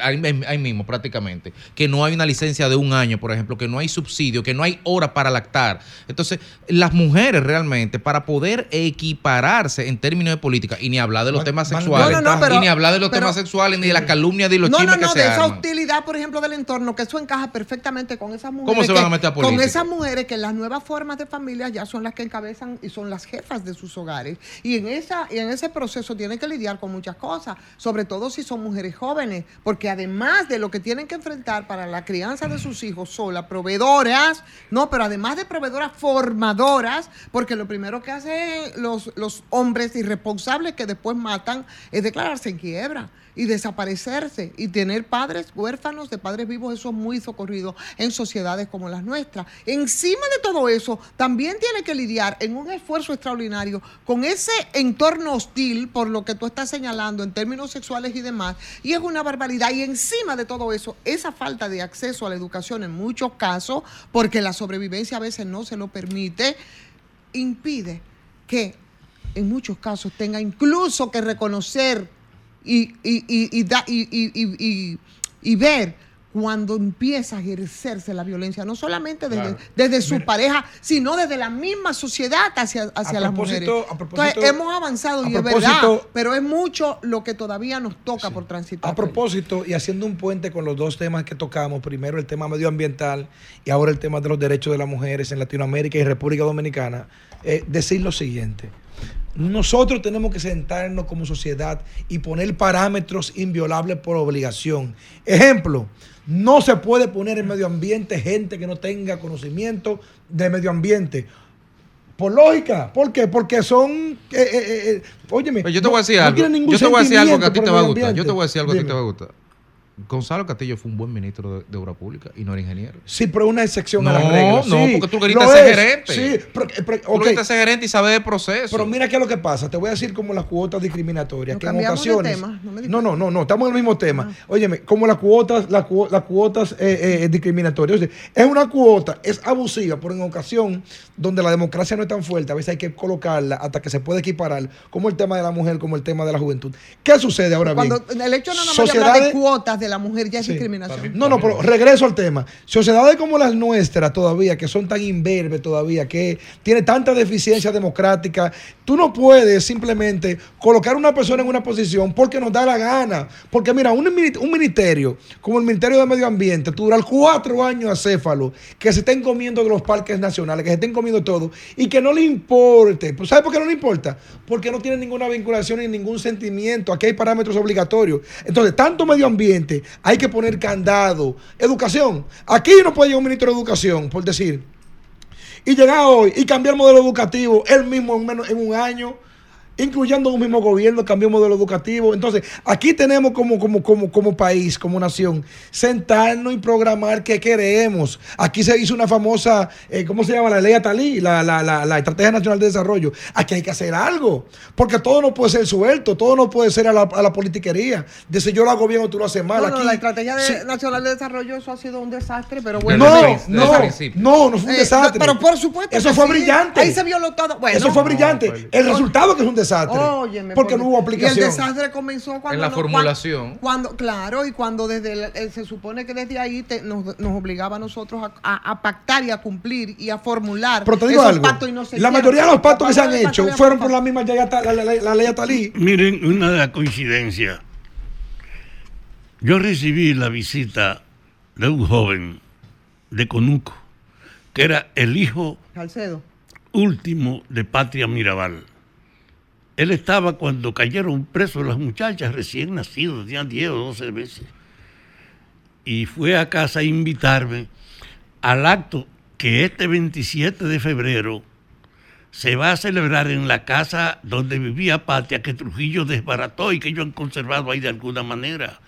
[SPEAKER 3] ahí, mismo prácticamente? Que no hay una licencia de un año, por ejemplo, que no hay subsidio, que no hay hora para lactar. Entonces, las mujeres realmente, para poder equipararse en términos de política, y ni hablar de los temas sexuales,
[SPEAKER 1] No, no, no, pero-
[SPEAKER 3] y ni hablar de los
[SPEAKER 1] pero-
[SPEAKER 3] temas sexuales, ni de la calumnia, ni de los
[SPEAKER 1] no,
[SPEAKER 3] chismes
[SPEAKER 1] no, no,
[SPEAKER 3] que
[SPEAKER 1] de esa hostilidad, por ejemplo, del entorno, que eso encaja perfectamente con esas mujeres.
[SPEAKER 3] ¿Cómo se
[SPEAKER 1] que-
[SPEAKER 3] van a meter a
[SPEAKER 1] Con
[SPEAKER 3] política?
[SPEAKER 1] esas mujeres que las nuevas formas de familia ya son las que encabezan y son las jefas de sus hogares. Y en, esa, y en ese proceso tienen que lidiar con muchas cosas, sobre todo si son mujeres jóvenes, porque además de lo que tienen que enfrentar para la crianza de sus hijos, son las proveedoras, no, pero además de proveedoras formadoras, porque lo primero que hacen los, los hombres irresponsables que después matan es declararse en quiebra y desaparecerse y tener padres huérfanos de padres vivos, eso es muy socorrido en sociedades como las nuestras. Encima de todo eso, también tiene que lidiar en un esfuerzo extraordinario con ese entorno hostil, por lo que tú estás señalando en términos sexuales y demás, y es una barbaridad. Y encima de todo eso, esa falta de acceso a la educación en muchos casos, porque la sobrevivencia a veces no se lo permite, impide que en muchos casos tenga incluso que reconocer y, y, y, y, da- y- y- y- y- ver cuando empieza a ejercerse la violencia, no solamente desde,
[SPEAKER 4] Claro.
[SPEAKER 1] desde su pareja, sino desde la misma sociedad hacia, hacia las mujeres.
[SPEAKER 4] a
[SPEAKER 1] Entonces, hemos avanzado
[SPEAKER 4] a
[SPEAKER 1] y es verdad, pero es mucho lo que todavía nos toca por transitar.
[SPEAKER 4] A propósito, y haciendo un puente con los dos temas que tocamos, primero el tema medioambiental y ahora el tema de los derechos de las mujeres en Latinoamérica y República Dominicana, eh, decir lo siguiente. Nosotros tenemos que sentarnos como sociedad y poner parámetros inviolables por obligación. Ejemplo, no se puede poner en medio ambiente gente que no tenga conocimiento de medio ambiente. Por lógica, ¿por qué? Porque son, eh, eh, eh, óyeme,
[SPEAKER 3] Pero yo te voy a decir
[SPEAKER 4] no-
[SPEAKER 3] algo. yo te voy a decir algo que a ti te va a gustar. Yo te voy a decir algo que a ti te va a gustar. Gonzalo Castillo fue un buen ministro de, de Obra Pública y no era ingeniero.
[SPEAKER 4] Sí, pero una excepción a
[SPEAKER 3] No,
[SPEAKER 4] la regla.
[SPEAKER 3] no,
[SPEAKER 4] Sí,
[SPEAKER 3] porque tú querías
[SPEAKER 4] lo
[SPEAKER 3] ser
[SPEAKER 4] es.
[SPEAKER 3] gerente.
[SPEAKER 4] Sí, pero, pero-
[SPEAKER 3] Tú
[SPEAKER 4] ok.
[SPEAKER 3] querías ser gerente y saber de proceso.
[SPEAKER 4] Pero mira qué es lo que pasa. Te voy a decir como las cuotas discriminatorias.
[SPEAKER 1] Nos
[SPEAKER 4] que en
[SPEAKER 1] cambiamos de
[SPEAKER 4] ocasiones.
[SPEAKER 1] tema, no me
[SPEAKER 4] no, no, no, no, estamos en el mismo tema. Óyeme, como las cuotas, las, cuo- las cuotas eh, eh, discriminatorias. O sea, es una cuota, es abusiva, pero en ocasión donde la democracia no es tan fuerte, a veces hay que colocarla hasta que se pueda equiparar, como el tema de la mujer, como el tema de la juventud. ¿Qué sucede ahora bien?
[SPEAKER 1] Cuando el hecho no de hablar de
[SPEAKER 4] Sociedades-
[SPEAKER 1] cuotas de la mujer ya es discriminación.
[SPEAKER 4] no, no, pero regreso al tema. Sociedades como las nuestras todavía, que son tan imberbes todavía, que tiene tanta deficiencia democrática, tú no puedes simplemente colocar a una persona en una posición porque nos da la gana. Porque mira, un, un ministerio como el Ministerio de Medio Ambiente, tú duras cuatro años acéfalo, que se estén comiendo de los parques nacionales, que se estén comiendo todo, y que no le importe. Pues, ¿Sabes por qué no le importa? Porque no tiene ninguna vinculación ni ningún sentimiento. Aquí hay parámetros obligatorios. Entonces, tanto medio ambiente, hay que poner candado. Educación. Aquí no puede llegar un ministro de educación, por decir. Y llegar hoy y cambiar el modelo educativo él mismo en, menos, en un año, incluyendo un mismo gobierno, cambió el modelo educativo. Entonces, aquí tenemos como, como, como, como país, como nación, sentarnos y programar qué queremos. Aquí se hizo una famosa, eh, ¿cómo se llama? La ley Atalí, la, la, la, la Estrategia Nacional de Desarrollo. Aquí hay que hacer algo, porque todo no puede ser suelto, todo no puede ser a la, a la politiquería. De si yo lo hago bien o tú lo haces mal.
[SPEAKER 1] No, no,
[SPEAKER 4] Aquí-
[SPEAKER 1] la estrategia de-
[SPEAKER 4] Sí.
[SPEAKER 1] nacional de desarrollo, eso ha sido un desastre, pero
[SPEAKER 4] No,
[SPEAKER 1] bueno.
[SPEAKER 4] no,
[SPEAKER 1] Desde
[SPEAKER 4] no, no, no fue un
[SPEAKER 1] Eh,
[SPEAKER 4] desastre.
[SPEAKER 1] pero por supuesto.
[SPEAKER 4] Eso
[SPEAKER 1] que
[SPEAKER 4] fue
[SPEAKER 1] sí.
[SPEAKER 4] brillante.
[SPEAKER 1] Ahí se violó todo. Bueno,
[SPEAKER 4] Eso fue brillante. El resultado que es un desastre.
[SPEAKER 1] Óyeme,
[SPEAKER 4] porque
[SPEAKER 1] por-
[SPEAKER 4] no hubo
[SPEAKER 1] Y
[SPEAKER 4] aplicación.
[SPEAKER 1] el desastre comenzó cuando.
[SPEAKER 3] En la
[SPEAKER 1] no-
[SPEAKER 3] formulación.
[SPEAKER 1] Cuando, claro, y cuando desde el- eh, se supone que desde ahí te- nos, nos obligaba a nosotros a, a- a pactar y a cumplir y a formular.
[SPEAKER 4] Pero te digo
[SPEAKER 1] esos
[SPEAKER 4] algo.
[SPEAKER 1] pactos y no se
[SPEAKER 4] la mayoría de los pactos que se han hecho fueron por la misma ley la, la- la ley Atalí.
[SPEAKER 27] Miren, una coincidencia. Yo recibí la visita de un joven de Conuco, que era el hijo
[SPEAKER 1] Salcedo.
[SPEAKER 27] último de Patria Mirabal. Él estaba cuando cayeron presos las muchachas recién nacidas, tenían 10 o 12 meses. Y fue a casa a invitarme al acto que este 27 de febrero se va a celebrar en la casa donde vivía Patria, que Trujillo desbarató y que ellos han conservado ahí de alguna manera.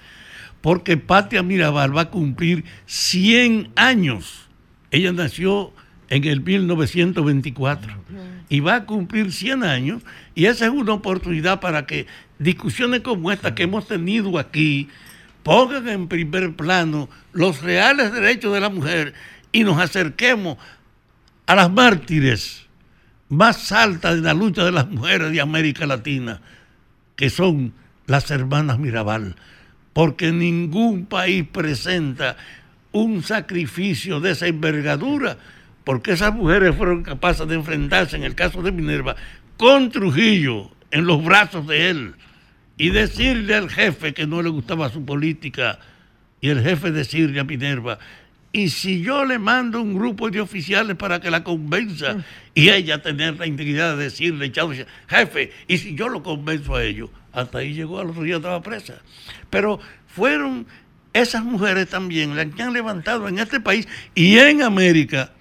[SPEAKER 27] Porque Patria Mirabal va a cumplir 100 años. Ella nació en el 1924 y va a cumplir 100 años y esa es una oportunidad para que discusiones como esta que hemos tenido aquí pongan en primer plano los reales derechos de la mujer y nos acerquemos a las mártires más altas de la lucha de las mujeres de América Latina, que son las hermanas Mirabal, porque ningún país presenta un sacrificio de esa envergadura, porque esas mujeres fueron capaces de enfrentarse, en el caso de Minerva, con Trujillo en los brazos de él y decirle al jefe que no le gustaba su política y el jefe decirle a Minerva, y si yo le mando un grupo de oficiales para que la convenza y ella tener la integridad de decirle, jefe, y si yo lo convenzo a ellos, hasta ahí llegó, al otro día estaba presa. Pero fueron esas mujeres también las que han levantado en este país y en América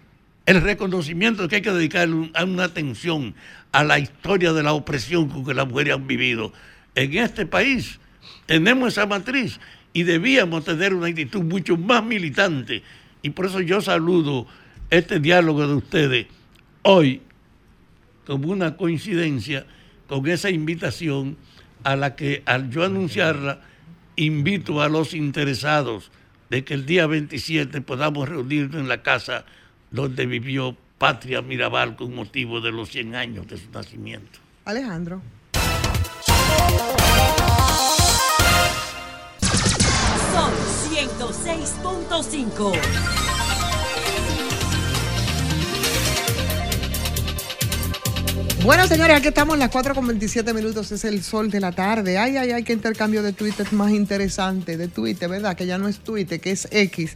[SPEAKER 27] el reconocimiento que hay que dedicarle un- a una atención a la historia de la opresión con que las mujeres han vivido. En este país tenemos esa matriz y debíamos tener una actitud mucho más militante. Y por eso yo saludo este diálogo de ustedes hoy como una coincidencia con esa invitación a la que al yo anunciarla invito a los interesados de que el día 27 podamos reunirnos en la casa donde vivió Patria Mirabal con motivo de los 100 años de su nacimiento.
[SPEAKER 1] Alejandro.
[SPEAKER 26] Son 106.5.
[SPEAKER 1] Bueno, señores, aquí estamos, las 4 con 27 minutos, es el sol de la tarde. Ay, ay, ay, qué intercambio de Twitter más interesante, de Twitter, ¿verdad? Que ya no es Twitter, que es X.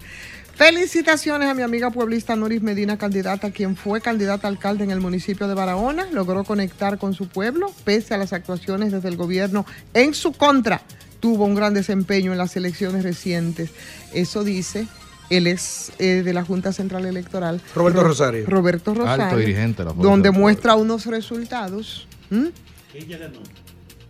[SPEAKER 1] Felicitaciones a mi amiga pueblista Noris Medina, candidata, quien fue candidata a alcalde en el municipio de Barahona. Logró conectar con su pueblo, pese a las actuaciones desde el gobierno en su contra. Tuvo un gran desempeño en las elecciones recientes. Eso dice él es eh, de la Junta Central Electoral.
[SPEAKER 4] Roberto
[SPEAKER 1] Ro-
[SPEAKER 4] Rosario.
[SPEAKER 1] Roberto Rosario.
[SPEAKER 3] Alto dirigente la
[SPEAKER 1] Donde muestra unos resultados.
[SPEAKER 27] Ella ganó.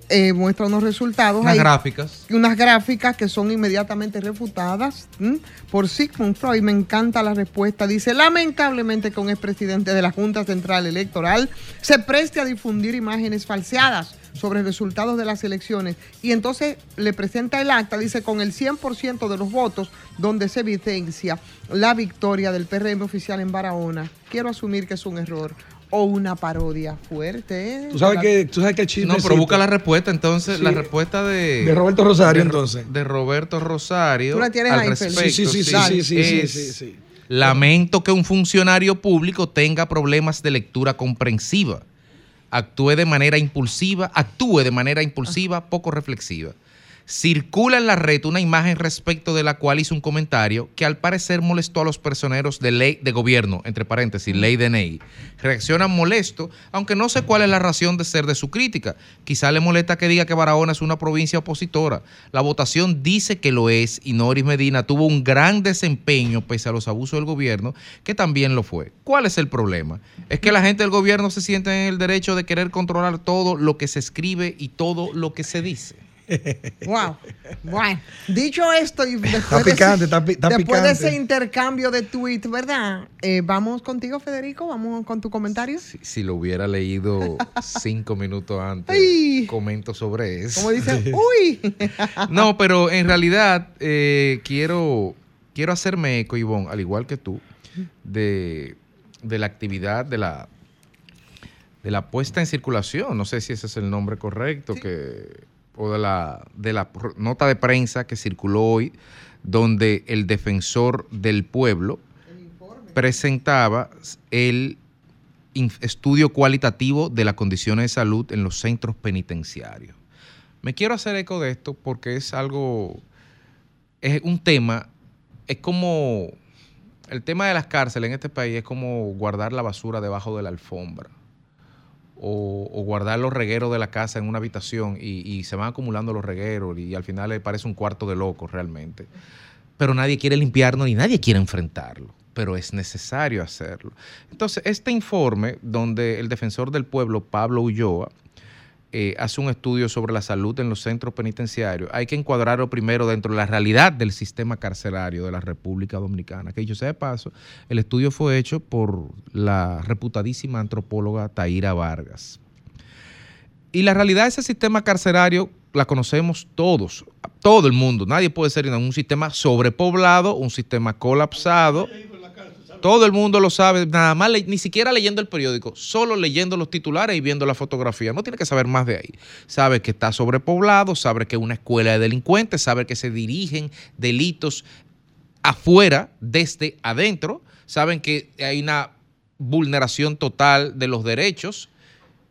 [SPEAKER 1] Eh, muestra unos resultados.
[SPEAKER 3] Unas
[SPEAKER 1] ahí,
[SPEAKER 3] gráficas.
[SPEAKER 1] Unas gráficas que son inmediatamente refutadas ¿m? por Sigmund Freud. Me encanta la respuesta. Dice, lamentablemente que un expresidente de la Junta Central Electoral se preste a difundir imágenes falseadas sobre resultados de las elecciones y entonces le presenta el acta, dice, con el 100% de los votos donde se evidencia la victoria del PRM oficial en Barahona. Quiero asumir que es un error o una parodia fuerte. ¿eh?
[SPEAKER 4] Tú sabes que, tú sabes que el chisme
[SPEAKER 3] No, pero busca la respuesta entonces,
[SPEAKER 4] Sí.
[SPEAKER 3] la respuesta de...
[SPEAKER 4] De Roberto Rosario,
[SPEAKER 3] de-
[SPEAKER 4] entonces.
[SPEAKER 3] De Roberto Rosario.
[SPEAKER 1] Tú la tienes
[SPEAKER 3] al
[SPEAKER 1] ahí,
[SPEAKER 3] respecto,
[SPEAKER 4] Sí, sí, sí, sí, sí, sí, sí,
[SPEAKER 3] es,
[SPEAKER 4] sí, sí.
[SPEAKER 3] Lamento que un funcionario público tenga problemas de lectura comprensiva. Actúe de manera impulsiva, actúe de manera impulsiva, poco reflexiva. Circula en la red una imagen respecto de la cual hizo un comentario que al parecer molestó a los personeros de ley de gobierno, entre paréntesis, ley de Ney. Reaccionan molesto, aunque no sé cuál es la razón de ser de su crítica. Quizá le molesta que diga que Barahona es una provincia opositora. La votación dice que lo es y Noris Medina tuvo un gran desempeño pese a los abusos del gobierno, que también lo fue. ¿Cuál es el problema? Es que la gente del gobierno se siente en el derecho de querer controlar todo lo que se escribe y todo lo que se dice.
[SPEAKER 1] Wow. Bueno, dicho esto y después,
[SPEAKER 4] Está
[SPEAKER 1] de,
[SPEAKER 4] picante,
[SPEAKER 1] ese,
[SPEAKER 4] está pi- está
[SPEAKER 1] después de
[SPEAKER 4] picante.
[SPEAKER 1] ese intercambio de tweets, ¿verdad? Eh, vamos contigo, Federico, vamos con tu comentario.
[SPEAKER 3] Si, si lo hubiera leído cinco minutos antes,
[SPEAKER 1] Ay.
[SPEAKER 3] comento sobre eso.
[SPEAKER 1] Como dicen, uy.
[SPEAKER 3] No, pero en realidad eh, quiero, quiero hacerme eco, Ivonne, al igual que tú, de, de la actividad de la, de la puesta en circulación, no sé si ese es el nombre correcto, que, o de la, de la nota de prensa que circuló hoy, donde el defensor del pueblo presentaba el estudio cualitativo de las condiciones de salud en los centros penitenciarios. Me quiero hacer eco de esto porque es algo, es un tema, es como, el tema de las cárceles en este país es como guardar la basura debajo de la alfombra o, guardar los regueros de la casa en una habitación y, se van acumulando los regueros y, al final le parece un cuarto de locos realmente. Pero nadie quiere limpiarlo ni nadie quiere enfrentarlo, pero es necesario hacerlo. Entonces, este informe donde el defensor del pueblo, Pablo Ulloa, eh, hace un estudio sobre la salud en los centros penitenciarios, hay que encuadrarlo primero dentro de la realidad del sistema carcelario de la República Dominicana. Que yo sea de paso, el estudio fue hecho por la reputadísima antropóloga Taira Vargas. Y la realidad de ese sistema carcelario la conocemos todos, todo el mundo. Nadie puede ser en un sistema sobrepoblado, un sistema colapsado. Todo el mundo lo sabe, nada más, ni siquiera leyendo el periódico, solo leyendo los titulares y viendo la fotografía. No tiene que saber más de ahí. Sabe que está sobrepoblado, sabe que es una escuela de delincuentes, sabe que se dirigen delitos afuera, desde adentro. Saben que hay una vulneración total de los derechos.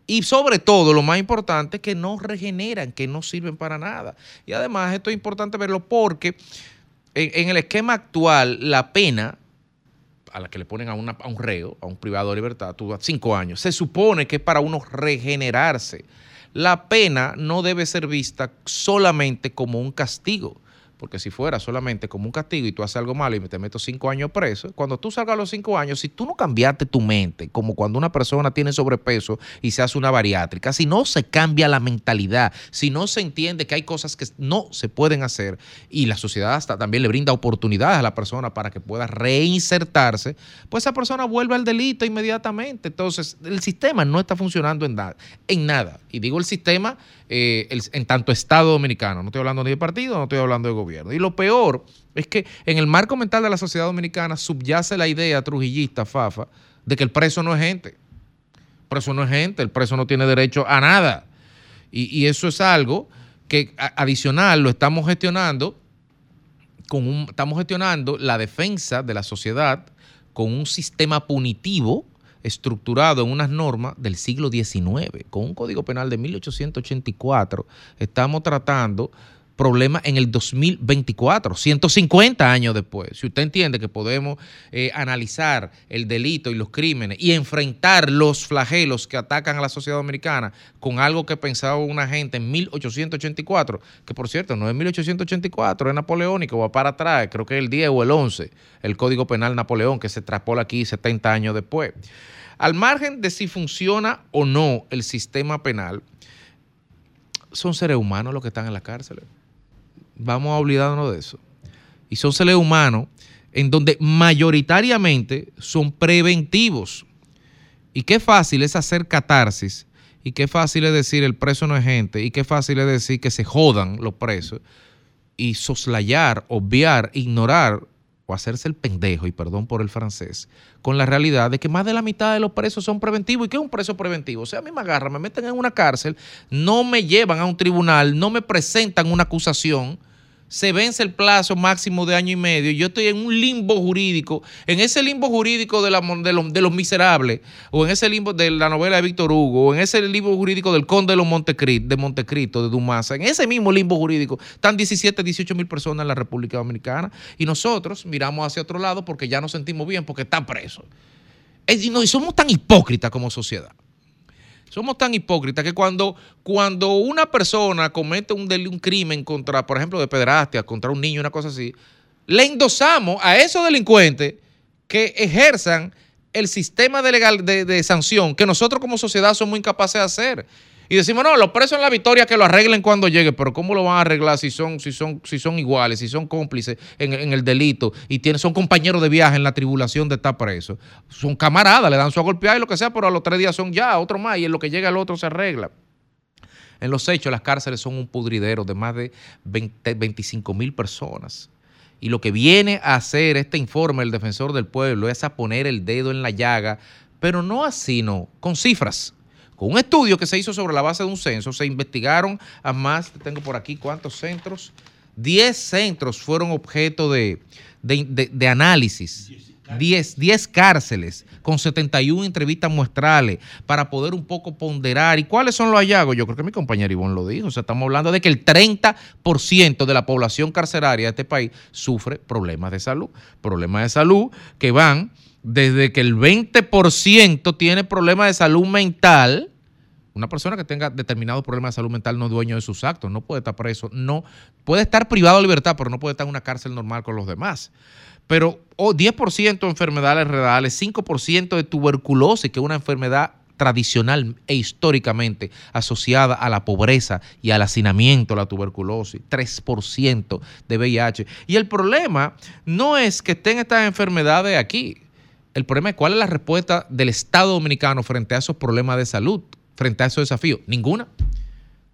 [SPEAKER 3] Y sobre todo, lo más importante, que no regeneran, que no sirven para nada. Y además, esto es importante verlo porque en, en el esquema actual, la pena a la que le ponen a, un reo, a un privado de libertad, tú cinco años, se supone que es para uno regenerarse. La pena no debe ser vista solamente como un castigo, porque si fuera solamente como un castigo y tú haces algo malo y te meto cinco años preso, cuando tú salgas a los cinco años, si tú no cambiaste tu mente, como cuando una persona tiene sobrepeso y se hace una bariátrica, si no se cambia la mentalidad, si no se entiende que hay cosas que no se pueden hacer y la sociedad hasta también le brinda oportunidades a la persona para que pueda reinsertarse, pues esa persona vuelve al delito inmediatamente. Entonces, el sistema no está funcionando en. En nada. Y digo el sistema eh, en tanto Estado dominicano. No estoy hablando ni de partido, no estoy hablando de gobierno. Y lo peor es que en el marco mental de la sociedad dominicana subyace la idea trujillista, Fafa, de que el preso no es gente. El preso no es gente, el preso no tiene derecho a nada. Y, eso es algo que adicional lo estamos gestionando con un, estamos gestionando la defensa de la sociedad con un sistema punitivo estructurado en unas normas del siglo XIX, con un código penal de 1884. Estamos tratando problemas en el 2024, 150 años después. Si usted entiende que podemos eh, analizar el delito y los crímenes y enfrentar los flagelos que atacan a la sociedad dominicana con algo que pensaba una gente en 1884, que por cierto no es 1884, es napoleónico, va para atrás, creo que es el 10 o el 11, el Código Penal Napoleón, que se traspola aquí 70 años después. Al margen de si funciona o no el sistema penal, son seres humanos los que están en la cárcel. Vamos a olvidarnos de eso. Y son seres humanos en donde mayoritariamente son preventivos. Y qué fácil es hacer catarsis, y qué fácil es decir el preso no es gente, y qué fácil es decir que se jodan los presos, y soslayar, obviar, ignorar o hacerse el pendejo, y perdón por el francés, con la realidad de que más de la mitad de los presos son preventivos. ¿Y qué es un preso preventivo? O sea, a mí me agarran, me meten en una cárcel, no me llevan a un tribunal, no me presentan una acusación, se vence el plazo máximo de año y medio, y yo estoy en un limbo jurídico, en ese limbo jurídico de, la, los, de los miserables, o en ese limbo de la novela de Víctor Hugo, o en ese limbo jurídico del conde de los Montecristo, de Montecristo, de Dumasa, en ese mismo limbo jurídico están 17, 18 mil personas en la República Dominicana, y nosotros miramos hacia otro lado porque ya nos sentimos bien, porque está preso. Y somos tan hipócritas como sociedad. Somos tan hipócritas que cuando, cuando una persona comete un, deli- un crimen contra, por ejemplo, de pedrastia, contra un niño, una cosa así, le endosamos a esos delincuentes que ejerzan el sistema legal, de, de sanción que nosotros como sociedad somos incapaces de hacer. Y decimos, no, los presos en la victoria que lo arreglen cuando llegue, pero ¿cómo lo van a arreglar si son, si son, si son iguales, si son cómplices en, el delito y son compañeros de viaje en la tribulación de estar presos? Son camaradas, le dan su golpear y lo que sea, pero a los tres días son ya, otro más, y en lo que llega el otro se arregla. En los hechos, las cárceles son un pudridero de más de 20 25 mil personas. Y lo que viene a hacer este informe del defensor del pueblo es a poner el dedo en la llaga, pero no así, no, con cifras. Con un estudio que se hizo sobre la base de un censo, se investigaron a más, tengo por aquí cuántos centros, 10 centros fueron objeto de, análisis. 10, 10 cárceles con 71 entrevistas muestrales para poder un poco ponderar. ¿Y cuáles son los hallazgos? Yo creo que mi compañero Ivonne lo dijo. O sea, estamos hablando de que el 30% de la población carceraria de este país sufre problemas de salud. Problemas de salud que van desde que el 20% tiene problemas de salud mental. Una persona que tenga determinados problemas de salud mental no es dueño de sus actos, no puede estar preso, no puede estar privado de libertad, pero no puede estar en una cárcel normal con los demás. Pero oh, 10% de enfermedades renales, 5% de tuberculosis, que es una enfermedad tradicional e históricamente asociada a la pobreza y al hacinamiento, la tuberculosis, 3% de VIH. Y el problema no es que estén estas enfermedades aquí. El problema es cuál es la respuesta del Estado dominicano frente a esos problemas de salud, frente a esos desafíos. Ninguna.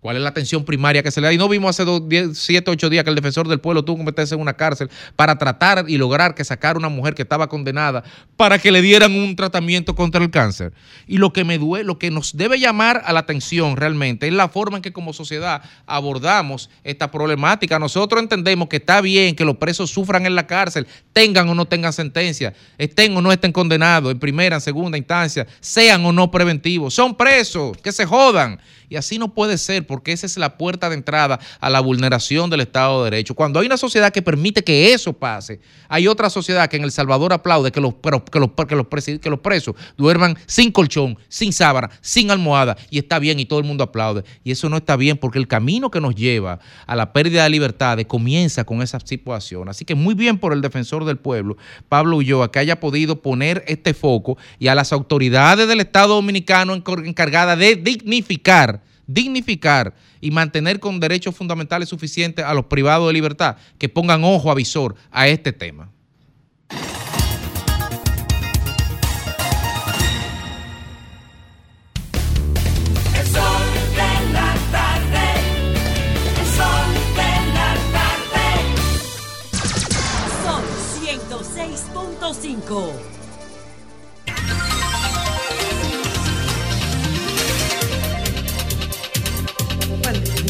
[SPEAKER 3] ¿Cuál es la atención primaria que se le da? Y no vimos hace 7, 8 días que el defensor del pueblo tuvo que meterse en una cárcel para tratar y lograr que sacara una mujer que estaba condenada para que le dieran un tratamiento contra el cáncer. Y lo que me duele, lo que nos debe llamar a la atención realmente es la forma en que como sociedad abordamos esta problemática. Nosotros entendemos que está bien que los presos sufran en la cárcel, tengan o no tengan sentencia, estén o no estén condenados en primera, en segunda instancia, sean o no preventivos. Son presos, que se jodan. Y así no puede ser, porque esa es la puerta de entrada a la vulneración del Estado de Derecho. Cuando hay una sociedad que permite que eso pase, hay otra sociedad que en El Salvador aplaude que los, que los, que los, que los presos duerman sin colchón, sin sábana, sin almohada, y está bien, y todo el mundo aplaude. Y eso no está bien, porque el camino que nos lleva a la pérdida de libertades comienza con esa situación. Así que muy bien por el defensor del pueblo, Pablo Ulloa, que haya podido poner este foco y a las autoridades del Estado Dominicano encargadas de dignificar dignificar y mantener con derechos fundamentales suficientes a los privados de libertad, que pongan ojo avisor a este tema.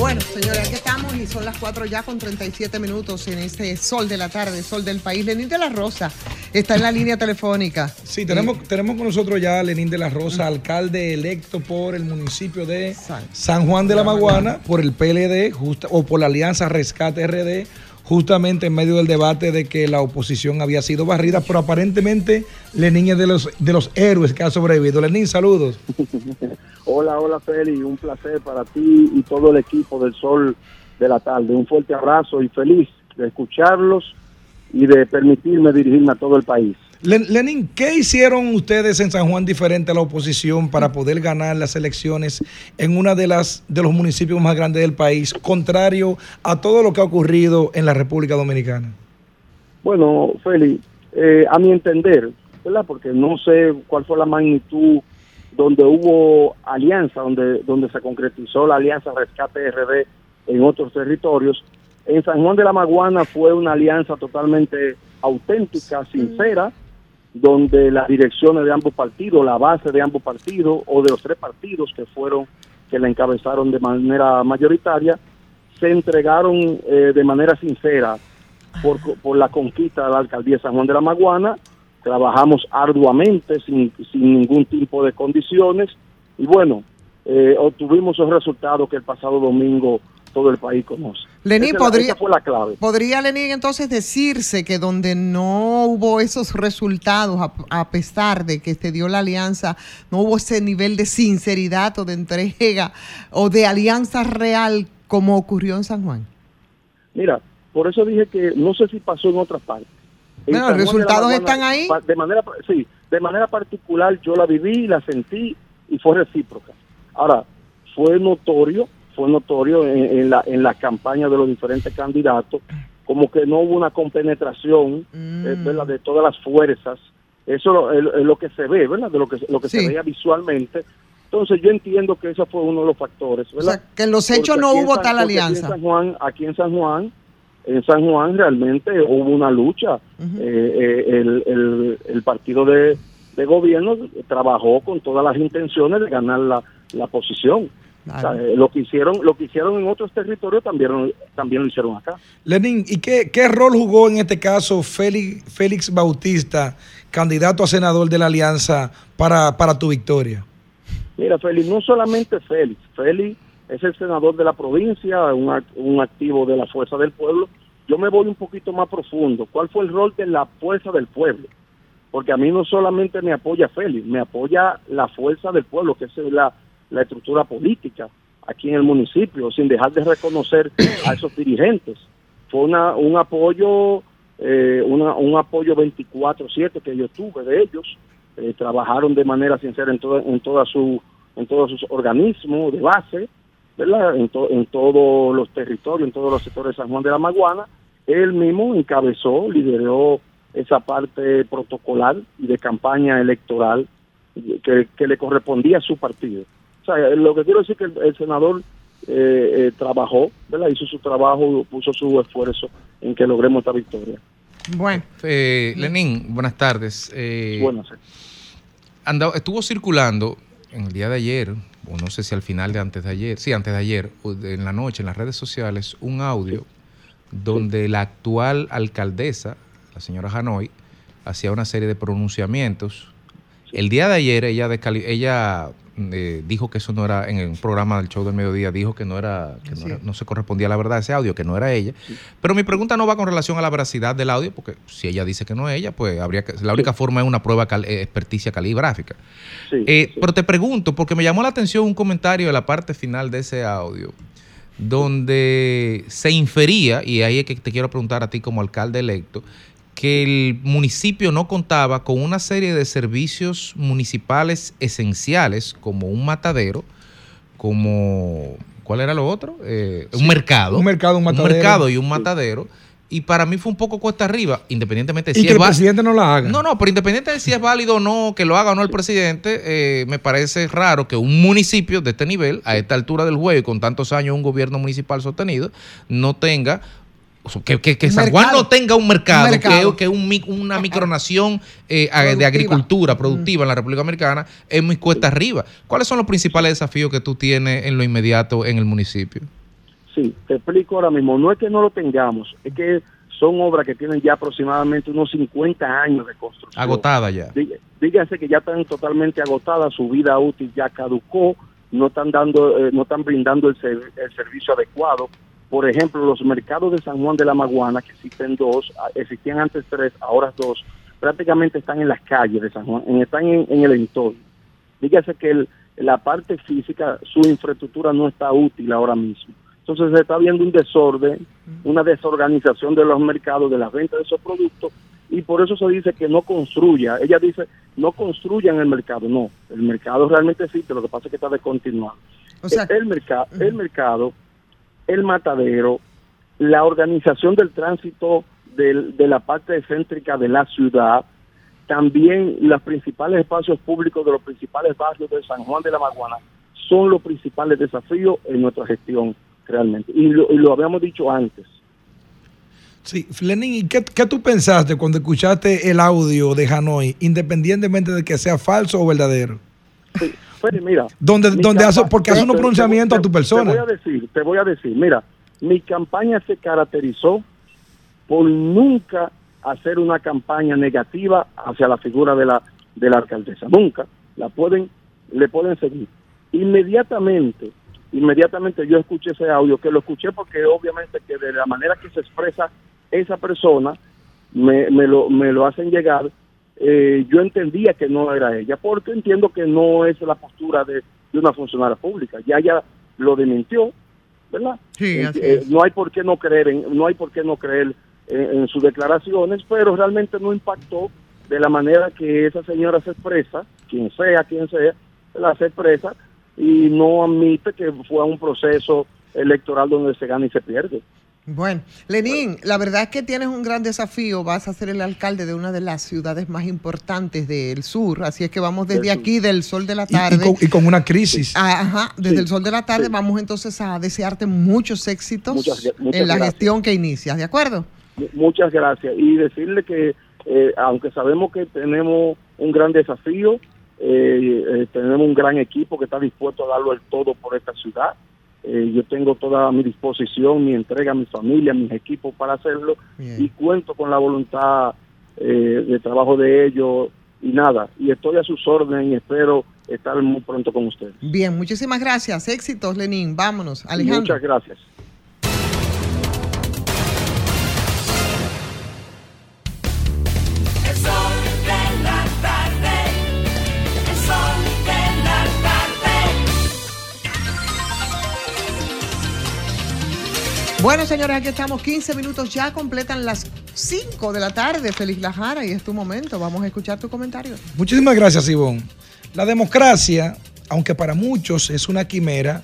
[SPEAKER 1] Bueno, señores, aquí estamos y son las 4 ya con 37 minutos en este sol de la tarde, sol del país. Lenín de la Rosa está en la línea telefónica.
[SPEAKER 4] Sí, tenemos, tenemos con nosotros ya a Lenín de la Rosa, alcalde electo por el municipio de San Juan de la Maguana, por el PLD, justa- o por la Alianza Rescate RD, justamente en medio del debate de que la oposición había sido barrida, pero aparentemente Lenín es de los, de los héroes que ha sobrevivido. Lenín, saludos.
[SPEAKER 30] Hola, hola Feli, un placer para ti y todo el equipo del Sol de la Tarde. Un fuerte abrazo y feliz de escucharlos y de permitirme dirigirme a todo el país.
[SPEAKER 4] Len- Lenin, ¿qué hicieron ustedes en San Juan diferente a la oposición para poder ganar las elecciones en una de las de los municipios más grandes del país, contrario a todo lo que ha ocurrido en la República Dominicana?
[SPEAKER 29] Bueno, Félix, eh, a mi entender, ¿verdad? Porque no sé cuál fue la magnitud donde hubo alianza, donde, donde se concretizó la alianza Rescate RD en otros territorios. En San Juan de la Maguana fue una alianza totalmente auténtica, sincera, donde las direcciones de ambos partidos, la base de ambos partidos o de los tres partidos que fueron, que la encabezaron de manera mayoritaria, se entregaron eh, de manera sincera por, por la conquista de la alcaldía San Juan de la Maguana. Trabajamos arduamente, sin, sin ningún tipo de condiciones, y bueno, eh, obtuvimos esos resultados que el pasado domingo todo el país conoce.
[SPEAKER 1] Lenín, podría-
[SPEAKER 29] esa fue la clave.
[SPEAKER 1] ¿Podría, Lenín, entonces decirse que donde no hubo esos resultados, a, a pesar de que se dio la alianza, no hubo ese nivel de sinceridad o de entrega o de alianza real como ocurrió en San Juan?
[SPEAKER 29] Mira, por eso dije que no sé si pasó en otras partes. En
[SPEAKER 1] Bueno, los resultados están ahí.
[SPEAKER 29] De manera, sí, de manera particular yo la viví, la sentí y fue recíproca. Ahora, fue notorio, fue notorio en, en la, en la campaña de los diferentes candidatos, como que no hubo una compenetración eh, ¿verdad? de todas las fuerzas. Eso es lo, es lo que se ve, ¿verdad? De lo que, lo que se veía visualmente. Entonces yo entiendo que ese fue uno de los factores, ¿verdad?
[SPEAKER 1] que en los hechos
[SPEAKER 29] Porque
[SPEAKER 1] no hubo
[SPEAKER 29] San-
[SPEAKER 1] tal
[SPEAKER 29] porque aquí en
[SPEAKER 1] alianza.
[SPEAKER 29] San Juan, aquí en San Juan, en San Juan realmente hubo una lucha. Eh, eh, el, el- el partido de, de gobierno trabajó con todas las intenciones de ganar la, la posición. O sea, eh, lo que hicieron, lo que hicieron en otros territorios también, también lo hicieron acá.
[SPEAKER 4] Lenin, ¿y qué, qué rol jugó en este caso Félix, Félix Bautista, candidato a senador de la Alianza, para, para tu victoria?
[SPEAKER 29] Mira, Félix, no solamente Félix, Félix es el senador de la provincia, un, un activo de la Fuerza del Pueblo. Yo me voy un poquito más profundo. ¿Cuál fue el rol de la Fuerza del Pueblo? Porque a mí no solamente me apoya Félix, me apoya la Fuerza del Pueblo, que es la, la estructura política aquí en el municipio, sin dejar de reconocer a esos dirigentes. Fue una, un apoyo, eh, una, un apoyo 24/7 que yo tuve de ellos. Eh, trabajaron de manera sincera en, todo, en, toda su, en todos sus organismos de base, ¿verdad? En, to- en todos los territorios, en todos los sectores de San Juan de la Maguana. Él mismo encabezó, lideró esa parte protocolar y de campaña electoral que, que le correspondía a su partido. O sea, lo que quiero decir es que el, el senador eh, eh, trabajó, ¿verdad? Hizo su trabajo, puso su esfuerzo en que logremos esta victoria.
[SPEAKER 1] Bueno.
[SPEAKER 3] Eh, Lenín, buenas tardes. Eh,
[SPEAKER 29] Buenas.
[SPEAKER 3] andaba- estuvo circulando en el día de ayer, o no sé si al final de antes de ayer, sí, antes de ayer, en la noche, en las redes sociales, un audio donde la actual alcaldesa, la señora Hanoi, hacía una serie de pronunciamientos. El día de ayer ella, ella eh, dijo que eso no era, en el programa del show del mediodía, dijo que no era, que no, era- no se correspondía a la verdad ese audio, que no era ella. Pero mi pregunta no va con relación a la veracidad del audio, porque si ella dice que no es ella, pues habría que, la única forma es una prueba cal- eh, experticia caligráfica. Eh, Pero te pregunto, porque me llamó la atención un comentario de la parte final de ese audio, donde se infería, y ahí es que te quiero preguntar a ti como alcalde electo, que el municipio no contaba con una serie de servicios municipales esenciales, como un matadero, como... ¿Cuál era lo otro? Eh, un mercado.
[SPEAKER 4] un mercado, un matadero.
[SPEAKER 3] mercado y un matadero. Y para mí fue un poco cuesta arriba, independientemente de
[SPEAKER 4] Y
[SPEAKER 3] si
[SPEAKER 4] que
[SPEAKER 3] es
[SPEAKER 4] el presidente no la haga.
[SPEAKER 3] no, no, pero independiente de si es válido o no, que lo haga o no el presidente, eh, me parece raro que un municipio de este nivel, a esta altura del juego y con tantos años un gobierno municipal sostenido, no tenga, que, que- que San Juan no tenga un mercado,
[SPEAKER 31] Un mercado.
[SPEAKER 3] que, que un mi- una micronación eh, de agricultura productiva en la República Americana es muy cuesta arriba. ¿Cuáles son los principales desafíos que tú tienes en lo inmediato en el municipio?
[SPEAKER 29] Sí, te explico ahora mismo. No es que no lo tengamos, es que son obras que tienen ya aproximadamente unos 50 años de construcción.
[SPEAKER 3] Agotada ya.
[SPEAKER 29] Dí- Díganse que ya están totalmente agotadas, su vida útil ya caducó, no están dando, eh, no están brindando el, ser- el servicio adecuado. Por ejemplo, los mercados de San Juan de la Maguana, que existen dos, ah, existían antes tres, ahora dos, prácticamente están en las calles de San Juan, en- están en, en el entorno. Dígase que el- la parte física, su infraestructura no está útil ahora mismo. Entonces se está viendo un desorden, una desorganización de los mercados, de la venta de esos productos, y por eso se dice que no construya. Ella dice, no construyan el mercado. No, el mercado realmente existe, lo que pasa es que está descontinuado.
[SPEAKER 1] O sea,
[SPEAKER 29] el, mercado, el mercado, el matadero, la organización del tránsito del- de la parte céntrica de la ciudad, también los principales espacios públicos de los principales barrios de San Juan de la Maguana son los principales desafíos en nuestra gestión realmente. Y lo, y lo habíamos dicho antes.
[SPEAKER 4] Sí, Lenín, ¿y qué, qué tú pensaste cuando escuchaste el audio de Hanoi, independientemente de que sea falso o verdadero?
[SPEAKER 29] Mira,
[SPEAKER 4] Donde, donde hace, porque hace unos pronunciamientos a tu
[SPEAKER 29] Te voy
[SPEAKER 4] persona.
[SPEAKER 29] a decir, te voy a decir, mira, mi campaña se caracterizó por nunca hacer una campaña negativa hacia la figura de la de la alcaldesa, nunca. La pueden le pueden seguir. Inmediatamente, inmediatamente yo escuché ese audio, que lo escuché porque obviamente que de la manera que se expresa esa persona me, me lo me lo hacen llegar eh, yo entendía que no era ella, porque entiendo que no es la postura de, de una funcionaria pública. Ya ella lo desmintió, ¿verdad?
[SPEAKER 1] Sí,
[SPEAKER 29] Eh,
[SPEAKER 1] así
[SPEAKER 29] eh,
[SPEAKER 1] es.
[SPEAKER 29] no hay por qué no creer en, no hay por qué no creer en, en sus declaraciones, pero realmente no impactó de la manera que esa señora se expresa, quien sea, quien sea, la se expresa y no admite que fue un proceso electoral donde se gana y se pierde.
[SPEAKER 1] Bueno, Lenín, la verdad es que tienes un gran desafío. Vas a ser el alcalde de una de las ciudades más importantes del sur. Así es que vamos desde aquí, del sol de la
[SPEAKER 4] Y, y
[SPEAKER 1] tarde.
[SPEAKER 4] con, y con una crisis.
[SPEAKER 1] Ah, Ajá, desde
[SPEAKER 4] Sí,
[SPEAKER 1] el sol de la tarde
[SPEAKER 4] sí.
[SPEAKER 1] vamos entonces a desearte muchos éxitos
[SPEAKER 29] Muchas gra- muchas
[SPEAKER 1] en la
[SPEAKER 29] gracias.
[SPEAKER 1] gestión que inicias, ¿de acuerdo?
[SPEAKER 29] Mu- Muchas gracias. Y decirle que, eh, aunque sabemos que tenemos un gran desafío, eh, eh, tenemos un gran equipo que está dispuesto a darlo el todo por esta ciudad. Eh, yo tengo toda mi disposición, mi entrega, mi familia, mis equipos para hacerlo y cuento con la voluntad eh, de trabajo de ellos y nada. Y estoy a sus órdenes y espero estar muy pronto con ustedes.
[SPEAKER 1] Bien, muchísimas gracias. Éxitos, Lenín. Vámonos, Alejandro.
[SPEAKER 29] Muchas gracias.
[SPEAKER 1] Bueno, señores, aquí estamos. 15 minutos ya completan las 5 de la tarde. Feliz Lajara y es tu momento. Vamos a escuchar tu comentario.
[SPEAKER 4] Muchísimas gracias, Ivonne. La democracia, aunque para muchos es una quimera,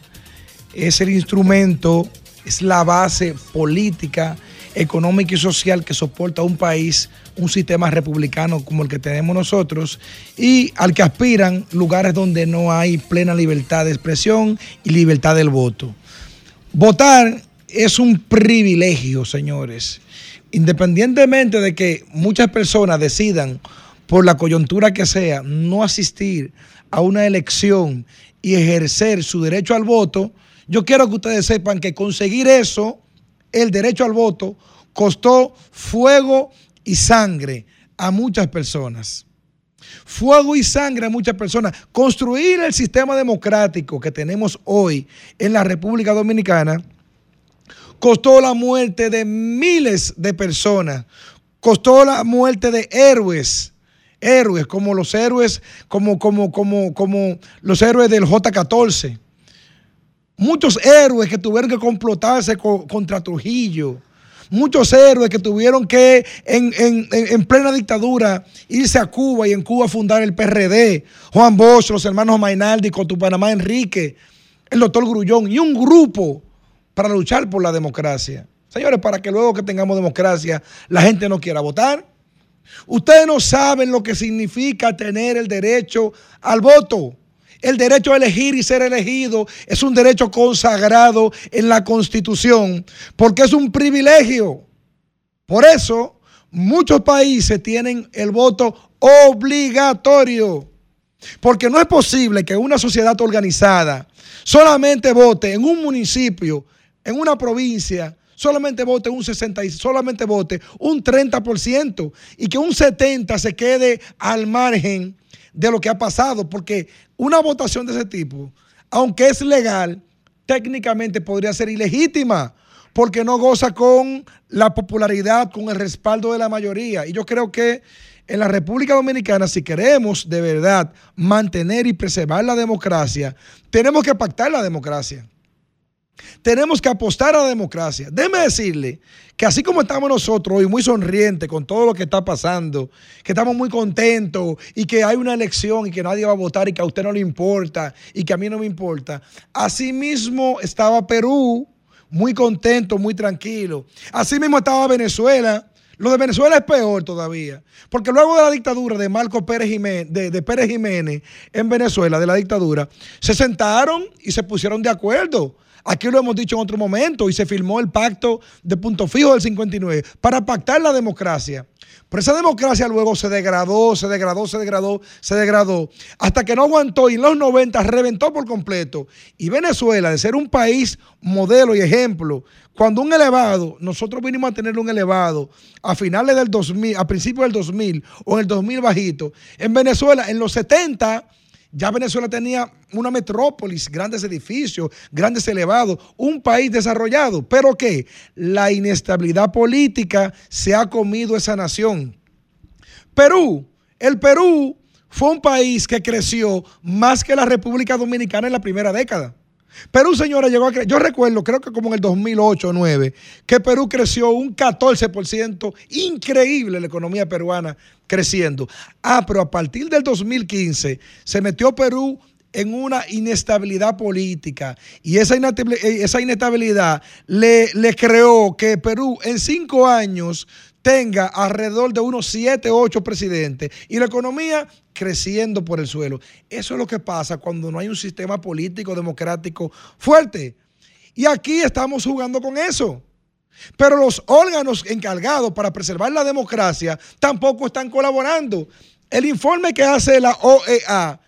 [SPEAKER 4] es el instrumento, es la base política, económica y social que soporta un país, un sistema republicano como el que tenemos nosotros, y al que aspiran lugares donde no hay plena libertad de expresión y libertad del voto. Votar es un privilegio, señores. Independientemente de que muchas personas decidan, por la coyuntura que sea, no asistir a una elección y ejercer su derecho al voto, yo quiero que ustedes sepan que conseguir eso, el derecho al voto, costó fuego y sangre a muchas personas fuego y sangre a muchas personas. Construir el sistema democrático que tenemos hoy en la República Dominicana costó la muerte de miles de personas, costó la muerte de héroes. Héroes, como los héroes, como, como, como, como los héroes del J-14. Muchos héroes que tuvieron que complotarse co- contra Trujillo. Muchos héroes que tuvieron que en, en- en- en plena dictadura irse a Cuba y en Cuba fundar el PRD. Juan Bosch, los hermanos Mainaldi, Cotupanamá Enrique, el doctor Grullón y un grupo para luchar por la democracia. Señores, para que luego que tengamos democracia la gente no quiera votar. Ustedes no saben lo que significa tener el derecho al voto. El derecho a elegir y ser elegido es un derecho consagrado en la Constitución porque es un privilegio. Por eso, muchos países tienen el voto obligatorio. Porque no es posible que una sociedad organizada solamente vote en un municipio, en una provincia, solamente vote un 60 y solamente vote un 30% y que un 70 se quede al margen de lo que ha pasado, porque una votación de ese tipo, aunque es legal, técnicamente podría ser ilegítima, porque no goza con la popularidad, con el respaldo de la mayoría. Y yo creo que en la República Dominicana, si queremos de verdad mantener y preservar la democracia, tenemos que pactar la democracia. Tenemos que apostar a la democracia. Déjeme decirle que así como estamos nosotros hoy muy sonrientes con todo lo que está pasando, que estamos muy contentos y que hay una elección y que nadie va a votar y que a usted no le importa y que a mí no me importa, así mismo estaba Perú muy contento, muy tranquilo. Así mismo estaba Venezuela. Lo de Venezuela es peor todavía, porque luego de la dictadura de Marco Pérez Jiménez, de, de Pérez Jiménez en Venezuela, de la dictadura, se sentaron y se pusieron de acuerdo. Aquí lo hemos dicho en otro momento y se firmó el pacto de punto fijo del 59 para pactar la democracia. Pero esa democracia luego se degradó, se degradó, se degradó, se degradó, hasta que no aguantó y en los 90 reventó por completo. Y Venezuela, de ser un país modelo y ejemplo, cuando un elevado, nosotros vinimos a tener un elevado a finales del 2000, a principios del 2000 o en el 2000 bajito, en Venezuela, en los 70 ya Venezuela tenía una metrópolis, grandes edificios, grandes elevados, un país desarrollado. Pero ¿qué? La inestabilidad política se ha comido esa nación. Perú, el Perú fue un país que creció más que la República Dominicana en la primera década. Perú, señora, llegó a crecer. Yo recuerdo, creo que como en el 2008 o 2009, que Perú creció un 14%. Increíble la economía peruana creciendo. Ah, pero a partir del 2015 se metió Perú en una inestabilidad política y esa inestabilidad, esa inestabilidad le creó que Perú en cinco años tenga alrededor de unos 7, 8 presidentes y la economía creciendo por el suelo. Eso es lo que pasa cuando no hay un sistema político democrático fuerte. Y aquí estamos jugando con eso. Pero los órganos encargados para preservar la democracia tampoco están colaborando. El informe que hace la OEA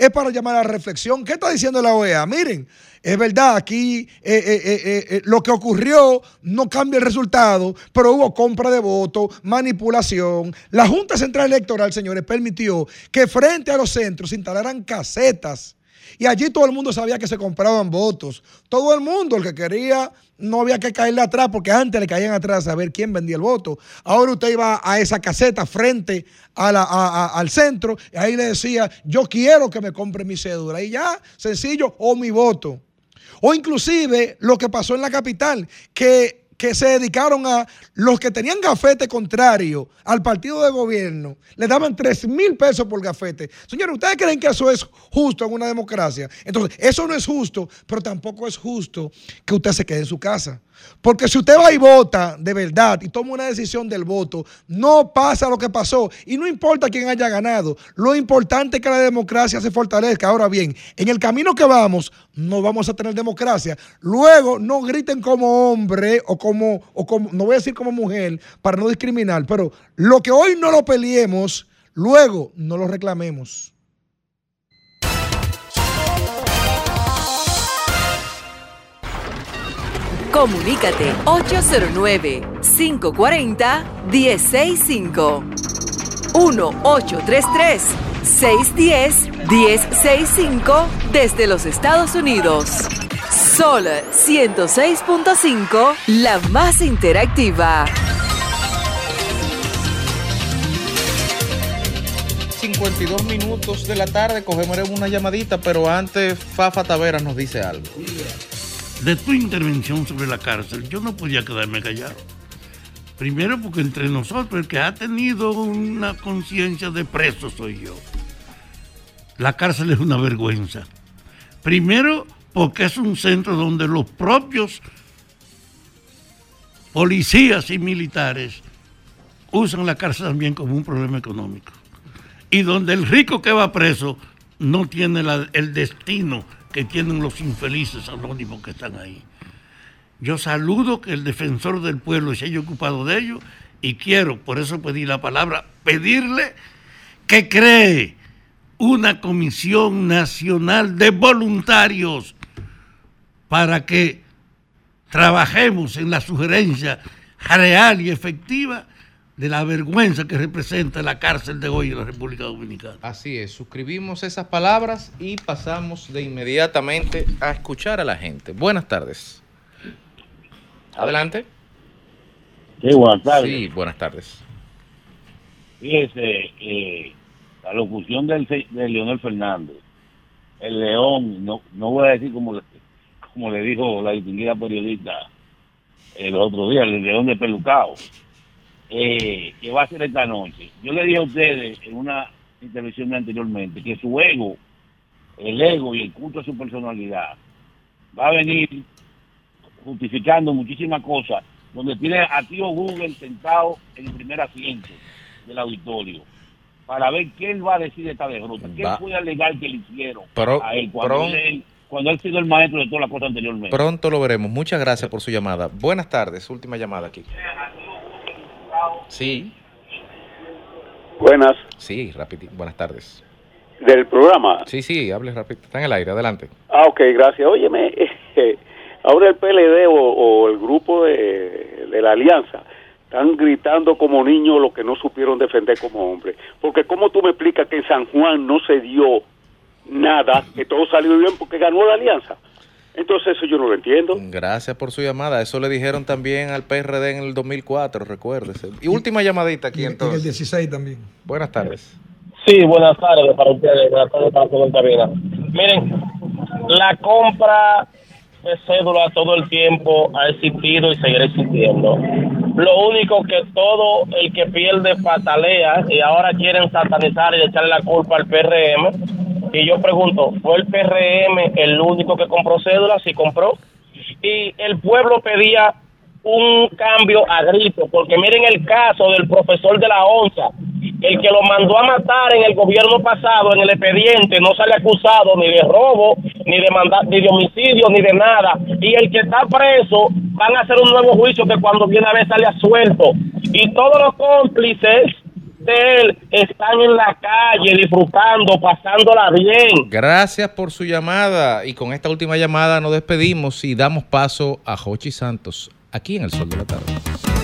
[SPEAKER 4] es para llamar a reflexión. ¿Qué está diciendo la OEA? Miren, es verdad, aquí eh, eh, eh, lo que ocurrió no cambia el resultado, pero hubo compra de votos, manipulación. La Junta Central Electoral, señores, permitió que frente a los centros se instalaran casetas. Y allí todo el mundo sabía que se compraban votos. Todo el mundo, el que quería, no había que caerle atrás, porque antes le caían atrás a ver quién vendía el voto. Ahora usted iba a esa caseta frente al centro, y ahí le decía, yo quiero que me compre mi cédula. Y ya, sencillo, o mi voto. O inclusive lo que pasó en la capital, que, que se dedicaron a los que tenían gafete contrario al partido de gobierno, le daban 3 mil pesos por gafete. Señores, ¿ustedes creen que eso es justo en una democracia? Entonces, eso no es justo, pero tampoco es justo que usted se quede en su casa. Porque si usted va y vota de verdad y toma una decisión del voto, no pasa lo que pasó. Y no importa quién haya ganado. Lo importante es que la democracia se fortalezca. Ahora bien, en el camino que vamos, no vamos a tener democracia. Luego, no griten como hombre o como, o como, no voy a decir como mujer para no discriminar, pero lo que hoy no lo peleemos, luego no lo reclamemos.
[SPEAKER 16] Comunícate 809-540-1065. 1-833-610-1065 desde los Estados Unidos. Sol 106.5, la más interactiva.
[SPEAKER 3] 52 minutos de la tarde, cogemos una llamadita, pero antes Fafa Taveras nos dice algo
[SPEAKER 27] de tu intervención sobre la cárcel, yo no podía quedarme callado. Primero porque entre nosotros el que ha tenido una conciencia de preso soy yo. La cárcel es una vergüenza. Primero porque es un centro donde los propios policías y militares usan la cárcel también como un problema económico. Y donde el rico que va preso no tiene el destino que tienen los infelices anónimos que están ahí. Yo saludo que el defensor del pueblo se haya ocupado de ello y quiero, por eso pedí la palabra, pedirle que cree una comisión nacional de voluntarios para que trabajemos en la sugerencia real y efectiva de la vergüenza que representa la cárcel de hoy en la República Dominicana.
[SPEAKER 3] Así es, suscribimos esas palabras y pasamos de inmediatamente a escuchar a la gente. Buenas tardes. Adelante.
[SPEAKER 31] Sí, buenas tardes.
[SPEAKER 3] Sí, buenas tardes.
[SPEAKER 31] Fíjese, eh, la locución del, de Leonel Fernández, el león, no, no voy a decir como, como le dijo la distinguida periodista el otro día, el león de pelucao, eh, que va a ser esta noche. Yo le dije a ustedes en una intervención anteriormente que su ego, el ego y el culto a su personalidad, va a venir justificando muchísimas cosas, donde tiene a tío Google sentado en el primer asiento del auditorio para ver qué él va a decir de esta derrota, qué
[SPEAKER 3] Va.
[SPEAKER 31] fue alegar que le hicieron
[SPEAKER 3] Pero-
[SPEAKER 31] a él cuando, él cuando él ha sido el maestro de todas las cosas anteriormente.
[SPEAKER 3] Pronto lo veremos. Muchas gracias por su llamada. Buenas tardes. Última llamada aquí. Sí.
[SPEAKER 32] Buenas,
[SPEAKER 3] Sí, rapidito. Buenas tardes.
[SPEAKER 32] del programa.
[SPEAKER 3] Sí, sí, hable rápido. Está en el aire. Adelante.
[SPEAKER 32] Ah, ok, gracias. Óyeme, eh, ahora el PLD o, o el grupo de, de la Alianza están gritando como niños lo que no supieron defender como hombres. Porque ¿cómo tú me explicas que en San Juan no se dio nada, que todo salió bien porque ganó la Alianza? Entonces eso yo no lo entiendo.
[SPEAKER 3] Gracias por su llamada. Eso le dijeron también al PRD en el 2004, recuérdese. Y última llamadita aquí
[SPEAKER 4] En el
[SPEAKER 3] entonces.
[SPEAKER 4] 16 también.
[SPEAKER 3] Buenas tardes.
[SPEAKER 33] Sí, buenas tardes para ustedes, buenas tardes para toda la cabina. Miren, la compra de cédula todo el tiempo ha existido y seguirá existiendo. Lo único que todo el que pierde patalea y ahora quieren satanizar y echarle la culpa al PRM. Y yo pregunto, ¿fue el PRM el único que compró cédulas? Sí compró. Y el pueblo pedía un cambio a grito, porque miren el caso del profesor de la ONSA, el que lo mandó a matar en el gobierno pasado, en el expediente, no sale acusado ni de robo, ni de manda- ni de homicidio, ni de nada. Y el que está preso, van a hacer un nuevo juicio que cuando viene a ver sale a suelto. Y todos los cómplices él están en la calle disfrutando, pasándola bien.
[SPEAKER 3] Gracias por su llamada. Y con esta última llamada nos despedimos y damos paso a Jochi Santos, aquí en el Sol de la Tarde.